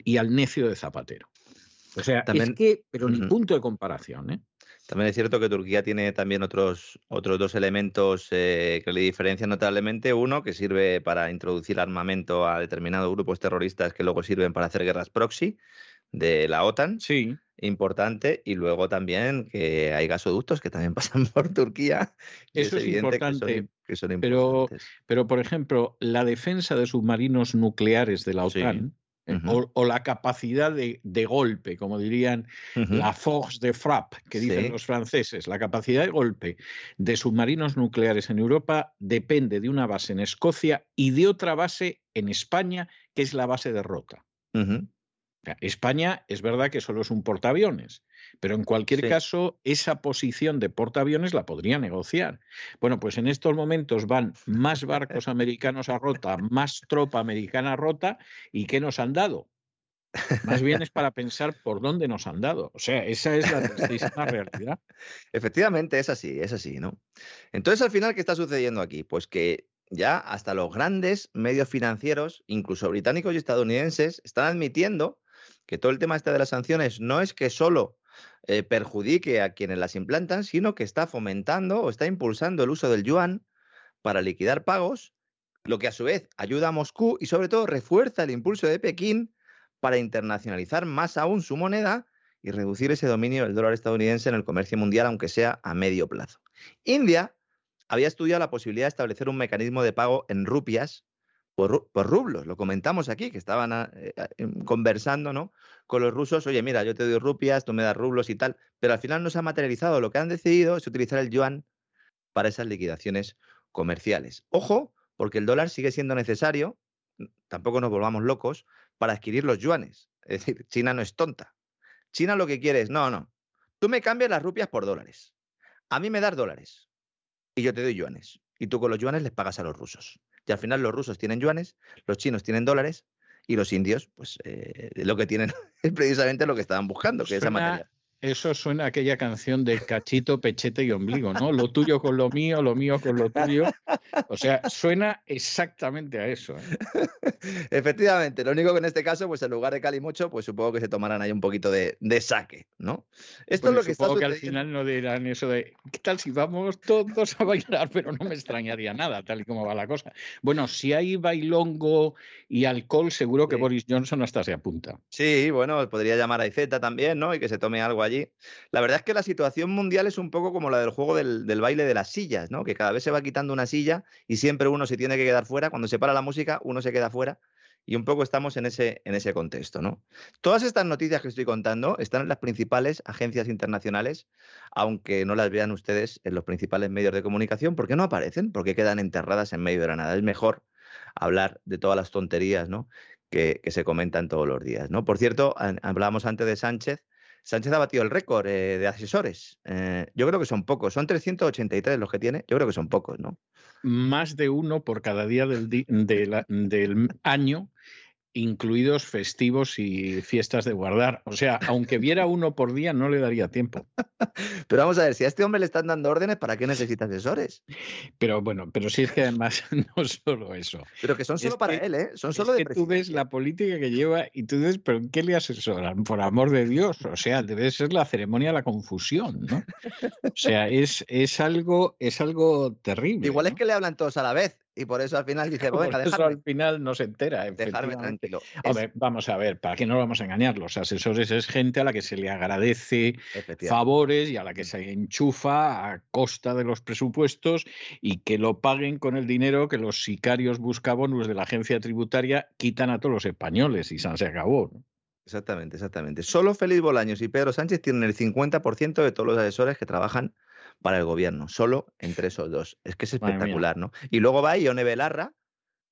y al necio de Zapatero. O sea, es que, pero ni punto de comparación, ¿eh? También es cierto que Turquía tiene también otros, otros dos elementos eh, que le diferencian notablemente. Uno, que sirve para introducir armamento a determinados grupos terroristas que luego sirven para hacer guerras proxy de la OTAN. Sí. Importante. Y luego también que hay gasoductos que también pasan por Turquía. Eso es, importante. pero, pero, por ejemplo, la defensa de submarinos nucleares de la OTAN. Eh, o, la capacidad de, golpe, como dirían la force de frappe, que dicen los franceses, la capacidad de golpe de submarinos nucleares en Europa depende de una base en Escocia y de otra base en España, que es la base de Rota. España es verdad que solo es un portaaviones, pero en cualquier caso esa posición de portaaviones la podría negociar. Bueno, pues en estos momentos van más barcos americanos a rota, más tropa americana a rota, ¿y qué nos han dado? Más bien es para pensar por dónde nos han dado. O sea, esa es la tristísima realidad. Efectivamente, es así, es así, ¿no? Entonces, al final, ¿qué está sucediendo aquí? Pues que ya hasta los grandes medios financieros, incluso británicos y estadounidenses, están admitiendo que todo el tema este de las sanciones no es que solo eh, perjudique a quienes las implantan, sino que está fomentando o está impulsando el uso del yuan para liquidar pagos, lo que a su vez ayuda a Moscú y sobre todo refuerza el impulso de Pekín para internacionalizar más aún su moneda y reducir ese dominio del dólar estadounidense en el comercio mundial, aunque sea a medio plazo. India había estudiado la posibilidad de establecer un mecanismo de pago en rupias por, rublos. Lo comentamos aquí, que estaban eh, em, conversando ¿no? con los rusos, oye, mira, yo te doy rupias, tú me das rublos y tal, pero al final no se ha materializado. Lo que han decidido es utilizar el yuan para esas liquidaciones comerciales. Ojo, porque el dólar sigue siendo necesario, tampoco nos volvamos locos, para adquirir los yuanes. Es decir, China no es tonta. China lo que quiere es, no, no, tú me cambias las rupias por dólares. A mí me das dólares y yo te doy yuanes. Y tú con los yuanes les pagas a los rusos. Y al final los rusos tienen yuanes, los chinos tienen dólares Y los indios, pues eh, lo que tienen es precisamente lo que estaban buscando, que es esa materia. Eso suena a aquella canción de cachito, pechete y ombligo, ¿no? Lo tuyo con lo mío, lo mío con lo tuyo. O sea, suena exactamente a eso. ¿eh? Efectivamente, lo único que en este caso, pues en lugar de calimocho, pues supongo que se tomarán ahí un poquito de, saque, ¿no? Esto es lo que supongo está que al final no dirán eso de, ¿qué tal si vamos todos a bailar? Pero no me extrañaría nada, tal y como va la cosa. Bueno, si hay bailongo y alcohol, seguro que Boris Johnson hasta se apunta. Sí, bueno, podría llamar a Izeta también, ¿no? Y que se tome algo allí. La verdad es que la situación mundial es un poco como la del juego del, baile de las sillas, ¿no? Que cada vez se va quitando una silla y siempre uno se tiene que quedar fuera. Cuando se para la música, uno se queda fuera. Y un poco estamos en ese, en ese contexto, ¿no? Todas estas noticias que estoy contando están en las principales agencias internacionales, aunque no las vean ustedes en los principales medios de comunicación, porque no aparecen, porque quedan enterradas en medio de la nada. Es mejor hablar de todas las tonterías, ¿no? Que, se comentan todos los días. ¿no? Por cierto, hablábamos antes de Sánchez Sánchez ha batido el récord eh, de asesores. Eh, yo creo que son pocos. Son 383 los que tiene. Yo creo que son pocos, ¿no? Más de uno por cada día del, del año incluidos festivos y fiestas de guardar. O sea, aunque viera uno por día, no le daría tiempo. Pero vamos a ver, si a este hombre le están dando órdenes, ¿para qué necesita asesores? Pero bueno, pero si es que además no solo eso. Pero que son solo para él, ¿eh? Son solo es que tú ves la política que lleva y tú dices, ¿pero qué le asesoran? Por amor de Dios. O sea, debe ser la ceremonia de la confusión, ¿no? O sea, es, es, algo, es algo terrible. Igual es que le hablan todos a la vez y por eso al final dice, bueno, dejarme. Eso al final no se entera. Dejarme tranquilo. vamos a ver, ¿para qué no vamos a engañar? Los asesores es gente a la que se le agradece favores y a la que se enchufa a costa de los presupuestos y que lo paguen con el dinero que los sicarios buscabonus de la agencia tributaria quitan a todos los españoles y se acabó. Exactamente, exactamente. Solo Félix Bolaños y Pedro Sánchez tienen el 50% de todos los asesores que trabajan para el gobierno, solo entre esos dos. Es que es espectacular, ¿no? Y luego va Ione Belarra,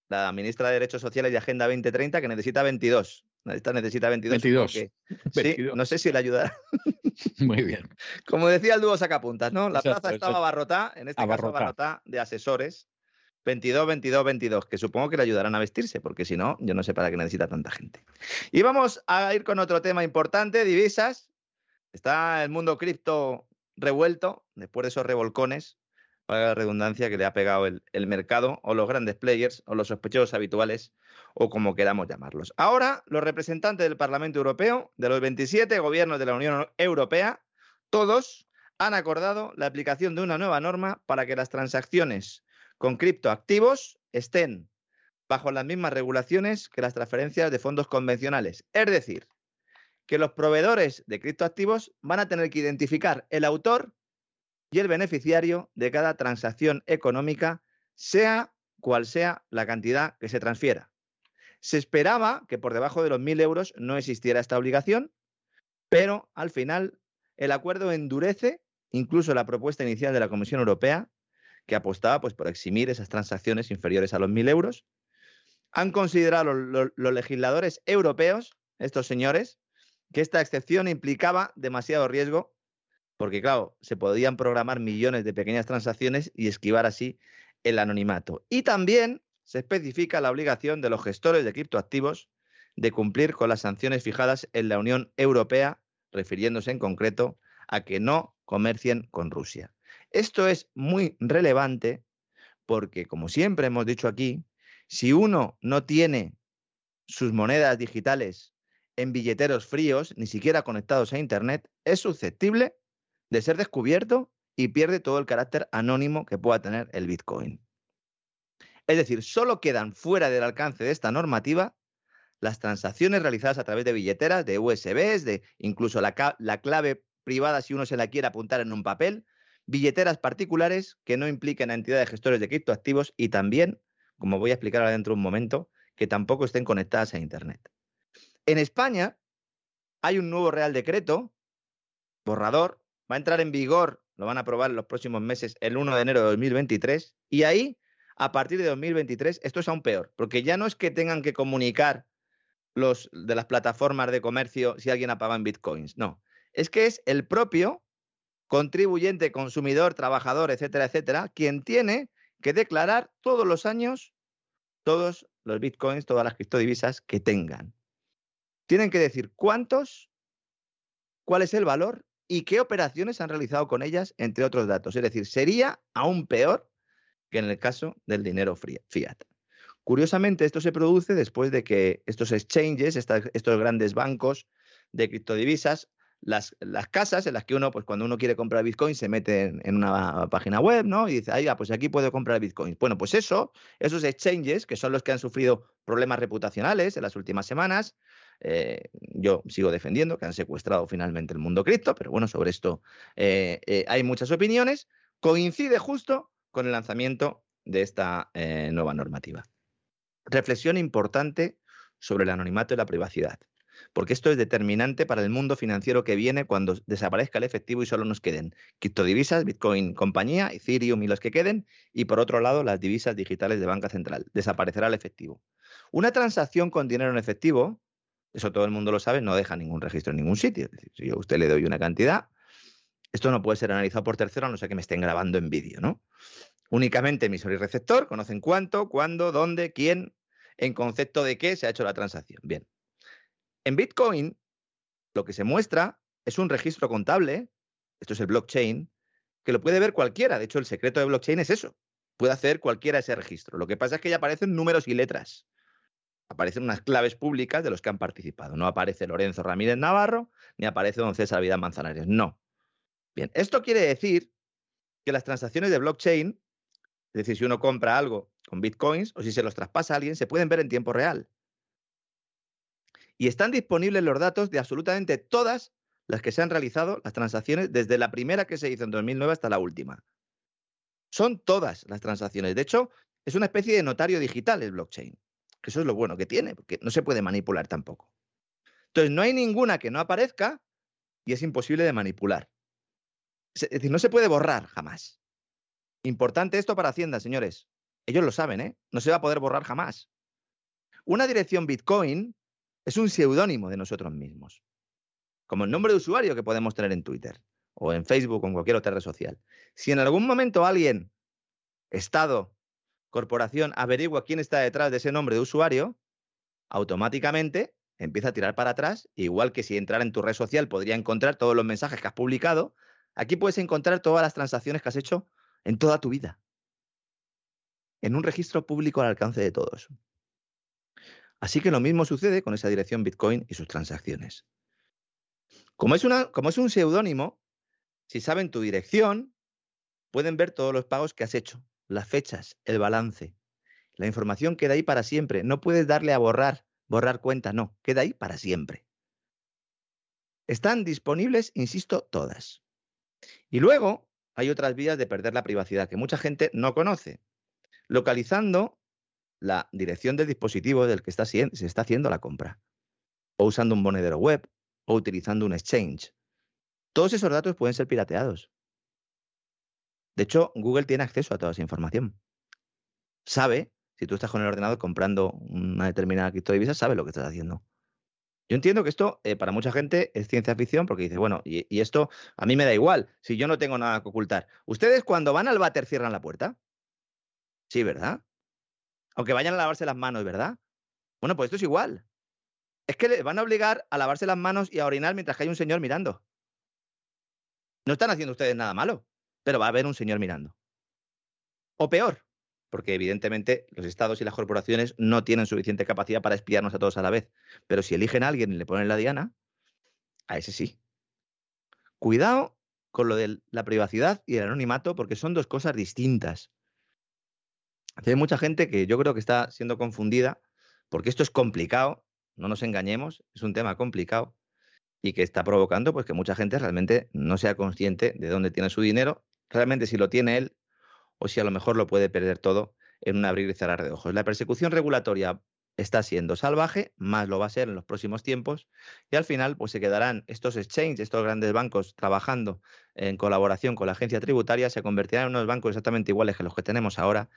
la ministra de Derechos Sociales y Agenda 2030, que necesita 22. Esta necesita 22. 22. Sí, no sé si le ayudará. Muy bien. Como decía el dúo Sacapuntas, ¿no? La plaza estaba abarrotada, en este caso abarrotada de asesores. 22, 22, 22, que supongo que le ayudarán a vestirse, porque si no, yo no sé para qué necesita tanta gente. Y vamos a ir con otro tema importante, divisas. Está el mundo cripto revuelto después de esos revolcones, para la redundancia, que le ha pegado el, el, mercado o los grandes players o los sospechosos habituales o como queramos llamarlos. Ahora, los representantes del Parlamento Europeo, de los 27 gobiernos de la Unión Europea, todos han acordado la aplicación de una nueva norma para que las transacciones con criptoactivos estén bajo las mismas regulaciones que las transferencias de fondos convencionales. Es decir, que los proveedores de criptoactivos van a tener que identificar el autor y el beneficiario de cada transacción económica, sea cual sea la cantidad que se transfiera. Se esperaba que por debajo de los 1.000 euros no existiera esta obligación, pero al final el acuerdo endurece incluso la propuesta inicial de la Comisión Europea, que apostaba pues, por eximir esas transacciones inferiores a los 1.000 euros. Han considerado los legisladores europeos, estos señores, que esta excepción implicaba demasiado riesgo, porque claro, se podían programar millones de pequeñas transacciones y esquivar así el anonimato. Y también se especifica la obligación de los gestores de criptoactivos de cumplir con las sanciones fijadas en la Unión Europea, refiriéndose en concreto a que no comercien con Rusia. Esto es muy relevante porque, como siempre hemos dicho aquí, si uno no tiene sus monedas digitales en billeteros fríos, ni siquiera conectados a Internet, es susceptible de ser descubierto y pierde todo el carácter anónimo que pueda tener el Bitcoin. Es decir, solo quedan fuera del alcance de esta normativa las transacciones realizadas a través de billeteras, de USBs, de incluso la, la clave privada si uno se la quiere apuntar en un papel, billeteras particulares que no impliquen a entidades gestores de criptoactivos y también, como voy a explicar ahora dentro de un momento, que tampoco estén conectadas a Internet. En España hay un nuevo Real Decreto, borrador, va a entrar en vigor, lo van a aprobar en los próximos meses, el 1 de enero de 2023, y ahí, a partir de 2023, esto es aún peor, porque ya no es que tengan que comunicar los de las plataformas de comercio si alguien ha pagado en bitcoins, no, es que es el propio contribuyente, consumidor, trabajador, etcétera, etcétera, quien tiene que declarar todos los años todos los bitcoins, todas las criptodivisas que tengan. Tienen que decir cuántos, cuál es el valor y qué operaciones han realizado con ellas, entre otros datos. Es decir, sería aún peor que en el caso del dinero fiat. Curiosamente, esto se produce después de que estos exchanges, estos grandes bancos de criptodivisas, las, las, casas en las que uno, pues cuando uno quiere comprar Bitcoin, se mete en, una página web, ¿no? Y dice, ah, pues aquí puedo comprar Bitcoin. Bueno, pues eso, esos exchanges, que son los que han sufrido problemas reputacionales en las últimas semanas, eh, yo sigo defendiendo que han secuestrado finalmente el mundo cripto, pero bueno, sobre esto eh, eh, hay muchas opiniones, coincide justo con el lanzamiento de esta nueva normativa. Reflexión importante sobre el anonimato y la privacidad porque esto es determinante para el mundo financiero que viene cuando desaparezca el efectivo y solo nos queden criptodivisas, Bitcoin compañía, Ethereum y los que queden, y por otro lado las divisas digitales de banca central. Desaparecerá el efectivo. Una transacción con dinero en efectivo, eso todo el mundo lo sabe, no deja ningún registro en ningún sitio. Es decir, si yo a usted le doy una cantidad, esto no puede ser analizado por tercero a no ser que me estén grabando en vídeo, ¿no? Únicamente emisor y receptor conocen cuánto, cuándo, dónde, quién, en concepto de qué se ha hecho la transacción. Bien. En Bitcoin, lo que se muestra es un registro contable, esto es el blockchain, que lo puede ver cualquiera. De hecho, el secreto de blockchain es eso. Puede hacer cualquiera ese registro. Lo que pasa es que ya aparecen números y letras. Aparecen unas claves públicas de los que han participado. No aparece Lorenzo Ramírez Navarro, ni aparece don César Vidal Manzanares. No. Bien, esto quiere decir que las transacciones de blockchain, es decir, si uno compra algo con bitcoins o si se los traspasa a alguien, se pueden ver en tiempo real y están disponibles los datos de absolutamente todas las que se han realizado, las transacciones, desde la primera que se hizo en 2009 hasta la última. Son todas las transacciones. De hecho, es una especie de notario digital el blockchain. Que eso es lo bueno que tiene, porque no se puede manipular tampoco. Entonces, no hay ninguna que no aparezca y es imposible de manipular. Es decir, no se puede borrar jamás. Importante esto para Hacienda, señores. Ellos lo saben, ¿eh? No se va a poder borrar jamás. Una dirección Bitcoin es un seudónimo de nosotros mismos, como el nombre de usuario que podemos tener en Twitter o en Facebook o en cualquier otra red social. Si en algún momento alguien, Estado, corporación, averigua quién está detrás de ese nombre de usuario, automáticamente empieza a tirar para atrás, igual que si entrara en tu red social podría encontrar todos los mensajes que has publicado, aquí puedes encontrar todas las transacciones que has hecho en toda tu vida, en un registro público al alcance de todos. Así que lo mismo sucede con esa dirección Bitcoin y sus transacciones. Como es, una, como es un seudónimo, si saben tu dirección, pueden ver todos los pagos que has hecho, las fechas, el balance. La información queda ahí para siempre. No puedes darle a borrar, borrar cuenta, no, queda ahí para siempre. Están disponibles, insisto, todas. Y luego hay otras vías de perder la privacidad que mucha gente no conoce. Localizando la dirección del dispositivo del que se está haciendo la compra, o usando un monedero web, o utilizando un exchange. Todos esos datos pueden ser pirateados. De hecho, Google tiene acceso a toda esa información. Sabe, si tú estás con el ordenador comprando una determinada criptodivisa, sabe lo que estás haciendo. Yo entiendo que esto eh, para mucha gente es ciencia ficción porque dice, bueno, y, y, esto a mí me da igual, si yo no tengo nada que ocultar. ¿Ustedes cuando van al váter cierran la puerta? Sí, ¿verdad? Aunque vayan a lavarse las manos, ¿verdad? Bueno, pues esto es igual. Es que les van a obligar a lavarse las manos y a orinar mientras que hay un señor mirando. No están haciendo ustedes nada malo, pero va a haber un señor mirando. O peor, porque evidentemente los estados y las corporaciones no tienen suficiente capacidad para espiarnos a todos a la vez. Pero si eligen a alguien y le ponen la diana, a ese sí. Cuidado con lo de la privacidad y el anonimato, porque son dos cosas distintas. Hay mucha gente que yo creo que está siendo confundida porque esto es complicado, no nos engañemos, es un tema complicado y que está provocando pues que mucha gente realmente no sea consciente de dónde tiene su dinero, realmente si lo tiene él o si a lo mejor lo puede perder todo en un abrir y cerrar de ojos. La persecución regulatoria está siendo salvaje, más lo va a ser en los próximos tiempos, y al final pues se quedarán estos exchanges, estos grandes bancos trabajando en colaboración con la agencia tributaria, se convertirán en unos bancos exactamente iguales que los que tenemos ahora,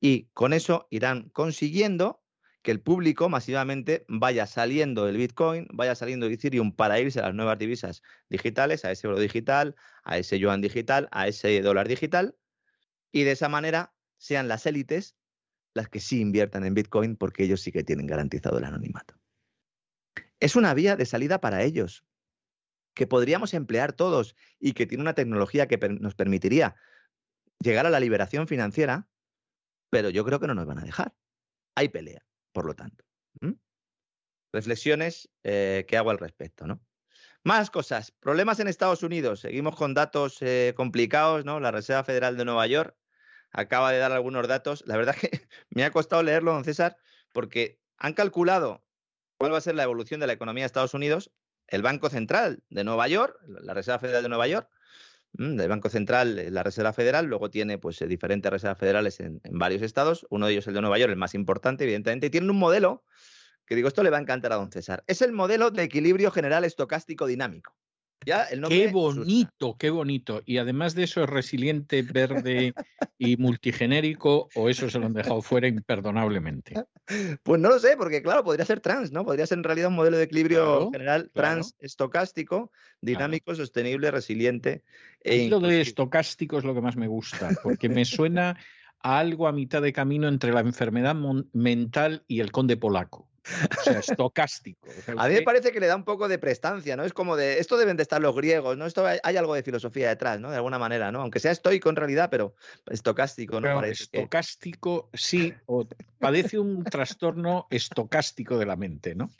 y con eso irán consiguiendo que el público masivamente vaya saliendo del Bitcoin, vaya saliendo de Ethereum para irse a las nuevas divisas digitales, a ese euro digital, a ese yuan digital, a ese dólar digital, y de esa manera sean las élites las que sí inviertan en Bitcoin porque ellos sí que tienen garantizado el anonimato. Es una vía de salida para ellos que podríamos emplear todos y que tiene una tecnología que nos permitiría llegar a la liberación financiera, pero yo creo que no nos van a dejar. Hay pelea, por lo tanto. Reflexiones eh, que hago al respecto, ¿no? Más cosas. Problemas en Estados Unidos. Seguimos con datos eh, complicados, ¿no? La Reserva Federal de Nueva York acaba de dar algunos datos. La verdad que me ha costado leerlo, don César, porque han calculado cuál va a ser la evolución de la economía de Estados Unidos. El Banco Central de Nueva York, la Reserva Federal de Nueva York, del Banco Central, la Reserva Federal, luego tiene pues eh, diferentes reservas federales en, en, varios estados, uno de ellos el de Nueva York, el más importante, evidentemente, y tienen un modelo que digo, esto le va a encantar a don César. Es el modelo de equilibrio general estocástico dinámico qué bonito, qué bonito. Y además de eso es resiliente, verde y multigenérico, o eso se lo han dejado fuera imperdonablemente. Pues no lo sé, porque claro, podría ser trans, ¿no? Podría ser en realidad un modelo de equilibrio general trans estocástico, dinámico, sostenible, resiliente. E lo de estocástico es lo que más me gusta, porque me suena a algo a mitad de camino entre la enfermedad mental y el conde polaco. O sea, estocástico. a mí me parece que le da un poco de prestancia, ¿no? Es como de, esto deben de estar los griegos, ¿no? Esto hay, algo de filosofía detrás, ¿no? De alguna manera, ¿no? Aunque sea estoico en realidad, pero estocástico, ¿no? estocástico, sí, o padece un trastorno estocástico de la mente, ¿no?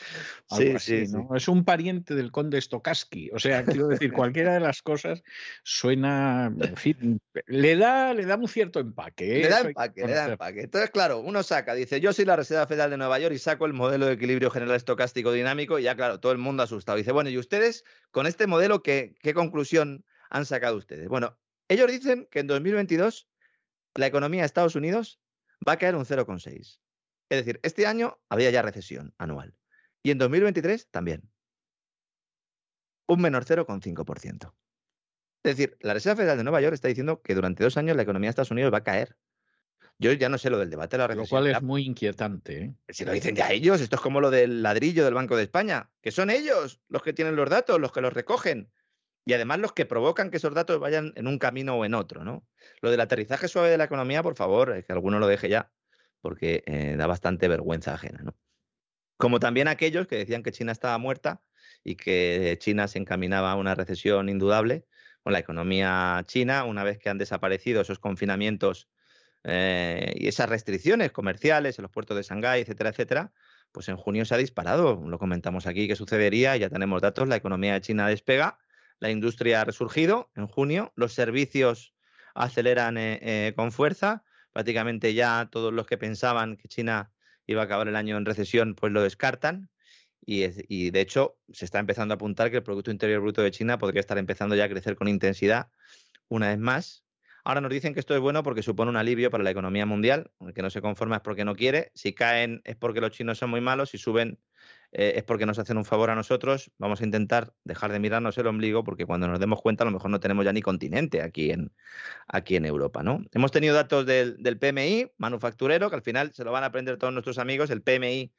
sí, sí, ¿no? Es un pariente del conde Stokowski. O sea, quiero decir, cualquiera de las cosas suena, en fin, le da, le da un cierto empaque. ¿eh? Le da empaque, le da empaque. Entonces, claro, uno saca, dice, yo soy la Reserva Federal de Nueva York y saco el modelo de equilibrio general estocástico dinámico y ya, claro, todo el mundo asustado. Dice, bueno, ¿y ustedes con este modelo qué, qué conclusión han sacado ustedes? Bueno, ellos dicen que en 2022 la economía de Estados Unidos va a caer un 0,6. Es decir, este año había ya recesión anual. Y en 2023 también. Un menor 0,5%. Es decir, la Reserva Federal de Nueva York está diciendo que durante dos años la economía de Estados Unidos va a caer. Yo ya no sé lo del debate de la recesión. Lo cual es muy inquietante. ¿eh? Si lo dicen ya ellos, esto es como lo del ladrillo del Banco de España, que son ellos los que tienen los datos, los que los recogen y además los que provocan que esos datos vayan en un camino o en otro, ¿no? Lo del aterrizaje suave de la economía, por favor, que alguno lo deje ya, porque eh, da bastante vergüenza ajena, ¿no? Como también aquellos que decían que China estaba muerta y que China se encaminaba a una recesión indudable. Con la economía china, una vez que han desaparecido esos confinamientos eh, y esas restricciones comerciales en los puertos de Shanghái, etcétera, etcétera, pues en junio se ha disparado. Lo comentamos aquí que sucedería, ya tenemos datos, la economía de China despega, la industria ha resurgido en junio, los servicios aceleran eh, eh, con fuerza, prácticamente ya todos los que pensaban que China iba a acabar el año en recesión, pues lo descartan. Y, y, de hecho se está empezando a apuntar que el Producto Interior Bruto de China podría estar empezando ya a crecer con intensidad una vez más. Ahora nos dicen que esto es bueno porque supone un alivio para la economía mundial. El que no se conforma es porque no quiere. Si caen es porque los chinos son muy malos. Si suben eh, es porque nos hacen un favor a nosotros. Vamos a intentar dejar de mirarnos el ombligo porque cuando nos demos cuenta a lo mejor no tenemos ya ni continente aquí en, aquí en Europa. ¿no? Hemos tenido datos del, PMI manufacturero que al final se lo van a aprender todos nuestros amigos. El PMI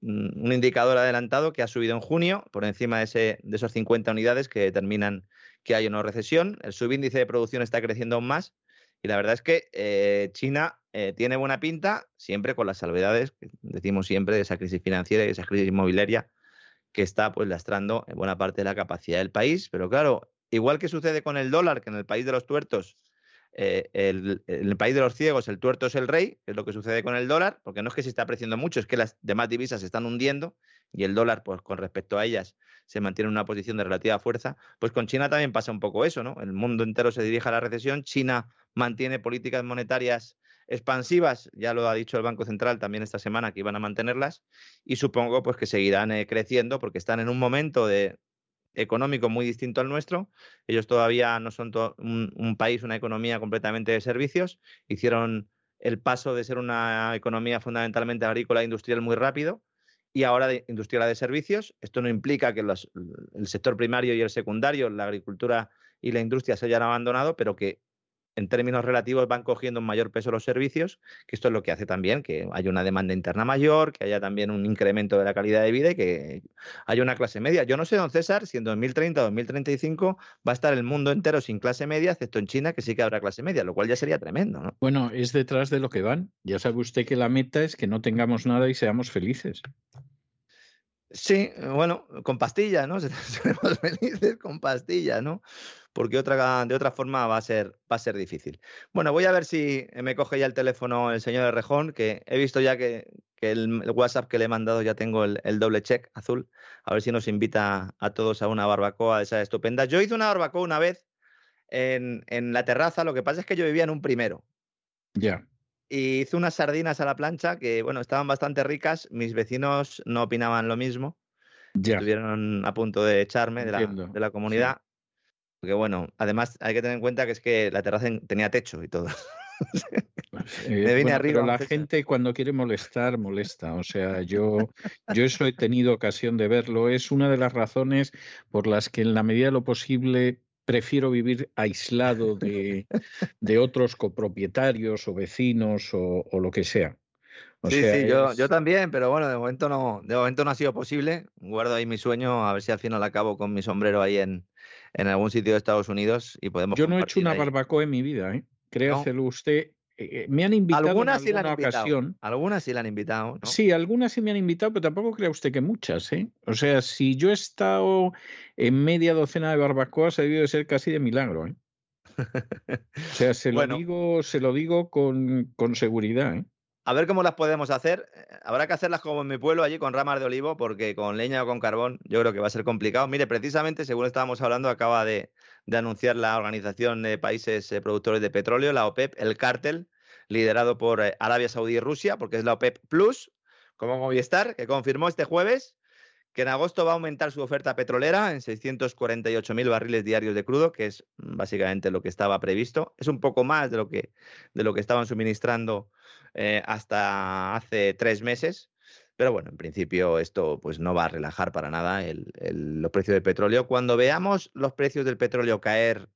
mm, un indicador adelantado que ha subido en junio por encima de, ese, de esos 50 unidades que determinan que hay una recesión, el subíndice de producción está creciendo aún más y la verdad es que eh, China eh, tiene buena pinta, siempre con las salvedades, decimos siempre, de esa crisis financiera y esa crisis inmobiliaria que está pues lastrando en buena parte de la capacidad del país. Pero claro, igual que sucede con el dólar, que en el país de los tuertos, eh, el, país de los ciegos, el tuerto es el rey, es lo que sucede con el dólar, porque no es que se esté apreciando mucho, es que las demás divisas se están hundiendo y el dólar, pues con respecto a ellas, se mantiene en una posición de relativa fuerza, pues con China también pasa un poco eso, ¿no? El mundo entero se dirige a la recesión, China mantiene políticas monetarias expansivas, ya lo ha dicho el Banco Central también esta semana que iban a mantenerlas y supongo pues que seguirán eh, creciendo porque están en un momento de económico muy distinto al nuestro. Ellos todavía no son un, país, una economía completamente de servicios. Hicieron el paso de ser una economía fundamentalmente agrícola e industrial muy rápido y ahora de industrial de servicios. Esto no implica que el sector primario y el secundario, la agricultura y la industria se hayan abandonado, pero que en términos relativos van cogiendo un mayor peso los servicios, que esto es lo que hace también que haya una demanda interna mayor, que haya también un incremento de la calidad de vida y que haya una clase media. Yo no sé, don César, si en 2030 o 2035 va a estar el mundo entero sin clase media, excepto en China, que sí que habrá clase media, lo cual ya sería tremendo. ¿no? Bueno, es detrás de lo que van. Ya sabe usted que la meta es que no tengamos nada y seamos felices. Sí, bueno, con pastillas, ¿no? Seremos felices con pastillas, ¿no? Porque otra, de otra forma va a, ser, va a ser difícil. Bueno, voy a ver si me coge ya el teléfono el señor Rejón, que he visto ya que, el, WhatsApp que le he mandado ya tengo el, doble check azul. A ver si nos invita a todos a una barbacoa de esa estupenda. Yo hice una barbacoa una vez en la terraza, lo que pasa es que yo vivía en un primero. Ya y hice unas sardinas a la plancha que, bueno, estaban bastante ricas. Mis vecinos no opinaban lo mismo. Ya. Estuvieron a punto de echarme de la, de la, comunidad. Porque, bueno, además hay que tener en cuenta que es que la terraza tenía techo y todo. Me vine arriba. Pero la gente cuando quiere molestar, molesta. O sea, yo, yo eso he tenido ocasión de verlo. Es una de las razones por las que en la medida de lo posible prefiero vivir aislado de, otros copropietarios o vecinos o, lo que sea. sí, sí, yo, también, pero bueno, de momento no, de momento no ha sido posible. Guardo ahí mi sueño, a ver si al final acabo con mi sombrero ahí en, en algún sitio de Estados Unidos y podemos. Yo no he hecho una barbacoa en mi vida, ¿eh? Créaselo usted, eh, me han invitado algunas en alguna ocasión. Algunas sí la han invitado. ¿no? Sí, algunas sí me han invitado, pero tampoco crea usted que muchas. ¿eh? O sea, si yo he estado en media docena de barbacoas, ha debido de ser casi de milagro. ¿eh? o sea, se lo digo, se lo digo con, con seguridad. ¿eh? A ver cómo las podemos hacer. Habrá que hacerlas como en mi pueblo, allí con ramas de olivo, porque con leña o con carbón yo creo que va a ser complicado. Mire, precisamente, según estábamos hablando, acaba de, de anunciar la Organización de Países eh, Productores de Petróleo, la OPEP, el cártel, liderado por eh, Arabia Saudí y Rusia, porque es la OPEP Plus, como Movistar, que confirmó este jueves que en agosto va a aumentar su oferta petrolera en 648.000 barriles diarios de crudo, que es básicamente lo que estaba previsto. Es un poco más de lo que, de lo que estaban suministrando eh, hasta hace tres meses. Pero bueno, en principio esto pues no va a relajar para nada los precios del petróleo. Cuando veamos los precios del petróleo caer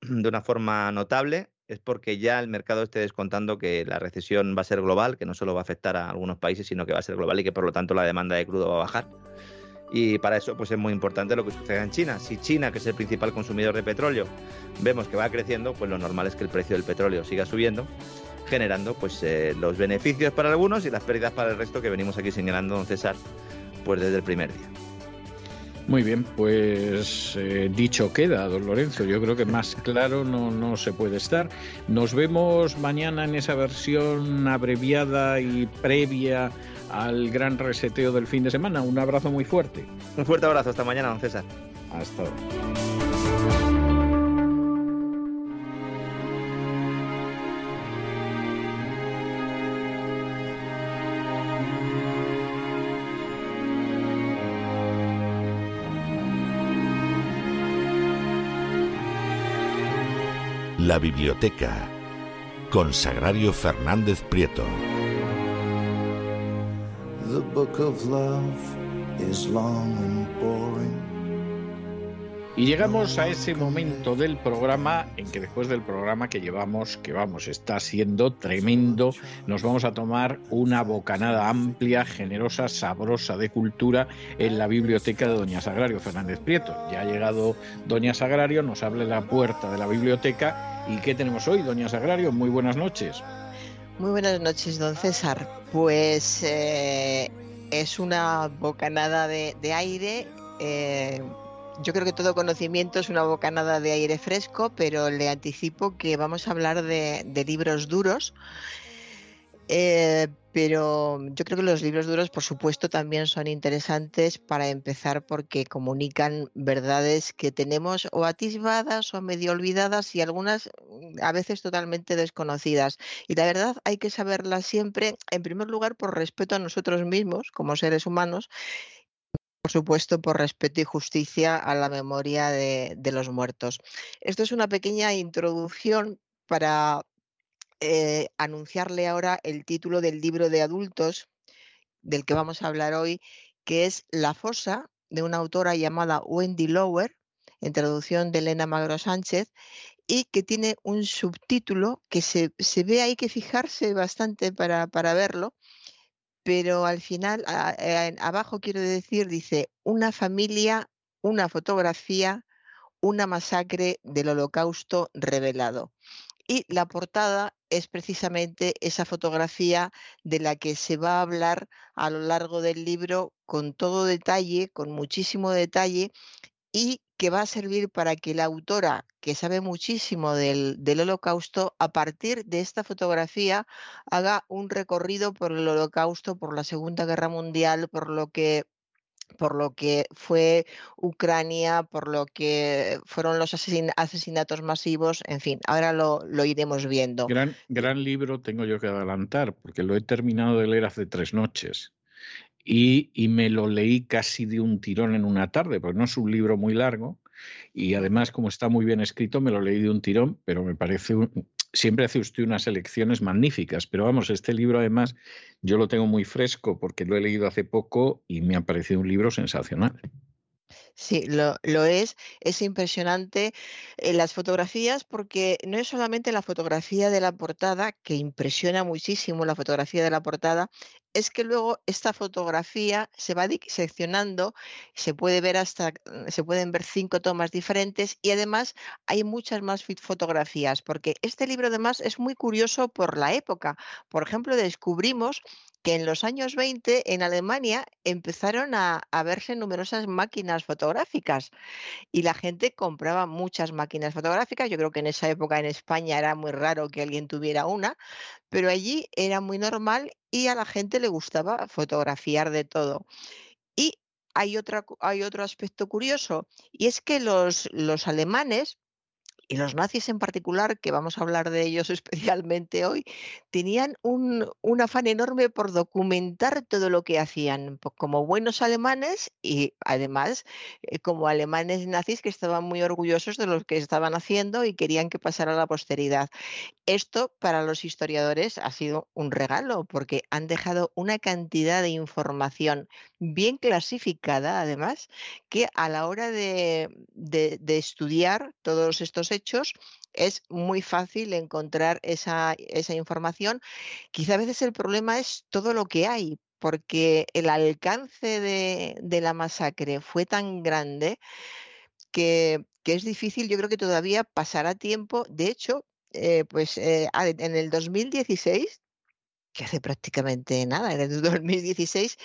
de una forma notable, es porque ya el mercado esté descontando que la recesión va a ser global, que no solo va a afectar a algunos países, sino que va a ser global y que por lo tanto la demanda de crudo va a bajar. Y para eso pues es muy importante lo que suceda en China. Si China, que es el principal consumidor de petróleo, vemos que va creciendo, pues lo normal es que el precio del petróleo siga subiendo generando pues eh, los beneficios para algunos y las pérdidas para el resto que venimos aquí señalando, don César, pues desde el primer día. Muy bien, pues eh, dicho queda, don Lorenzo. Yo creo que más claro no, no se puede estar. Nos vemos mañana en esa versión abreviada y previa al gran reseteo del fin de semana. Un abrazo muy fuerte. Un fuerte abrazo. Hasta mañana, don César. Hasta ahora. La biblioteca con Sagrario Fernández Prieto. The book of love is long and boring. Y llegamos a ese momento del programa en que después del programa que llevamos, que vamos, está siendo tremendo, nos vamos a tomar una bocanada amplia, generosa, sabrosa de cultura en la biblioteca de Doña Sagrario Fernández Prieto. Ya ha llegado Doña Sagrario, nos abre la puerta de la biblioteca. ¿Y qué tenemos hoy, Doña Sagrario? Muy buenas noches. Muy buenas noches, don César. Pues eh, es una bocanada de, aire. Eh, yo creo que todo conocimiento es una bocanada de aire fresco, pero le anticipo que vamos a hablar de, libros duros. Eh, pero yo creo que los libros duros, por supuesto, también son interesantes para empezar porque comunican verdades que tenemos o atisbadas o medio olvidadas y algunas mm, a veces totalmente desconocidas. Y la verdad hay que saberlas siempre, en primer lugar, por respeto a nosotros mismos como seres humanos por supuesto, por respeto y justicia a la memoria de, los muertos. Esto es una pequeña introducción para eh, anunciarle ahora el título del libro de adultos del que vamos a hablar hoy, que es La fosa, de una autora llamada Wendy Lower, en traducción de Elena Magro Sánchez, y que tiene un subtítulo que se, ve, hay que fijarse bastante para, para verlo, pero al final, abajo quiero decir, dice, una familia, una fotografía, una masacre del holocausto revelado. Y la portada es precisamente esa fotografía de la que se va a hablar a lo largo del libro con todo detalle, con muchísimo detalle, y que va a servir para que la autora, que sabe muchísimo del, holocausto, a partir de esta fotografía haga un recorrido por el holocausto, por la Segunda Guerra Mundial, por lo que por lo que fue Ucrania, por lo que fueron los asesinatos masivos, en fin, ahora lo, iremos viendo. Gran, gran libro tengo yo que adelantar, porque lo he terminado de leer hace tres noches y, me lo leí casi de un tirón en una tarde, porque no es un libro muy largo y además como está muy bien escrito me lo leí de un tirón, pero me parece siempre hace usted unas elecciones magníficas, pero vamos, este libro además yo lo tengo muy fresco porque lo he leído hace poco y me ha parecido un libro sensacional. Sí, lo, es. Es impresionante eh, las fotografías porque no es solamente la fotografía de la portada, que impresiona muchísimo la fotografía de la portada, es que luego esta fotografía se va diseccionando, se puede ver hasta, mm, se pueden ver cinco tomas diferentes y además hay muchas más fotografías, porque este libro además es muy curioso por la época. Por ejemplo, descubrimos que en los años 20 en Alemania empezaron a, verse numerosas máquinas fotográficas y la gente compraba muchas máquinas fotográficas. Yo creo que en esa época en España era muy raro que alguien tuviera una, pero allí era muy normal y a la gente le gustaba fotografiar de todo. Y hay, otra, hay otro aspecto curioso y es que los, los alemanes y los nazis en particular, que vamos a hablar de ellos especialmente hoy, tenían un, afán enorme por documentar todo lo que hacían, como buenos alemanes y además eh, como alemanes nazis que estaban muy orgullosos de lo que estaban haciendo y querían que pasara a la posteridad. Esto para los historiadores ha sido un regalo porque han dejado una cantidad de información bien clasificada, además, que a la hora de, de estudiar todos estos hechos, es muy fácil encontrar esa, información. Quizá a veces el problema es todo lo que hay, porque el alcance de, la masacre fue tan grande que, es difícil, yo creo que todavía pasará tiempo. De hecho, eh, pues eh, en el 2016, que hace prácticamente nada, en el 2016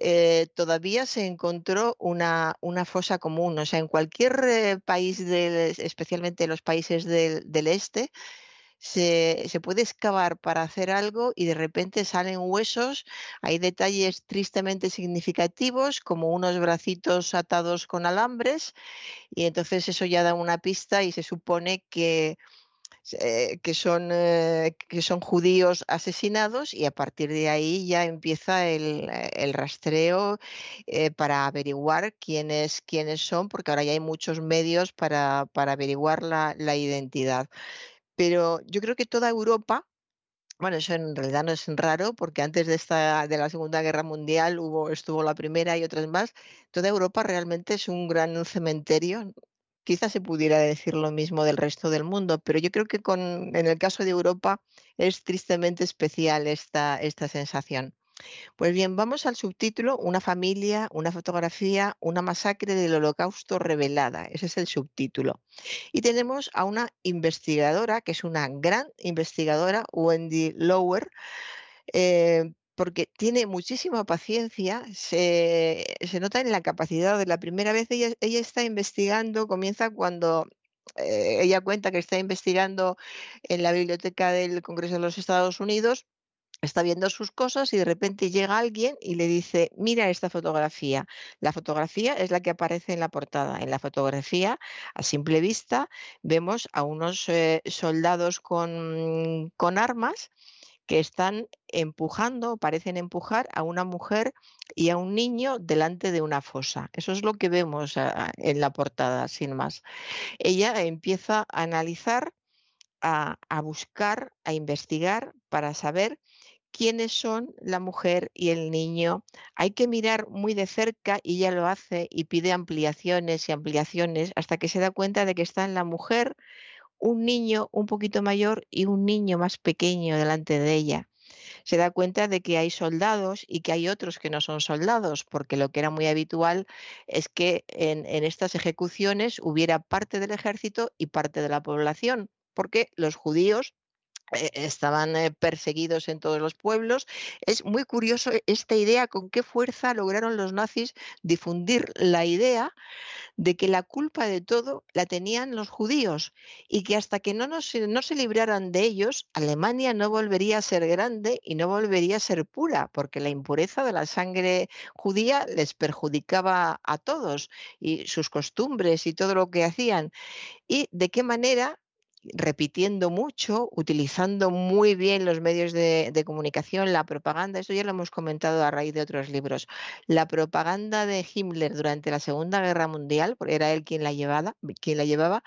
eh, todavía se encontró una, una, fosa común. O sea, en cualquier eh, país, del, especialmente los países del, del este, se, se, puede excavar para hacer algo y de repente salen huesos. Hay detalles tristemente significativos, como unos bracitos atados con alambres, y entonces eso ya da una pista y se supone que eh, que, son, eh, que son judíos asesinados y a partir de ahí ya empieza el, el rastreo eh, para averiguar quiénes, quiénes son, porque ahora ya hay muchos medios para, para averiguar la, la identidad. Pero yo creo que toda Europa bueno, eso en realidad no es raro porque antes de esta de la Segunda Guerra Mundial hubo estuvo la primera y otras más. Toda Europa realmente es un gran cementerio Quizás se pudiera decir lo mismo del resto del mundo, pero yo creo que con, en el caso de Europa es tristemente especial esta, esta sensación. Pues bien, vamos al subtítulo, una familia, una fotografía, una masacre del holocausto revelada. Ese es el subtítulo. Y tenemos a una investigadora, que es una gran investigadora, Wendy Lower, eh, porque tiene muchísima paciencia, se, nota en la capacidad. De la primera vez ella, está investigando, comienza cuando eh, ella cuenta que está investigando en la biblioteca del Congreso de los Estados Unidos, está viendo sus cosas y de repente llega alguien y le dice, mira esta fotografía. La fotografía es la que aparece en la portada. En la fotografía, a simple vista, vemos a unos eh, soldados con armas que están empujando, parecen empujar a una mujer y a un niño delante de una fosa. Eso es lo que vemos ah, en la portada, sin más. Ella empieza a analizar, a, buscar, a investigar para saber quiénes son la mujer y el niño. Hay que mirar muy de cerca y ella lo hace y pide ampliaciones y ampliaciones hasta que se da cuenta de que están la mujer un niño un poquito mayor y un niño más pequeño delante de ella. Se da cuenta de que hay soldados y que hay otros que no son soldados, porque lo que era muy habitual es que en, estas ejecuciones hubiera parte del ejército y parte de la población, porque los judíos estaban eh, perseguidos en todos los pueblos. Es muy curioso esta idea, con qué fuerza lograron los nazis difundir la idea de que la culpa de todo la tenían los judíos y que hasta que no, no se libraran de ellos, Alemania no volvería a ser grande y no volvería a ser pura, porque la impureza de la sangre judía les perjudicaba a todos y sus costumbres y todo lo que hacían. Y de qué manera repitiendo mucho, utilizando muy bien los medios de, comunicación, la propaganda, eso ya lo hemos comentado a raíz de otros libros, la propaganda de Himmler durante la Segunda Guerra Mundial, porque era él quien la llevaba, quien la llevaba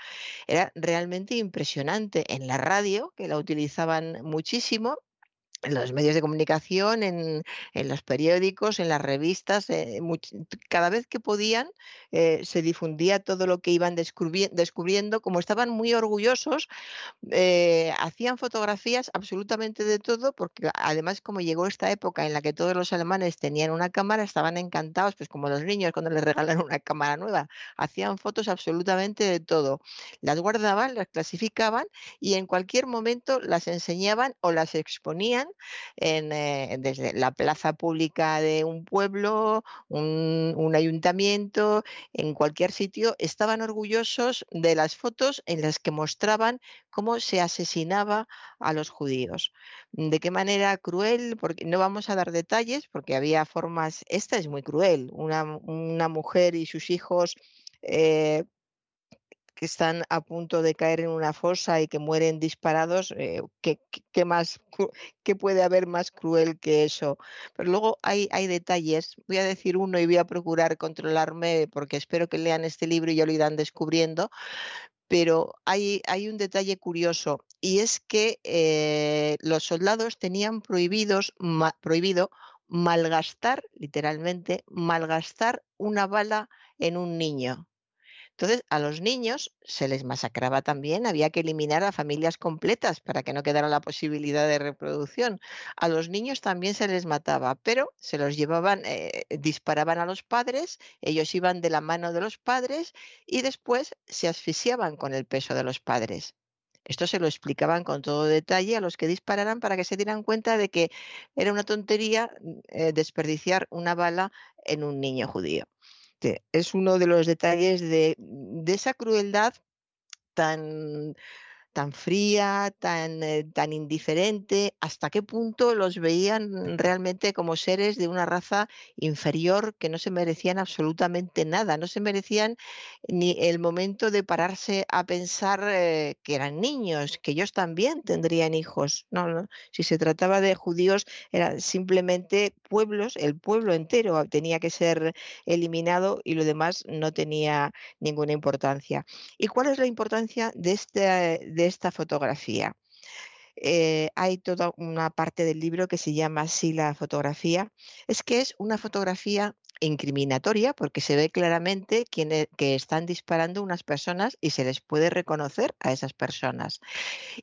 era realmente impresionante. En la radio, que la utilizaban muchísimo, en los medios de comunicación, en, los periódicos, en las revistas, eh, cada vez que podían eh, se difundía todo lo que iban descubriendo, como estaban muy orgullosos, eh, hacían fotografías absolutamente de todo, porque además como llegó esta época en la que todos los alemanes tenían una cámara, estaban encantados, pues como los niños cuando les regalan una cámara nueva, hacían fotos absolutamente de todo, las guardaban, las clasificaban y en cualquier momento las enseñaban o las exponían eh, desde la plaza pública de un pueblo, un, ayuntamiento, en cualquier sitio, estaban orgullosos de las fotos en las que mostraban cómo se asesinaba a los judíos. De qué manera cruel, porque no vamos a dar detalles, porque había formas, esta es muy cruel, una, mujer y sus hijos eh, que están a punto de caer en una fosa y que mueren disparados, eh, ¿qué, más, ¿qué puede haber más cruel que eso? Pero luego hay, hay detalles, voy a decir uno y voy a procurar controlarme porque espero que lean este libro y ya lo irán descubriendo, pero hay, hay, un detalle curioso y es que eh, los soldados tenían prohibidos, prohibido malgastar, literalmente, malgastar una bala en un niño. Entonces, a los niños se les masacraba también, había que eliminar a familias completas para que no quedara la posibilidad de reproducción. A los niños también se les mataba, pero se los llevaban, eh, disparaban a los padres, ellos iban de la mano de los padres y después se asfixiaban con el peso de los padres. Esto se lo explicaban con todo detalle a los que dispararan para que se dieran cuenta de que era una tontería eh, desperdiciar una bala en un niño judío. Es uno de los detalles de, de esa crueldad tan tan fría, tan, eh, tan indiferente, hasta qué punto los veían realmente como seres de una raza inferior que no se merecían absolutamente nada, no se merecían ni el momento de pararse a pensar eh, que eran niños, que ellos también tendrían hijos. No, no, si se trataba de judíos, eran simplemente pueblos, el pueblo entero tenía que ser eliminado y lo demás no tenía ninguna importancia. ¿Y cuál es la importancia de este esta fotografía. Eh, hay toda una parte del libro que se llama así la fotografía. Es que es una fotografía incriminatoria porque se ve claramente e, que están disparando unas personas y se les puede reconocer a esas personas.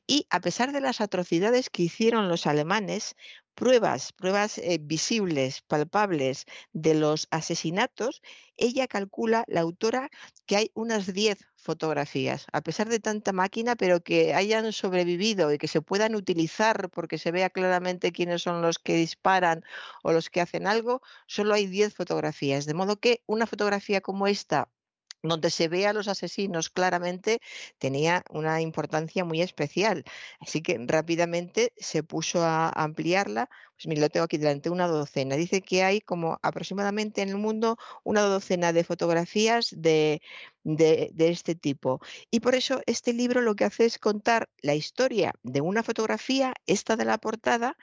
Y a pesar de las atrocidades que hicieron los alemanes, pruebas, pruebas eh, visibles, palpables de los asesinatos, ella calcula, la autora, que hay unas 10 fotografías, a pesar de tanta máquina, pero que hayan sobrevivido y que se puedan utilizar porque se vea claramente quiénes son los que disparan o los que hacen algo, solo hay 10 fotografías. De modo que una fotografía como esta donde se ve a los asesinos claramente, tenía una importancia muy especial. Así que rápidamente se puso a ampliarla. Pues mira, lo tengo aquí delante, una docena. Dice que hay como aproximadamente en el mundo una docena de fotografías de, de, de este tipo. Y por eso este libro lo que hace es contar la historia de una fotografía, esta de la portada,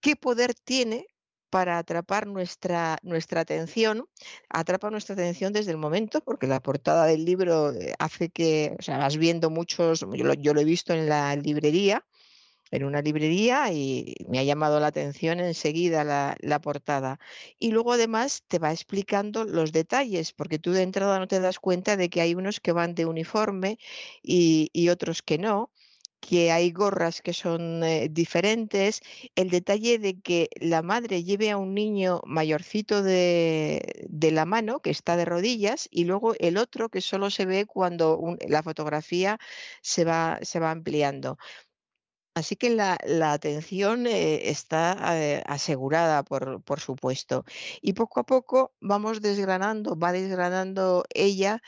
qué poder tiene para atrapar nuestra, nuestra atención, atrapa nuestra atención desde el momento, porque la portada del libro eh, hace que, o sea, vas viendo muchos, yo lo, he visto en la librería, en una librería y me ha llamado la atención enseguida la, portada. Y luego además te va explicando los detalles, porque tú de entrada no te das cuenta de que hay unos que van de uniforme y, otros que no que hay gorras que son eh, diferentes, el detalle de que la madre lleve a un niño mayorcito de, la mano, que está de rodillas, y luego el otro que solo se ve cuando la fotografía se va, se va ampliando. Así que la, atención eh, está eh, asegurada, por, por, supuesto. Y poco a poco vamos desgranando, va desgranando ella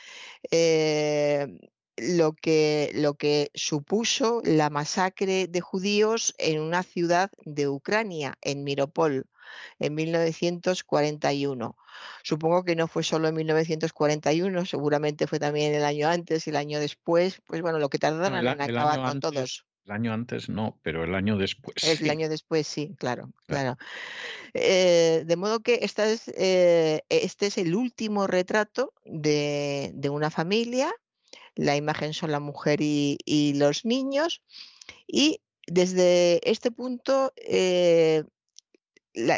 lo, que, lo que supuso la masacre de judíos en una ciudad de Ucrania, en Miropol en 1941. Supongo que no fue solo en 1941, seguramente fue también el año antes y el año después, pues bueno, lo que tardaron en acabar con todos. El año antes no, pero el año después. El año después sí, claro, claro. Eh, de modo que esta es, eh, este es el último retrato de, una familia. La imagen son la mujer y, los niños. Y desde este punto, eh,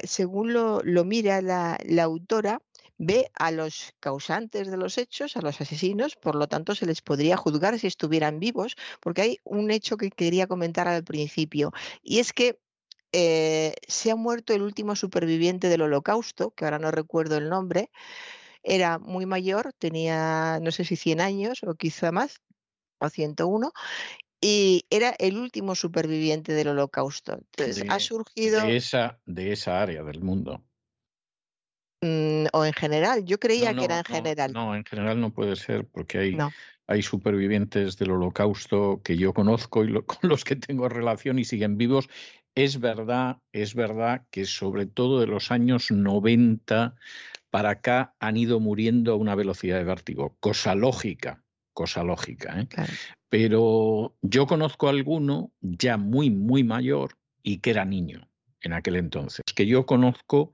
según lo, mira la, la autora, ve a los causantes de los hechos, a los asesinos, por lo tanto se les podría juzgar si estuvieran vivos, porque hay un hecho que quería comentar al principio, y es que eh, se ha muerto el último superviviente del holocausto, que ahora no recuerdo el nombre, era muy mayor, tenía no sé si 100 años o quizá más, o 101, y era el último superviviente del holocausto. Entonces, ha surgido... esa, de esa área del mundo. Mm, o en general, yo creía que era en general. No, en general no puede ser porque hay, hay supervivientes del holocausto que yo conozco y con los que tengo relación y siguen vivos. Es verdad, es verdad que sobre todo de los años 90 para acá han ido muriendo a una velocidad de vértigo, cosa lógica, cosa lógica. ¿eh? Pero yo conozco a alguno ya muy, muy mayor y que era niño en aquel entonces. que yo conozco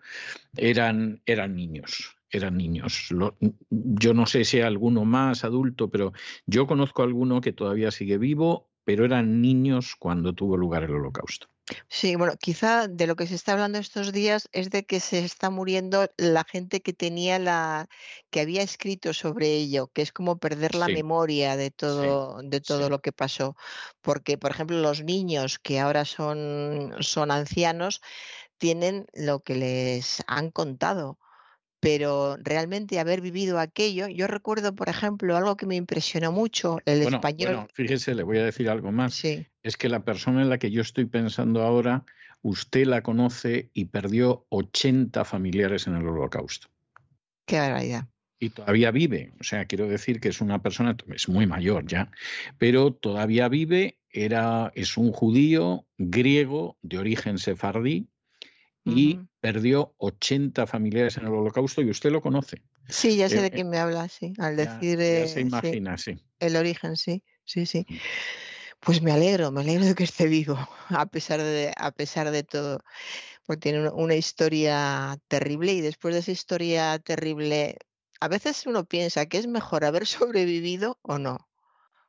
eran, eran niños, eran niños. yo no sé si hay alguno más adulto, pero yo conozco a alguno que todavía sigue vivo, pero eran niños cuando tuvo lugar el holocausto. Sí, bueno, quizá de lo que se está hablando estos días es de que se está muriendo la gente que tenía la, que había escrito sobre ello, que es como perder la memoria de todo, de todo lo que pasó. Porque, por ejemplo, los niños que ahora son, son ancianos tienen lo que les han contado pero realmente haber vivido aquello, yo recuerdo, por ejemplo, algo que me impresionó mucho, el español. Bueno, fíjese, le voy a decir algo más. Sí. Es que la persona en la que yo estoy pensando ahora, usted la conoce y perdió 80 familiares en el holocausto. Qué barbaridad. Y todavía vive, o sea, quiero decir que es una persona, es muy mayor ya, pero todavía vive, era, es un judío griego de origen sefardí, y perdió 80 familiares en el holocausto y usted lo conoce. Sí, ya sé de quién me habla, sí, al decir... Ya, se imagina, sí, El origen, sí, sí, sí. Mm. Pues me alegro, me alegro de que esté vivo, a pesar de, a pesar de todo, porque tiene una historia terrible y después de esa historia terrible, a veces uno piensa que es mejor haber sobrevivido o no.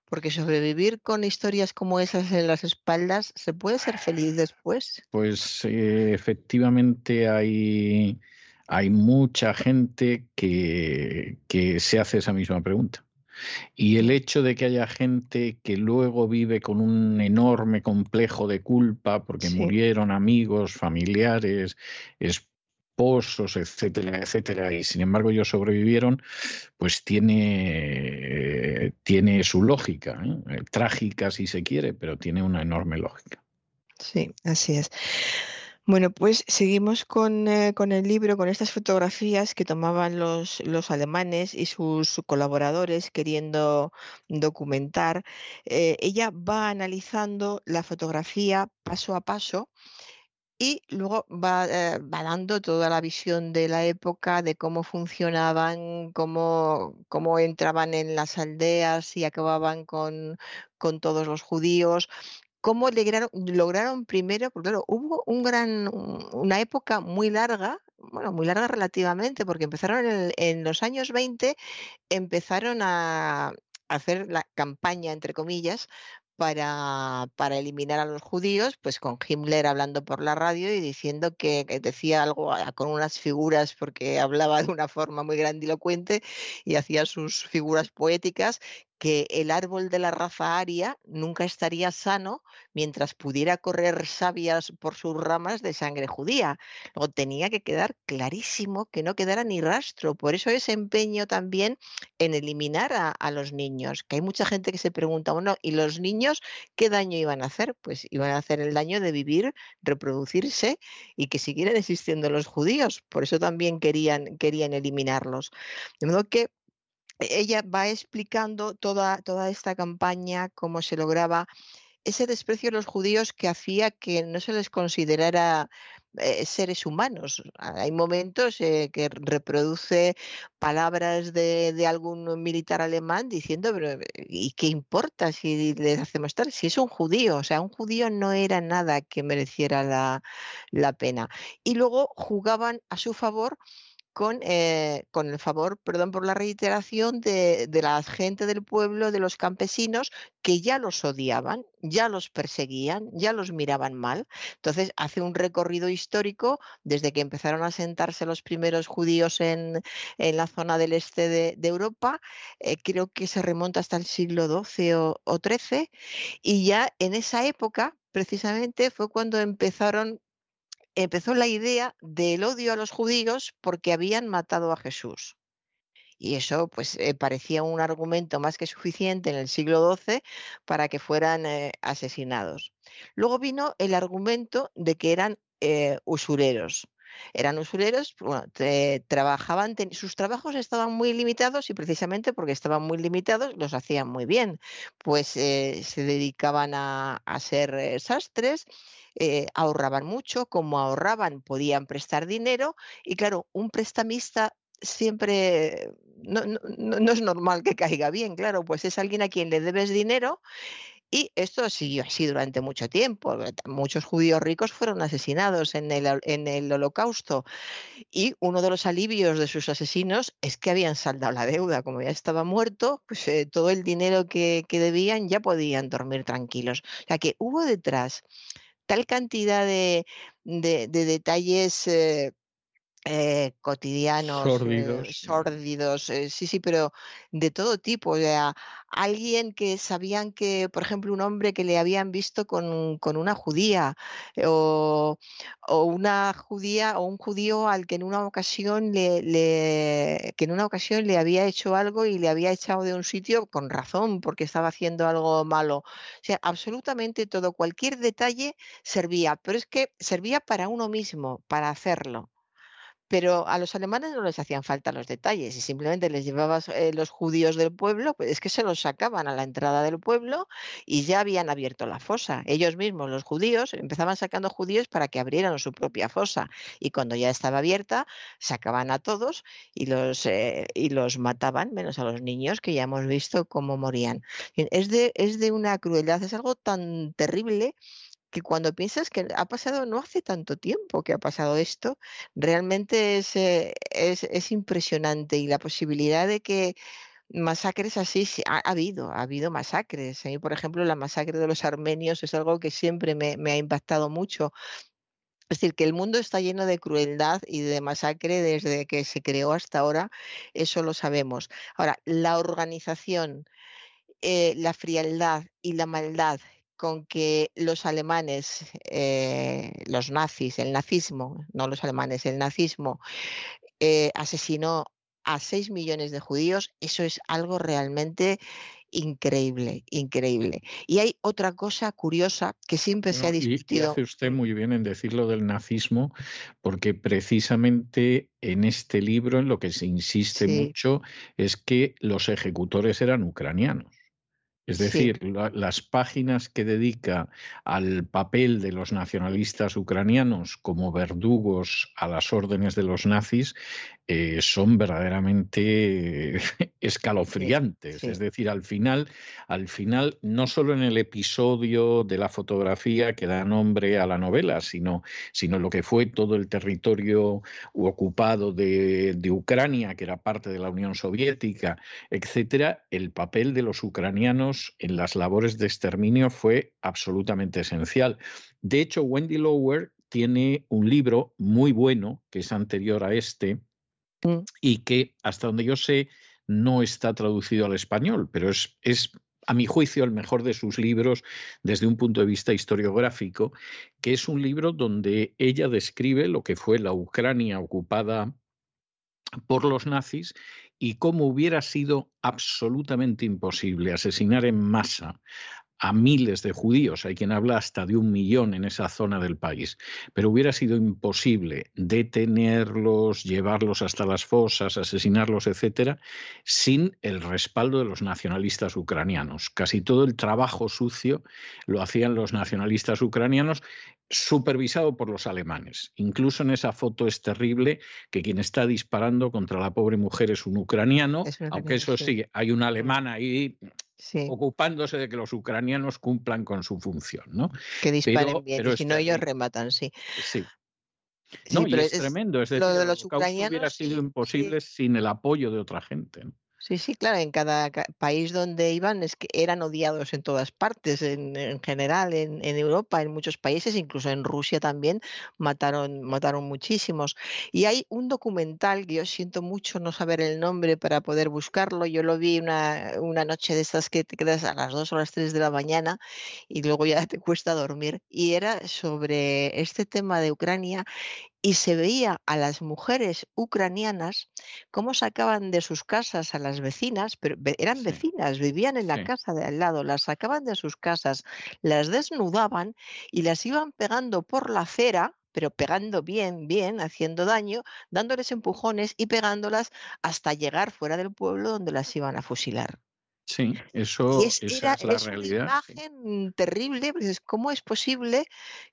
Porque sobrevivir con historias como esas en las espaldas, ¿se puede ser feliz después? Pues eh, efectivamente hay, hay mucha gente que, que se hace esa misma pregunta. Y el hecho de que haya gente que luego vive con un enorme complejo de culpa porque murieron amigos, familiares, esposos, etcétera, etcétera, y sin embargo ellos sobrevivieron, pues tiene, tiene su lógica, ¿eh? trágica si se quiere, pero tiene una enorme lógica. Sí, así es. Bueno, pues seguimos con, eh, con, el libro, con estas fotografías que tomaban los, los alemanes y sus colaboradores queriendo documentar. Eh, ella va analizando la fotografía paso a paso y luego va, eh, va, dando toda la visión de la época, de cómo funcionaban, cómo, cómo entraban en las aldeas y acababan con, con todos los judíos, cómo lograron, lograron primero, porque claro, hubo un gran, una época muy larga, bueno, muy larga relativamente, porque empezaron en, en los años 20, empezaron a hacer la campaña, entre comillas, para, para, eliminar a los judíos, pues con Himmler hablando por la radio y diciendo que, que, decía algo con unas figuras porque hablaba de una forma muy grandilocuente y hacía sus figuras poéticas que el árbol de la raza aria nunca estaría sano mientras pudiera correr sabias por sus ramas de sangre judía. Luego tenía que quedar clarísimo que no quedara ni rastro. Por eso ese empeño también en eliminar a, los niños, que hay mucha gente que se pregunta, bueno, ¿y los niños qué daño iban a hacer? Pues iban a hacer el daño de vivir, reproducirse y que siguieran existiendo los judíos. Por eso también querían, querían eliminarlos. De modo que ella va explicando toda, toda esta campaña, cómo se lograba ese desprecio a los judíos que hacía que no se les considerara eh, seres humanos. Hay momentos eh, que reproduce palabras de, algún militar alemán diciendo, pero ¿y qué importa si les hacemos tal? Si es un judío, o sea, un judío no era nada que mereciera la, la pena. Y luego jugaban a su favor con, eh, con el favor, perdón por la reiteración, de, de, la gente del pueblo, de los campesinos, que ya los odiaban, ya los perseguían, ya los miraban mal. Entonces hace un recorrido histórico desde que empezaron a sentarse los primeros judíos en, en la zona del este de, de Europa, eh, creo que se remonta hasta el siglo XII o, o XIII, y ya en esa época precisamente fue cuando empezaron empezó la idea del odio a los judíos porque habían matado a Jesús. Y eso pues eh, parecía un argumento más que suficiente en el siglo XII para que fueran eh, asesinados. Luego vino el argumento de que eran eh, usureros. Eran usureros, bueno, trabajaban, sus trabajos estaban muy limitados y precisamente porque estaban muy limitados los hacían muy bien, pues se dedicaban a, a ser sastres eh, ahorraban mucho, como ahorraban podían prestar dinero y claro, un prestamista siempre no, no, no, es normal que caiga bien, claro, pues es alguien a quien le debes dinero y esto siguió así durante mucho tiempo. Muchos judíos ricos fueron asesinados en el, en el holocausto y uno de los alivios de sus asesinos es que habían saldado la deuda. Como ya estaba muerto, pues eh, todo el dinero que, que debían ya podían dormir tranquilos. O sea que hubo detrás tal cantidad de, de, de detalles eh, eh, cotidianos, sórdidos, eh, sórdidos eh, sí, sí, pero de todo tipo. O sea, alguien que sabían que, por ejemplo, un hombre que le habían visto con, con una judía, o, o, una judía, o un judío al que en una ocasión le, le, que en una ocasión le había hecho algo y le había echado de un sitio con razón, porque estaba haciendo algo malo. O sea, absolutamente todo, cualquier detalle servía, pero es que servía para uno mismo, para hacerlo pero a los alemanes no les hacían falta los detalles y simplemente les llevabas eh, los judíos del pueblo, pues es que se los sacaban a la entrada del pueblo y ya habían abierto la fosa. Ellos mismos, los judíos, empezaban sacando judíos para que abrieran su propia fosa y cuando ya estaba abierta, sacaban a todos y los, eh, y los mataban, menos a los niños que ya hemos visto cómo morían. Es de, es de una crueldad, es algo tan terrible que cuando piensas que ha pasado no hace tanto tiempo que ha pasado esto, realmente es, eh, es, es impresionante y la posibilidad de que masacres así ha, ha, habido, ha habido masacres. A por ejemplo, la masacre de los armenios es algo que siempre me, me, ha impactado mucho. Es decir, que el mundo está lleno de crueldad y de masacre desde que se creó hasta ahora, eso lo sabemos. Ahora, la organización, eh, la frialdad y la maldad con que los alemanes, eh, los nazis, el nazismo, no los alemanes, el nazismo, eh, asesinó a 6 millones de judíos, eso es algo realmente increíble, increíble. Y hay otra cosa curiosa que siempre no, se ha discutido. Y, hace usted muy bien en decirlo del nazismo, porque precisamente en este libro en lo que se insiste sí. mucho es que los ejecutores eran ucranianos. Es decir, sí. la, las páginas que dedica al papel de los nacionalistas ucranianos como verdugos a las órdenes de los nazis eh, son verdaderamente escalofriantes. Sí, sí. Es decir, al final, al final, no solo en el episodio de la fotografía que da nombre a la novela, sino, sino lo que fue todo el territorio ocupado de, de Ucrania, que era parte de la Unión Soviética, etcétera, el papel de los ucranianos en las labores de exterminio fue absolutamente esencial. De hecho, Wendy Lower tiene un libro muy bueno, que es anterior a este, mm. y que, hasta donde yo sé, no está traducido al español, pero es, es, a mi juicio, el mejor de sus libros desde un punto de vista historiográfico, que es un libro donde ella describe lo que fue la Ucrania ocupada por los nazis y cómo hubiera sido absolutamente imposible asesinar en masa a miles de judíos, hay quien habla hasta de un millón en esa zona del país, pero hubiera sido imposible detenerlos, llevarlos hasta las fosas, asesinarlos, etcétera, sin el respaldo de los nacionalistas ucranianos. Casi todo el trabajo sucio lo hacían los nacionalistas ucranianos supervisado por los alemanes. Incluso en esa foto es terrible que quien está disparando contra la pobre mujer es un ucraniano, aunque eso sí, hay un alemán ahí ocupándose de que los ucranianos cumplan con su función, ¿no? Que disparen bien, y si no ellos rematan, sí. Sí. No, y es, tremendo, es decir, lo de los ucranianos hubiera sido imposible sin el apoyo de otra gente. ¿no? Sí, sí, claro, en cada país donde iban es que eran odiados en todas partes, en, general, en, Europa, en muchos países, incluso en Rusia también mataron, mataron muchísimos. Y hay un documental que yo siento mucho no saber el nombre para poder buscarlo. Yo lo vi una, una noche de estas que te quedas a las 2 o las 3 de la mañana y luego ya te cuesta dormir. Y era sobre este tema de Ucrania y se veía a las mujeres ucranianas cómo sacaban de sus casas a las vecinas, pero eran vecinas, vivían en la casa de al lado, las sacaban de sus casas, las desnudaban y las iban pegando por la acera pero pegando bien, bien, haciendo daño, dándoles empujones y pegándolas hasta llegar fuera del pueblo donde las iban a fusilar. Sí, eso es, esa es la realidad. Una imagen terrible, porque ¿cómo es posible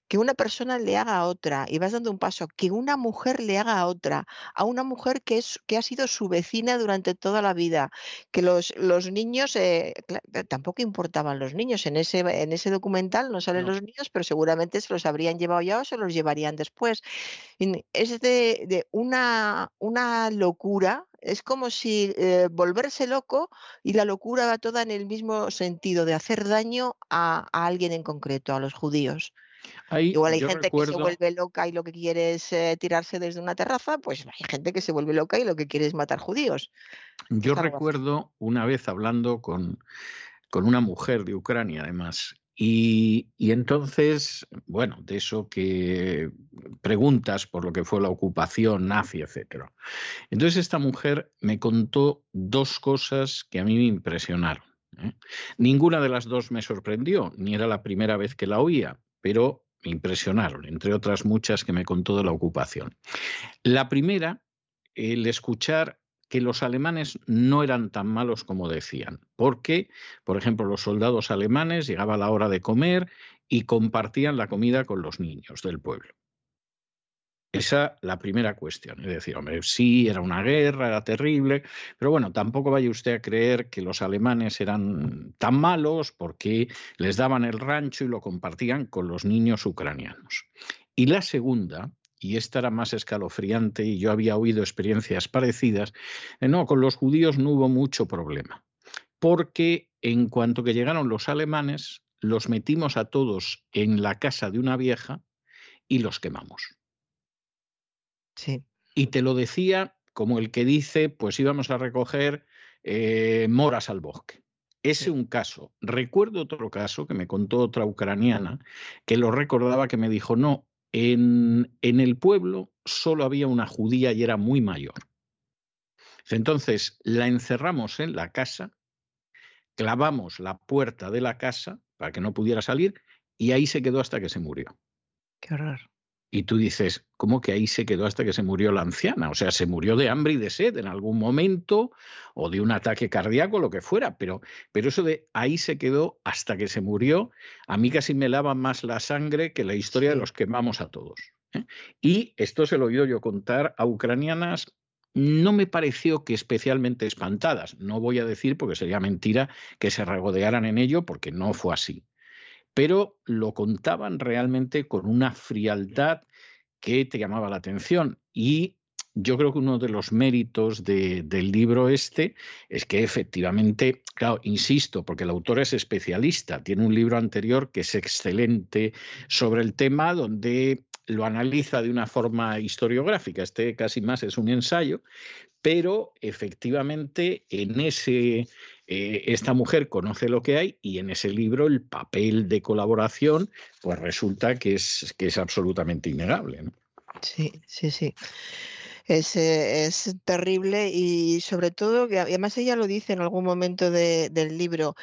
que una persona le haga a otra? Y vas dando un paso, que una mujer le haga a otra, a una mujer que, es, que ha sido su vecina durante toda la vida, que los, los niños, eh, tampoco importaban los niños, en ese, en ese documental no salen los niños, pero seguramente se los habrían llevado ya o se los llevarían después. Es de, de una, una locura es como si eh, volverse loco y la locura va toda en el mismo sentido de hacer daño a, alguien en concreto, a los judíos. Igual hay gente que se vuelve loca y lo que quiere es eh, tirarse desde una terraza, pues hay gente que se vuelve loca y lo que quiere es matar judíos. Yo recuerdo una vez hablando con, con una mujer de Ucrania, además, y, entonces, bueno, de eso que preguntas por lo que fue la ocupación nazi, etc. Entonces esta mujer me contó dos cosas que a mí me impresionaron. ¿eh? Ninguna de las dos me sorprendió, ni era la primera vez que la oía, pero me impresionaron, entre otras muchas que me contó de la ocupación. La primera, el escuchar que los alemanes no eran tan malos como decían, porque, por ejemplo, los soldados alemanes llegaba la hora de comer y compartían la comida con los niños del pueblo. Esa la primera cuestión. Es decir, hombre, sí, era una guerra, era terrible, pero bueno, tampoco vaya usted a creer que los alemanes eran tan malos porque les daban el rancho y lo compartían con los niños ucranianos. Y la segunda y esta era más escalofriante y yo había oído experiencias parecidas, eh, no, con los judíos no hubo mucho problema, porque en cuanto que llegaron los alemanes, los metimos a todos en la casa de una vieja y los quemamos. Sí. Y te lo decía como el que dice, pues íbamos a recoger eh, moras al bosque. Ese un caso. Recuerdo otro caso que me contó otra ucraniana que lo recordaba que me dijo, no, en, el pueblo solo había una judía y era muy mayor. Entonces la encerramos en la casa, clavamos la puerta de la casa para que no pudiera salir y ahí se quedó hasta que se murió. Qué horror. Y tú dices, ¿cómo que ahí se quedó hasta que se murió la anciana? O sea, se murió de hambre y de sed en algún momento, o de un ataque cardíaco, lo que fuera, pero, pero eso de ahí se quedó hasta que se murió, a mí casi me lava más la sangre que la historia de los quemamos a todos. ¿eh? Y esto se lo he oído yo contar a ucranianas no me pareció que especialmente espantadas. No voy a decir, porque sería mentira, que se regodearan en ello, porque no fue así pero lo contaban realmente con una frialdad que te llamaba la atención. Y yo creo que uno de los méritos del libro este es que efectivamente, claro, insisto, porque el autor es especialista, tiene un libro anterior que es excelente sobre el tema, donde lo analiza de una forma historiográfica, este casi más es un ensayo, pero efectivamente en ese eh, esta mujer conoce lo que hay y en ese libro el papel de colaboración pues resulta que es, que es absolutamente innegable. Sí, sí, sí. Es, eh, es, terrible y sobre todo, que además ella lo dice en algún momento del libro,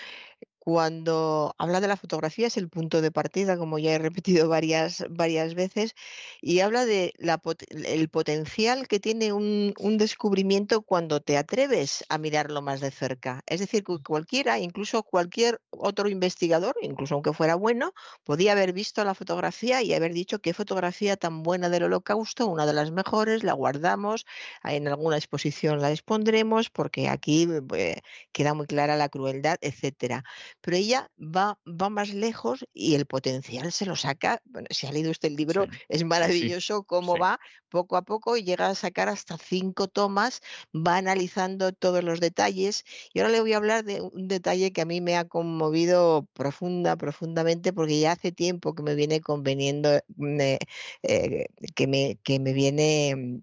cuando habla de la fotografía es el punto de partida, como ya he repetido varias, varias veces, y habla de la, el potencial que tiene un, un, descubrimiento cuando te atreves a mirarlo más de cerca. Es decir, que cualquiera, incluso cualquier otro investigador, incluso aunque fuera bueno, podía haber visto la fotografía y haber dicho qué fotografía tan buena del holocausto, una de las mejores, la guardamos, en alguna exposición la expondremos, porque aquí eh, queda muy clara la crueldad, etcétera pero ella va, va más lejos y el potencial se lo saca. Bueno, si ha leído usted el libro, es maravilloso cómo va poco a poco y llega a sacar hasta cinco tomas, va analizando todos los detalles. Y ahora le voy a hablar de un detalle que a mí me ha conmovido profunda, profundamente, porque ya hace tiempo que me viene conveniendo, mm, eh, que, me, que me viene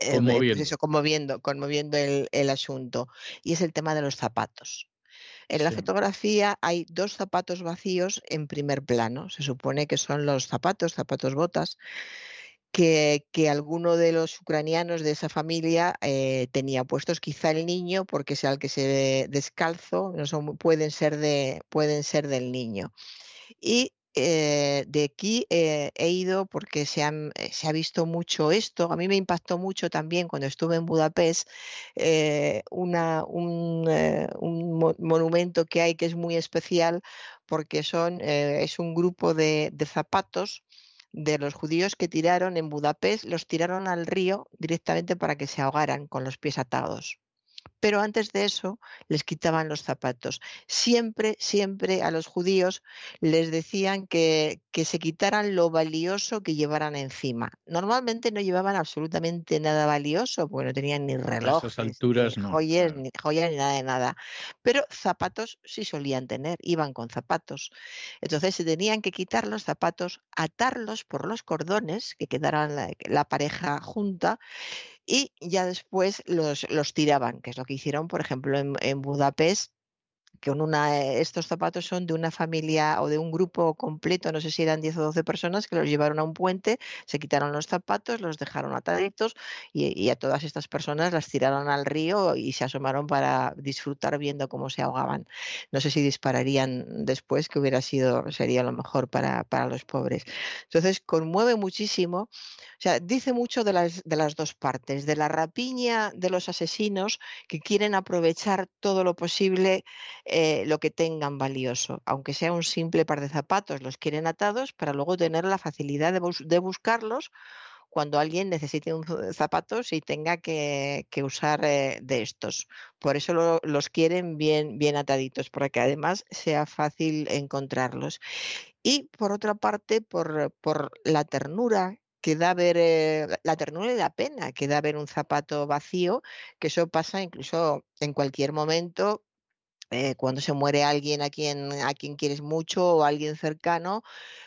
eh, pues conmoviendo, conmoviendo el, el, asunto. Y es el tema de los zapatos. En la fotografía hay dos zapatos vacíos en primer plano. Se supone que son los zapatos, zapatos botas, que, alguno de los ucranianos de esa familia eh, tenía puestos. Quizá el niño, porque sea el que se ve descalzo, no son, pueden, ser de, pueden ser del niño. Y eh, de aquí eh, he ido porque eh, se, ha visto mucho esto. A mí me impactó mucho también cuando estuve en Budapest un, monumento que hay que es muy especial porque son, es un grupo de zapatos de los judíos que tiraron en Budapest, los tiraron al río directamente para que se ahogaran con los pies atados pero antes de eso les quitaban los zapatos. Siempre, siempre a los judíos les decían que, que se quitaran lo valioso que llevaran encima. Normalmente no llevaban absolutamente nada valioso, porque no tenían ni relojes, alturas, ni, joyas, ni joyas, ni nada de nada. Pero zapatos sí solían tener, iban con zapatos. Entonces se tenían que quitar los zapatos, atarlos por los cordones, que quedaran la pareja junta, y ya después los, los tiraban, que es lo que hicieron, por ejemplo, en, en Budapest que eh, estos zapatos son de una familia o de un grupo completo, no sé si eran 10 o 12 personas, que los llevaron a un puente, se quitaron los zapatos, los dejaron ataditos y, a todas estas personas las tiraron al río y se asomaron para disfrutar viendo cómo se ahogaban. No sé si dispararían después, que hubiera sido, sería lo mejor para, para los pobres. Entonces, conmueve muchísimo, o sea, dice mucho de las, de las dos partes, de la rapiña de los asesinos que quieren aprovechar todo lo posible eh, lo que tengan valioso, aunque sea un simple par de zapatos, los quieren atados para luego tener la facilidad de, buscarlos cuando alguien necesite un zapatos y tenga que, usar eh, de estos. Por eso los quieren bien, ataditos, para que además sea fácil encontrarlos. Y por otra parte, por, por la ternura que da ver eh, la ternura y la pena que da ver un zapato vacío, que eso pasa incluso en cualquier momento eh, cuando se muere alguien a quien, a quien quieres mucho o alguien cercano,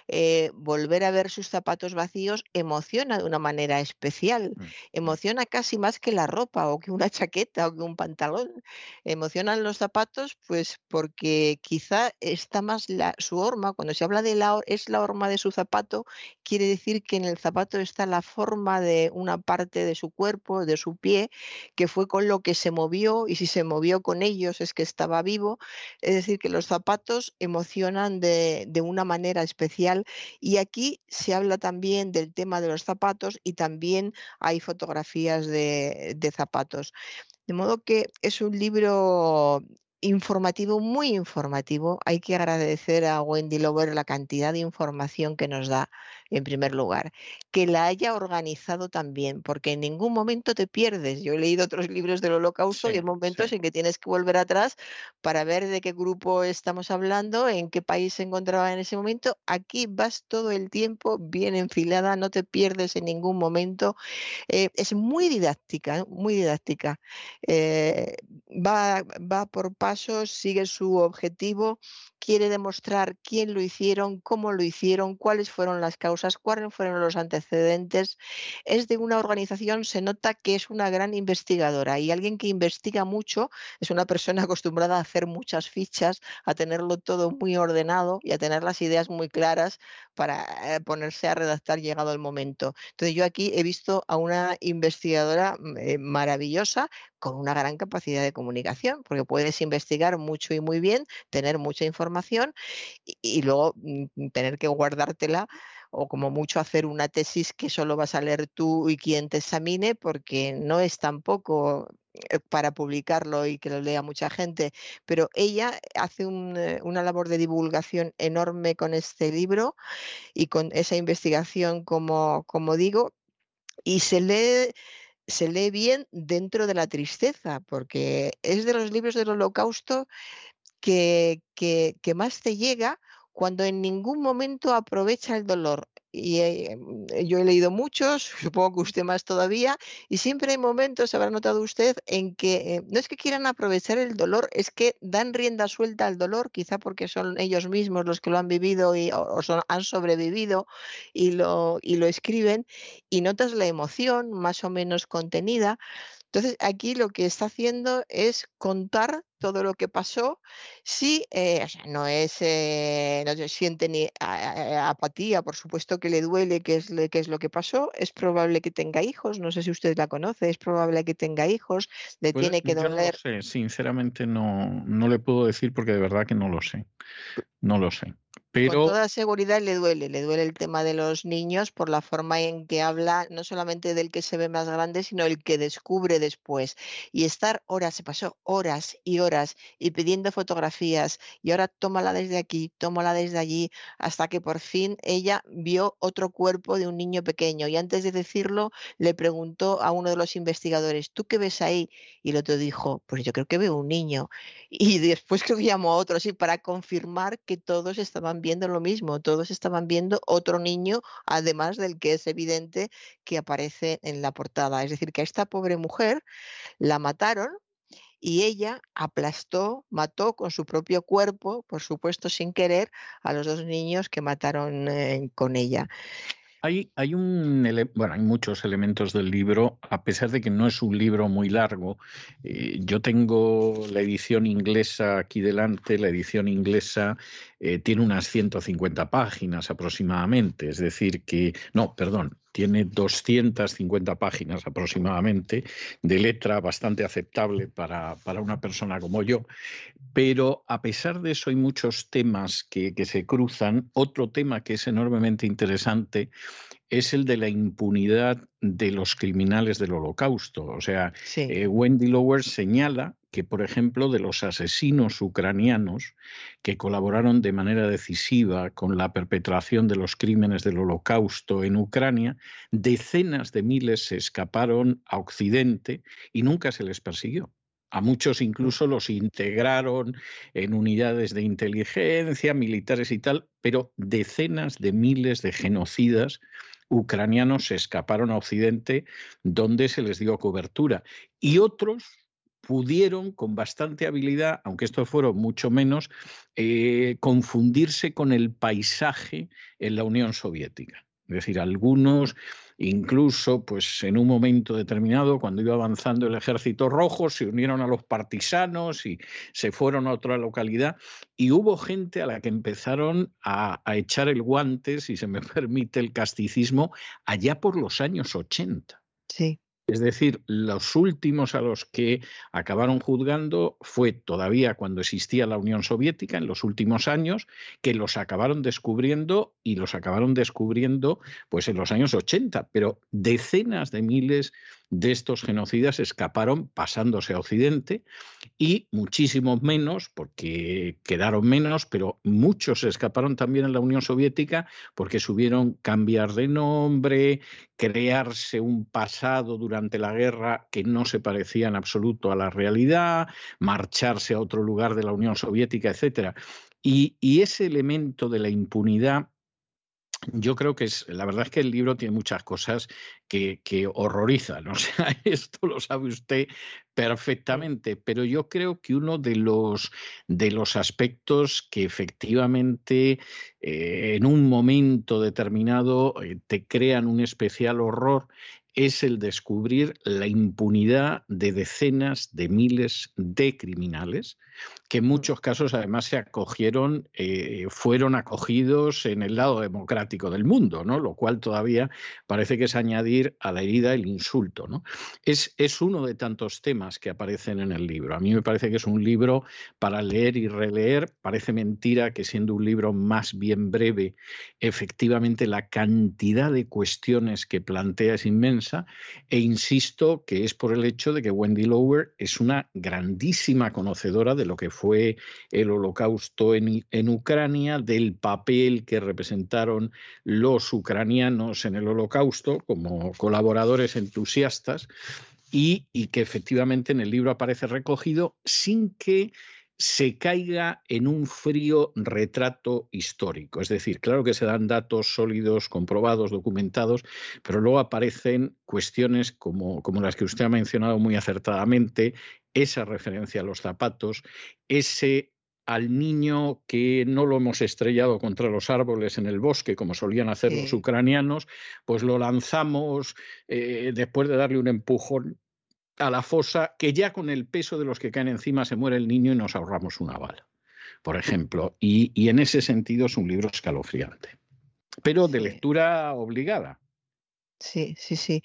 eh, volver a ver sus zapatos vacíos emociona de una manera especial. Mm, mm. Emociona casi más que la ropa o que una chaqueta o que un pantalón. Emocionan los zapatos, pues porque quizá está más la, su horma, cuando se habla de la, es la horma de su zapato, quiere decir que en el zapato está la forma de una parte de su cuerpo, de su pie, que fue con lo que se movió y si se movió con ellos es que estaba vivo. Es decir, que los zapatos emocionan de, de una manera especial y aquí se habla también del tema de los zapatos y también hay fotografías de, zapatos. De modo que es un libro informativo, muy informativo. Hay que agradecer a Wendy Lover la cantidad de información que nos da en primer lugar, que la haya organizado también, porque en ningún momento te pierdes. Yo he leído otros libros del holocausto y hay momentos en que tienes que volver atrás para ver de qué grupo estamos hablando, en qué país se encontraba en ese momento. Aquí vas todo el tiempo bien enfilada, no te pierdes en ningún momento. Eh, es muy didáctica, muy didáctica. Eh, va, va por pasos, sigue su objetivo, quiere demostrar quién lo hicieron, cómo lo hicieron, cuáles fueron las causas, cuáles fueron los antecedentes. Es de una organización, se nota que es una gran investigadora y alguien que investiga mucho es una persona acostumbrada a hacer muchas fichas, a tenerlo todo muy ordenado y a tener las ideas muy claras para eh, ponerse a redactar llegado el momento. Entonces yo aquí he visto a una investigadora mm, eh, maravillosa con una gran capacidad de comunicación, porque puedes investigar mucho y muy bien, tener mucha información y, luego mm, tener que guardártela o como mucho hacer una tesis que solo vas a leer tú y quien te examine, porque no es tampoco eh, para publicarlo y que lo lea mucha gente, pero ella hace eh, una labor de divulgación enorme con este libro y con esa investigación, como, como digo, y se lee se lee bien dentro de la tristeza, porque es de los libros del holocausto que, más te llega cuando en ningún momento aprovecha el dolor y eh, mm, yo he leído muchos, supongo que usted más todavía, y siempre hay momentos, habrá notado usted, en que eh, no es que quieran aprovechar el dolor, es que dan rienda suelta al dolor, quizá porque son ellos mismos los que lo han vivido y, o, han sobrevivido y lo, y lo escriben, y notas la emoción más o menos contenida. Entonces, aquí lo que está haciendo es contar todo lo que pasó. Sí, eh, no es, eh, no se siente ni apatía, por supuesto que le duele qué es, qué es lo que pasó. Es probable que tenga hijos, no sé si usted la conoce, es probable que tenga hijos, le pues, tiene que doler. No sé, sinceramente no, no le puedo decir porque de verdad que no lo sé. No lo sé. Pero... Con toda seguridad le duele, le duele el tema de los niños por la forma en que habla, no solamente del que se ve más grande, sino el que descubre después. Y estar horas, se pasó horas y horas y pidiendo fotografías y ahora tómala desde aquí, tómala desde allí, hasta que por fin ella vio otro cuerpo de un niño pequeño. Y antes de decirlo, le preguntó a uno de los investigadores, ¿tú qué ves ahí? Y el otro dijo, pues yo creo que veo un niño. Y después creo que llamó a otro, sí, para confirmar que todos estaban viendo lo mismo, todos estaban viendo otro niño, además del que es evidente que aparece en la portada. Es decir, que a esta pobre mujer la mataron y ella aplastó, mató con su propio cuerpo, por supuesto sin querer, a los dos niños que mataron eh, con ella. Hay, hay, un bueno, hay muchos elementos del libro, a pesar de que no es un libro muy largo. Eh, yo tengo la edición inglesa aquí delante, la edición inglesa eh, tiene unas 150 páginas aproximadamente, es decir, que, no, perdón, tiene 250 páginas aproximadamente de letra bastante aceptable para, para, una persona como yo, pero a pesar de eso hay muchos temas que, que se cruzan. Otro tema que es enormemente interesante es el de la impunidad de los criminales del holocausto. O sea, eh, Wendy Lower señala que, por ejemplo, de los asesinos ucranianos que colaboraron de manera decisiva con la perpetración de los crímenes del holocausto en Ucrania, decenas de miles se escaparon a Occidente y nunca se les persiguió. A muchos incluso los integraron en unidades de inteligencia, militares y tal, pero decenas de miles de genocidas ucranianos se escaparon a Occidente donde se les dio cobertura. Y otros pudieron con bastante habilidad, aunque estos fueron mucho menos, eh, confundirse con el paisaje en la Unión Soviética. Es decir, algunos Incluso, pues en un momento determinado, cuando iba avanzando el ejército rojo, se unieron a los partisanos y se fueron a otra localidad. Y hubo gente a la que empezaron a, a echar el guante, si se me permite el casticismo, allá por los años 80. Sí. Es decir, los últimos a los que acabaron juzgando fue todavía cuando existía la Unión Soviética, en los últimos años, que los acabaron descubriendo y los acabaron descubriendo pues en los años 80, pero decenas de miles de estos genocidas escaparon pasándose a Occidente y muchísimos menos, porque quedaron menos, pero muchos escaparon también en la Unión Soviética porque subieron cambiar de nombre, crearse un pasado durante la guerra que no se parecía en absoluto a la realidad, marcharse a otro lugar de la Unión Soviética, etcétera. Y, y ese elemento de la impunidad yo creo que es, la verdad es que el libro tiene muchas cosas que, que, horrorizan, o sea, esto lo sabe usted perfectamente, pero yo creo que uno de los, de los aspectos que efectivamente eh, en un momento determinado eh, te crean un especial horror es el descubrir la impunidad de decenas de miles de criminales que en mm. muchos casos además se acogieron, eh, fueron acogidos en el lado democrático del mundo, ¿no? Lo cual todavía parece que es añadir a la herida el insulto, ¿no? Es, es uno de tantos temas que aparecen en el libro. A mí me parece que es un libro para leer y releer. Parece mentira que siendo un libro más bien breve, efectivamente la cantidad de cuestiones que plantea es inmensa. E insisto que es por el hecho de que Wendy Lower es una grandísima conocedora de lo que fue el holocausto en, Ucrania, del papel que representaron los ucranianos en el holocausto como colaboradores entusiastas y que efectivamente en el libro aparece recogido sin que se caiga en un frío retrato histórico. Es decir, claro que se dan datos sólidos, comprobados, documentados, pero luego aparecen cuestiones como, como las que usted ha mencionado muy acertadamente, esa referencia a los zapatos, ese al niño que no lo hemos estrellado contra los árboles en el bosque, como solían hacer los ucranianos, pues lo lanzamos eh, después de darle un empujón a la fosa, que ya con el peso de los que caen encima se muere el niño y nos ahorramos una bala, por ejemplo. Y, y en ese sentido es un libro escalofriante, pero de lectura obligada. Sí, sí, sí.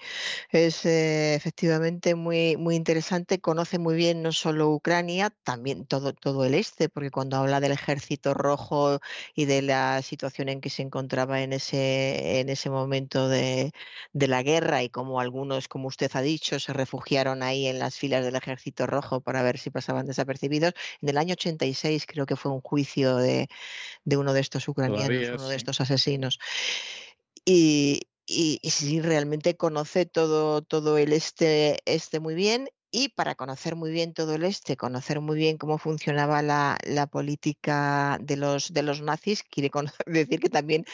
Es eh, efectivamente muy, muy interesante. Conoce muy bien no solo Ucrania, también todo, todo el este, porque cuando habla del ejército rojo y de la situación en que se encontraba en ese, en ese momento de, de la guerra y como algunos, como usted ha dicho, se refugiaron ahí en las filas del ejército rojo para ver si pasaban desapercibidos. En el año 86 creo que fue un juicio de, de uno de estos ucranianos, uno de estos asesinos. Y, y, sí realmente conoce todo, todo el este, este muy bien y para conocer muy bien todo el este, conocer muy bien cómo funcionaba la, política de los, de los nazis, quiere decir que también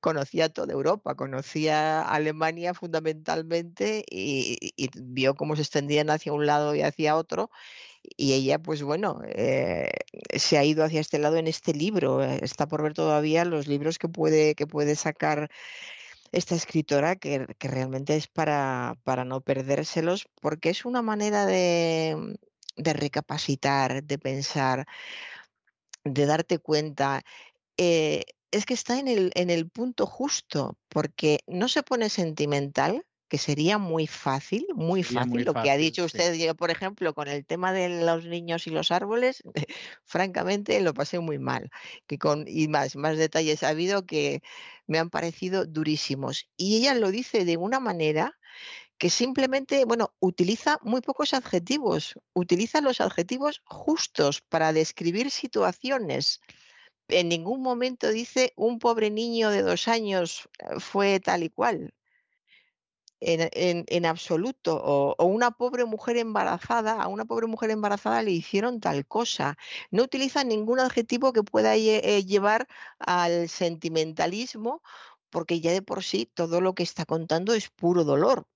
conocía toda Europa, conocía Alemania fundamentalmente y, y, vio cómo se extendían hacia un lado y hacia otro. Y ella, pues bueno, eh, se ha ido hacia este lado en este libro. Está por ver todavía los libros que puede, que puede sacar esta escritora que, realmente es para, para, no perdérselos, porque es una manera de, de recapacitar, de pensar, de darte cuenta. Eh, es que está en el, en el punto justo, porque no se pone sentimental, que sería muy fácil, muy fácil, lo que ha dicho usted, yo, por ejemplo, con el tema de los niños y los árboles, francamente lo pasé muy mal, que con, y más, más detalles ha habido que me han parecido durísimos. Y ella lo dice de una manera que simplemente, bueno, utiliza muy pocos adjetivos, utiliza los adjetivos justos para describir situaciones. En ningún momento dice un pobre niño de dos años eh, fue tal y cual en, en, absoluto. O, una pobre mujer embarazada, a una pobre mujer embarazada le hicieron tal cosa. No utiliza ningún adjetivo que pueda eh, llevar al sentimentalismo, porque ya de por sí todo lo que está contando es puro dolor,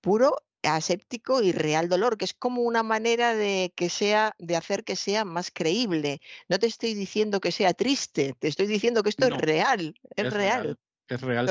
puro aséptico y real dolor, que es como una manera de que sea, de hacer que sea más creíble. No te estoy diciendo que sea triste, te estoy diciendo que esto es real, es, real. Es real.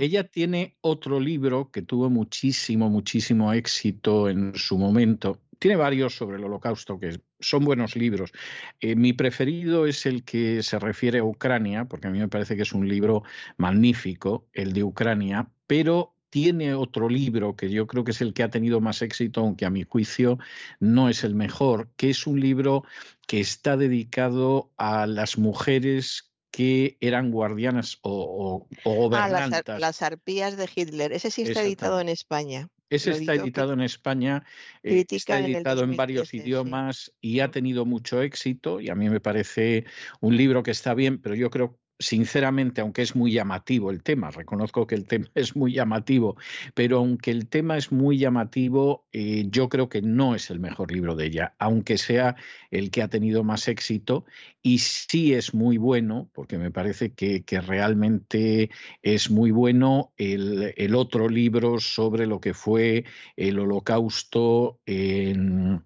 Ella tiene otro libro que tuvo muchísimo, muchísimo éxito en su momento. Tiene varios sobre el holocausto que son buenos libros. Eh, mi preferido es el que se refiere a Ucrania, porque a mí me parece que es un libro magnífico, el de Ucrania, pero tiene otro libro que yo creo que es el que ha tenido más éxito, aunque a mi juicio no es el mejor, que es un libro que está dedicado a las mujeres que eran guardianas o, o, Ah, las, arpías de Hitler. Ese sí está editado en España. Ese está editado en España, eh, está editado en, varios idiomas y ha tenido mucho éxito y a mí me parece un libro que está bien, pero yo creo sinceramente, aunque es muy llamativo el tema, reconozco que el tema es muy llamativo, pero aunque el tema es muy llamativo, eh, yo creo que no es el mejor libro de ella, aunque sea el que ha tenido más éxito, y sí es muy bueno, porque me parece que, realmente es muy bueno el, el, otro libro sobre lo que fue el holocausto en,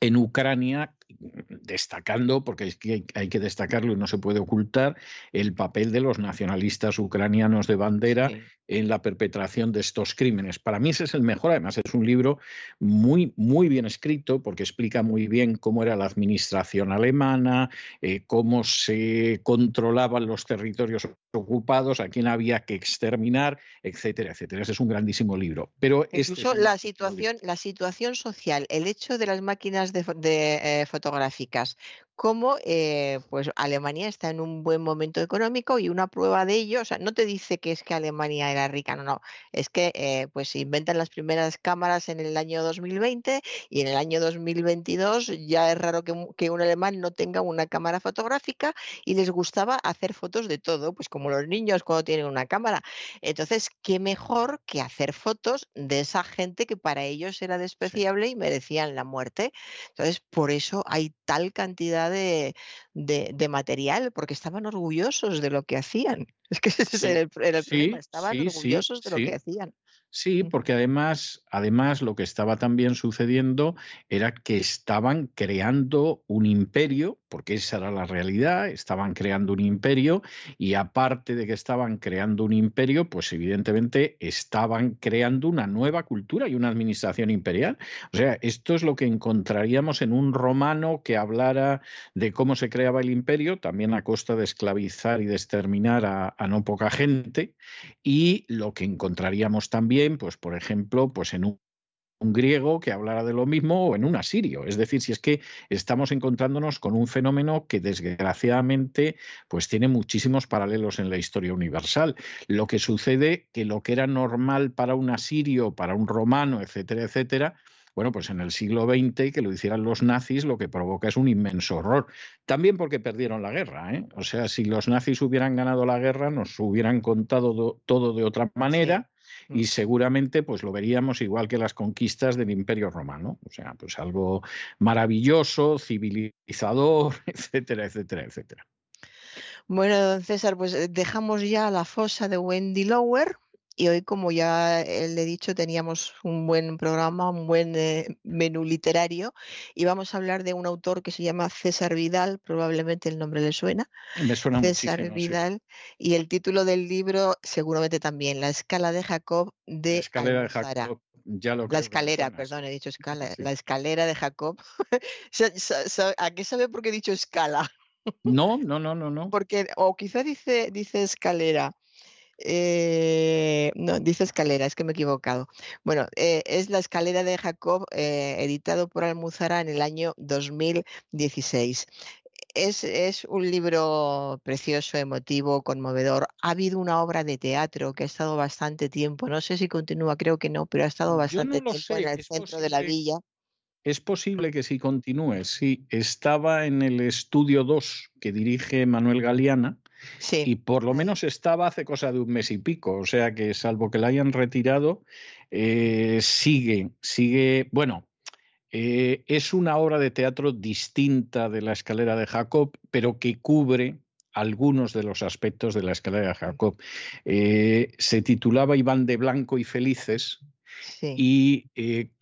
en Ucrania, destacando, porque hay que destacarlo y no se puede ocultar, el papel de los nacionalistas ucranianos de bandera en la perpetración de estos crímenes. Para mí ese es el mejor, además es un libro muy, muy bien escrito porque explica muy bien cómo era la administración alemana, eh, cómo se controlaban los territorios ocupados, a quién había que exterminar, etcétera, etcétera. Ese es un grandísimo libro. Pero este Incluso la situación, la situación social, el hecho de las máquinas de, eh, fotográficas, cómo eh, pues Alemania está en un buen momento económico y una prueba de ello, o sea, no te dice que es que Alemania era rica, no, no, es que eh, pues se inventan las primeras cámaras en el año 2020 y en el año 2022 ya es raro que, que, un alemán no tenga una cámara fotográfica y les gustaba hacer fotos de todo, pues como los niños cuando tienen una cámara. Entonces, ¿qué mejor que hacer fotos de esa gente que para ellos era despreciable y merecían la muerte? Entonces, por eso hay tal cantidad de, de, material, porque estaban orgullosos de lo que hacían. Es que ese era el, problema, estaban orgullosos de lo que hacían. Sí, porque además, además lo que estaba también sucediendo era que estaban creando un imperio, porque esa era la realidad, estaban creando un imperio y aparte de que estaban creando un imperio, pues evidentemente estaban creando una nueva cultura y una administración imperial. O sea, esto es lo que encontraríamos en un romano que hablara de cómo se creaba el imperio, también a costa de esclavizar y de exterminar a, a no poca gente, y lo que encontraríamos también pues por ejemplo, pues en un, griego que hablara de lo mismo o en un asirio. Es decir, si es que estamos encontrándonos con un fenómeno que desgraciadamente pues tiene muchísimos paralelos en la historia universal. Lo que sucede que lo que era normal para un asirio, para un romano, etcétera, etcétera, bueno, pues en el siglo XX que lo hicieran los nazis lo que provoca es un inmenso horror. También porque perdieron la guerra. ¿eh? O sea, si los nazis hubieran ganado la guerra, nos hubieran contado todo de otra manera y seguramente pues lo veríamos igual que las conquistas del Imperio Romano, o sea, pues algo maravilloso, civilizador, etcétera, etcétera, etcétera. Bueno, don César, pues eh, dejamos ya la fosa de Wendy Lower y hoy, como ya eh, le he dicho, teníamos un buen programa, un buen eh, menú literario y vamos a hablar de un autor que se llama César Vidal, probablemente el nombre le suena. Me suena César Vidal y el título del libro seguramente también, La escala de Jacob de La escalera de Jacob. Ya lo la escalera, perdón, he dicho escala, la escalera de Jacob. ¿A qué sabe por qué he dicho escala? No, no, no, no, no. Porque, o quizá dice, dice escalera. Eh, no, dice escalera, es que me he equivocado. Bueno, eh, es La escalera de Jacob, eh, editado por Almuzara en el año 2016. Es, es, un libro precioso, emotivo, conmovedor. Ha habido una obra de teatro que ha estado bastante tiempo, no sé si continúa, creo que no, pero ha estado bastante tiempo en el centro de la villa. Es posible que sí continúe, sí. Estaba en el estudio 2 que dirige Manuel Galeana y por lo menos estaba hace cosa de un mes y pico, o sea que salvo que la hayan retirado, eh, sigue, sigue, bueno, eh, es una obra de teatro distinta de la escalera de Jacob, pero que cubre algunos de los aspectos de la escalera de Jacob. Eh, se titulaba Iván de Blanco y Felices y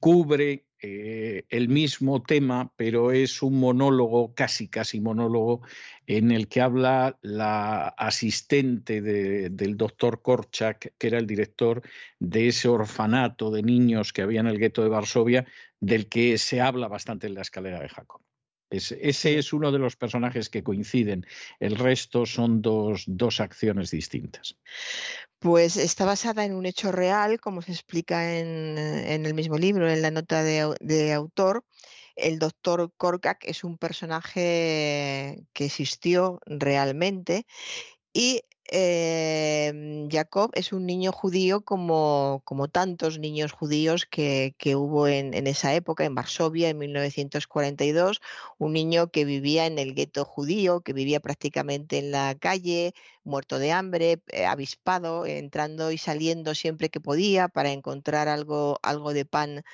cubre eh, el mismo tema, pero es un monólogo, casi casi monólogo, en el que habla la asistente del doctor Korchak, que era el director de ese orfanato de niños que había en el gueto de Varsovia, del que se habla bastante en la escalera de Jacob. Ese es uno de los personajes que coinciden. El resto son dos, dos acciones distintas. Pues está basada en un hecho real, como se explica en, el mismo libro, en la nota de, autor. El doctor Korkak es un personaje que existió realmente Y em, Jacob es un niño judío como, como tantos niños judíos que, que hubo en, en, esa época, en Varsovia, en 1942, un niño que vivía en el gueto judío, que vivía prácticamente en la calle, muerto de hambre, eh, avispado, entrando y saliendo siempre que podía para encontrar algo, algo de pan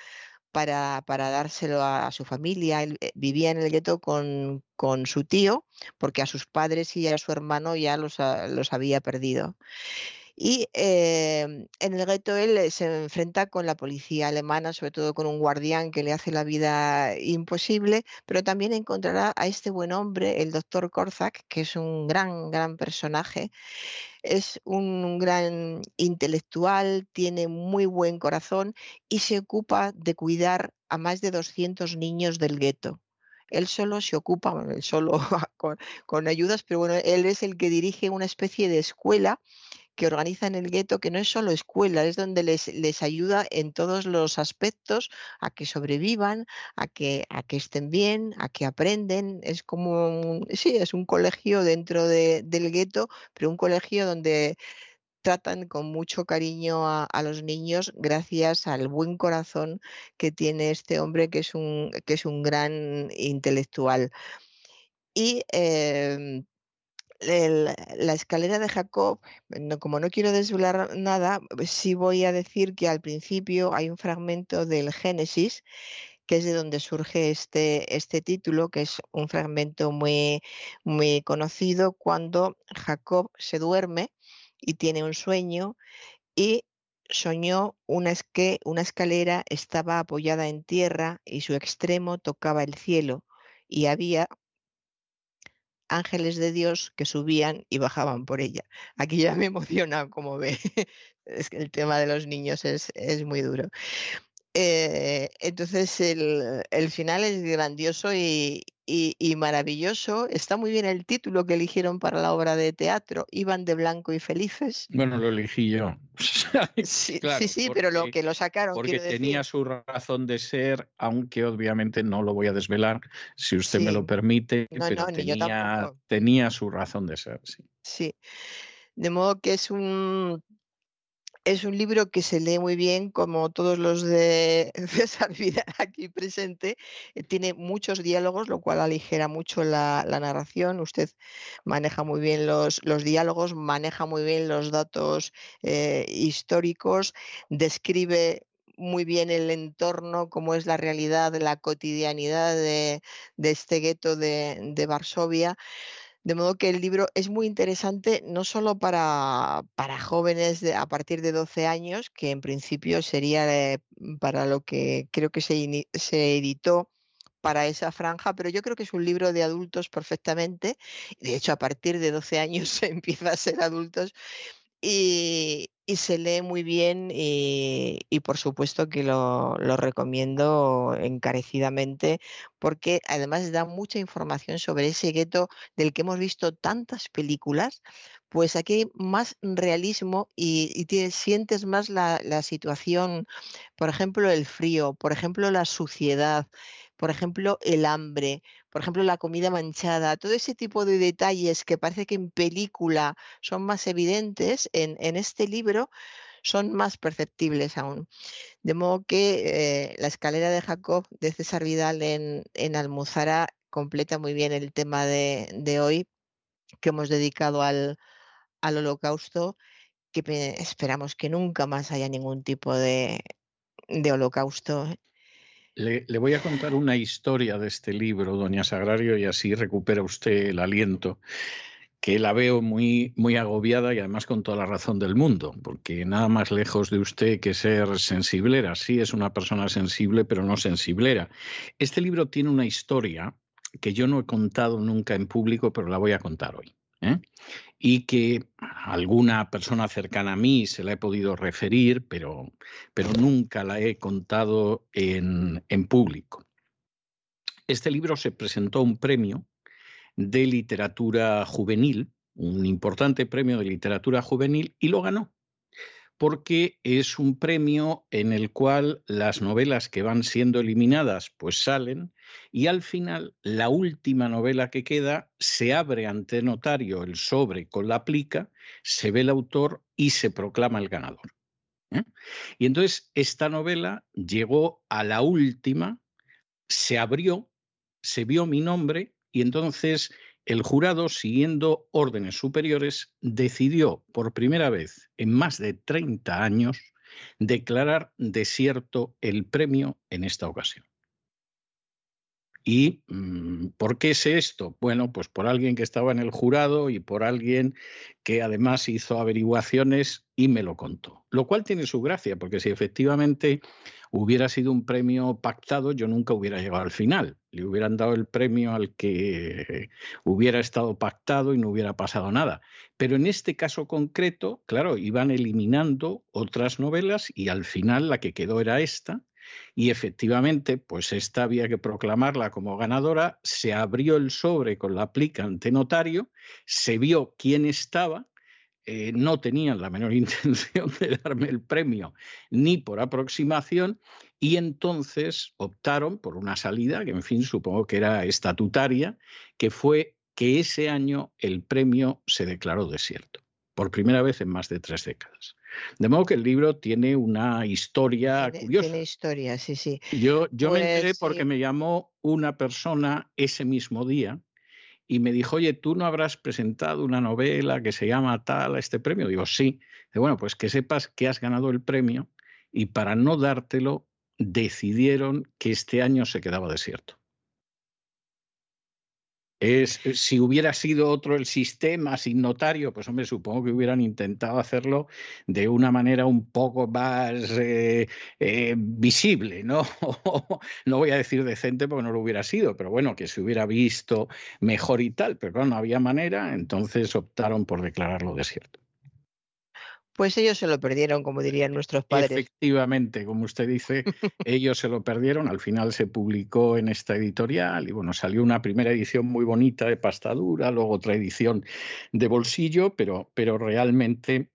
para, dárselo a, su familia. Él eh, vivía en el gueto con, su tío, porque a sus padres y a su hermano ya los, había perdido. Y eh, en el gueto él se enfrenta con la policía alemana, sobre todo con un guardián que le hace la vida imposible, pero también encontrará a este buen hombre, el doctor Korzak, que es un gran, gran personaje. Es un gran intelectual, tiene muy buen corazón y se ocupa de cuidar a más de 200 niños del gueto. Él solo se ocupa, él solo con, con, ayudas, pero bueno, él es el que dirige una especie de escuela que organiza en el gueto, que no es solo escuela, es donde les, les ayuda en todos los aspectos a que sobrevivan, a que, a que estén bien, a que aprenden. Es como, un, sí, es un colegio dentro de, del gueto, pero un colegio donde tratan con mucho cariño a, los niños gracias al buen corazón que tiene este hombre que es un, que es un gran intelectual. Y eh, la escalera de Jacob, como no quiero desvelar nada, sí voy a decir que al principio hay un fragmento del Génesis que es de donde surge este, este título, que es un fragmento muy, muy conocido cuando Jacob se duerme y tiene un sueño y soñó una, que una escalera estaba apoyada en tierra y su extremo tocaba el cielo y había ángeles de Dios que subían y bajaban por ella. Aquí ya me emociona, como ve. es que el tema de los niños es, es muy duro. Eh, entonces el, el, final es grandioso y, y, y, maravilloso. Está muy bien el título que eligieron para la obra de teatro, Iban de Blanco y Felices. Bueno, lo elegí yo. sí, claro, sí, sí porque, pero lo que lo sacaron. Porque tenía decir. su razón de ser, aunque obviamente no lo voy a desvelar, si usted sí. me lo permite, no, pero no, tenía, tenía su razón de ser. Sí. sí. De modo que es un es un libro que se lee muy bien, como todos los de César Vidal aquí presente. Eh, tiene muchos diálogos, lo cual aligera mucho la, narración. Usted maneja muy bien los, los, diálogos, maneja muy bien los datos eh, históricos, describe muy bien el entorno, cómo es la realidad, la cotidianidad de, de este gueto de Varsovia. De modo que el libro es muy interesante no solo para, para jóvenes de, a partir de 12 años, que en principio sería eh, para lo que creo que se, se editó para esa franja, pero yo creo que es un libro de adultos perfectamente. De hecho, a partir de 12 años se empieza a ser adultos y, se lee muy bien y, y por supuesto que lo, recomiendo encarecidamente porque además da mucha información sobre ese gueto del que hemos visto tantas películas, pues aquí hay más realismo y, y te, sientes más la situación, por ejemplo, el frío, por ejemplo, la suciedad, por ejemplo, el hambre, por ejemplo, la comida manchada, todo ese tipo de detalles que parece que en película son más evidentes, en, en este libro son más perceptibles aún. De modo que eh, la escalera de Jacob de César Vidal en, en Almuzara completa muy bien el tema de, de hoy que hemos dedicado al, al holocausto, que esperamos que nunca más haya ningún tipo de, de holocausto le, voy a contar una historia de este libro, doña Sagrario, y así recupera usted el aliento, que la veo muy, muy agobiada y además con toda la razón del mundo, porque nada más lejos de usted que ser sensiblera. Sí es una persona sensible, pero no sensiblera. Este libro tiene una historia que yo no he contado nunca en público, pero la voy a contar hoy. ¿eh? Y que alguna persona cercana a mí se la he podido referir, pero, pero nunca la he contado en, en público. Este libro se presentó a un premio de literatura juvenil, un importante premio de literatura juvenil, y lo ganó. Porque es un premio en el cual las novelas que van siendo eliminadas pues salen y al final la última novela que queda se abre ante notario el sobre con la plica, se ve el autor y se proclama el ganador. ¿eh? Y entonces esta novela llegó a la última, se abrió, se vio mi nombre y entonces el jurado, siguiendo órdenes superiores, decidió por primera vez en más de 30 años declarar desierto el premio en esta ocasión. ¿Y mm, por qué sé esto? Bueno, pues por alguien que estaba en el jurado y por alguien que además hizo averiguaciones y me lo contó. Lo cual tiene su gracia, porque si efectivamente hubiera sido un premio pactado, yo nunca hubiera llegado al final. Le hubieran dado el premio al que hubiera estado pactado y no hubiera pasado nada. Pero en este caso concreto, claro, iban eliminando otras novelas y al final la que quedó era esta y efectivamente, pues esta había que proclamarla como ganadora, se abrió el sobre con la aplica ante notario, se vio quién estaba, eh, no tenían la menor intención de darme el premio ni por aproximación y entonces optaron por una salida que, en fin, supongo que era estatutaria, que fue que ese año el premio se declaró desierto, por primera vez en más de tres décadas. De modo que el libro tiene una historia curiosa. Tiene historia, sí, sí. Yo, yo me enteré pues porque me llamó una persona ese mismo día y me dijo, oye, ¿tú no habrás presentado una novela que se llama tal a este premio? Digo, sí. Digo, bueno, pues que sepas que has ganado el premio y para no dártelo decidieron que este año se quedaba desierto. Es, eh, si hubiera sido otro el sistema sin notario, pues hombre, supongo que hubieran intentado hacerlo de una manera un poco más eh, eh, visible, ¿no? no voy a decir decente porque no lo hubiera sido, pero bueno, que se hubiera visto mejor y tal, pero claro, no había manera, entonces optaron por declararlo desierto. Pues ellos se lo perdieron, como dirían nuestros padres. Efectivamente, como usted dice, ellos se lo perdieron. Al final se publicó en esta editorial y bueno, salió una primera edición muy bonita de pastadura, luego otra edición de bolsillo, pero, pero realmente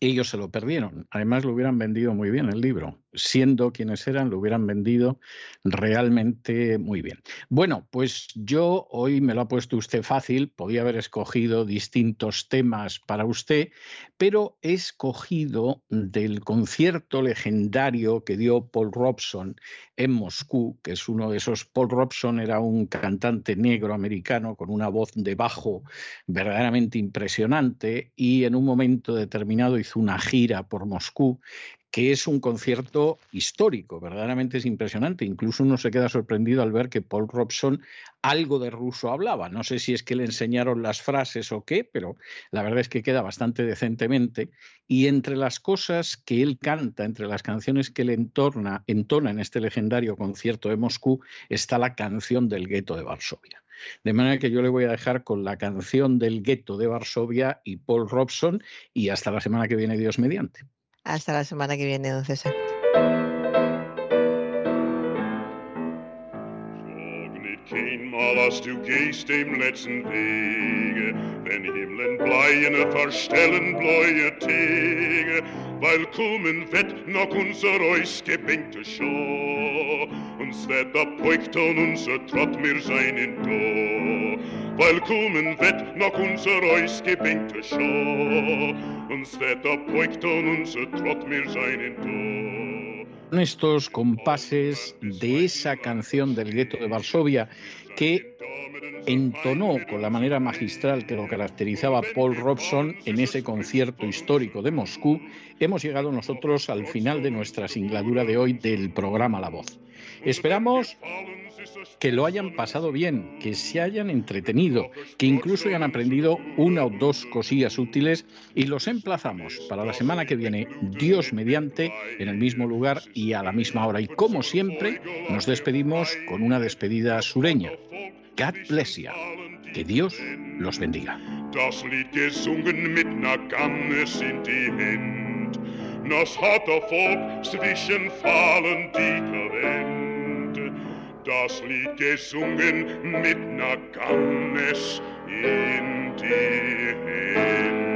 ellos se lo perdieron. Además, lo hubieran vendido muy bien el libro. Siendo quienes eran, lo hubieran vendido realmente muy bien. Bueno, pues yo hoy me lo ha puesto usted fácil. Podía haber escogido distintos temas para usted, pero he escogido del concierto legendario que dio Paul Robson en Moscú, que es uno de esos. Paul Robson era un cantante negro americano con una voz de bajo verdaderamente impresionante y en un momento determinado hizo una gira por Moscú que es un concierto histórico, verdaderamente es impresionante. Incluso uno se queda sorprendido al ver que Paul Robson algo de ruso hablaba. No sé si es que le enseñaron las frases o qué, pero la verdad es que queda bastante decentemente. Y entre las cosas que él canta, entre las canciones que le entorna, entona en este legendario concierto de Moscú, está la canción del gueto de Varsovia. De manera que yo le voy a dejar con la canción del gueto de Varsovia y Paul Robson y hasta la semana que viene, Dios mediante. Hasta la semana que viene, don César. Als du gehst dem letzten Wege, wenn Himmeln bleien verstellen bläue Tege, weil kommen wird noch unser Reus gebänkte Schau, uns wird abbeugt und unser Trott mir sein in Do, weil kommen wird noch unser Reus gebänkte Schau, uns wird abbeugt und unser Trott mir sein in Do. Estos compases de esa canción del gueto de Varsovia que entonó con la manera magistral que lo caracterizaba Paul Robson en ese concierto histórico de Moscú, hemos llegado nosotros al final de nuestra singladura de hoy del programa La Voz. Esperamos que lo hayan pasado bien, que se hayan entretenido, que incluso hayan aprendido una o dos cosillas útiles y los emplazamos para la semana que viene, Dios mediante, en el mismo lugar y a la misma hora. Y como siempre, nos despedimos con una despedida sureña. God bless you. Que Dios los bendiga. Das Lied gesungen mit ner Gannes in die Hände.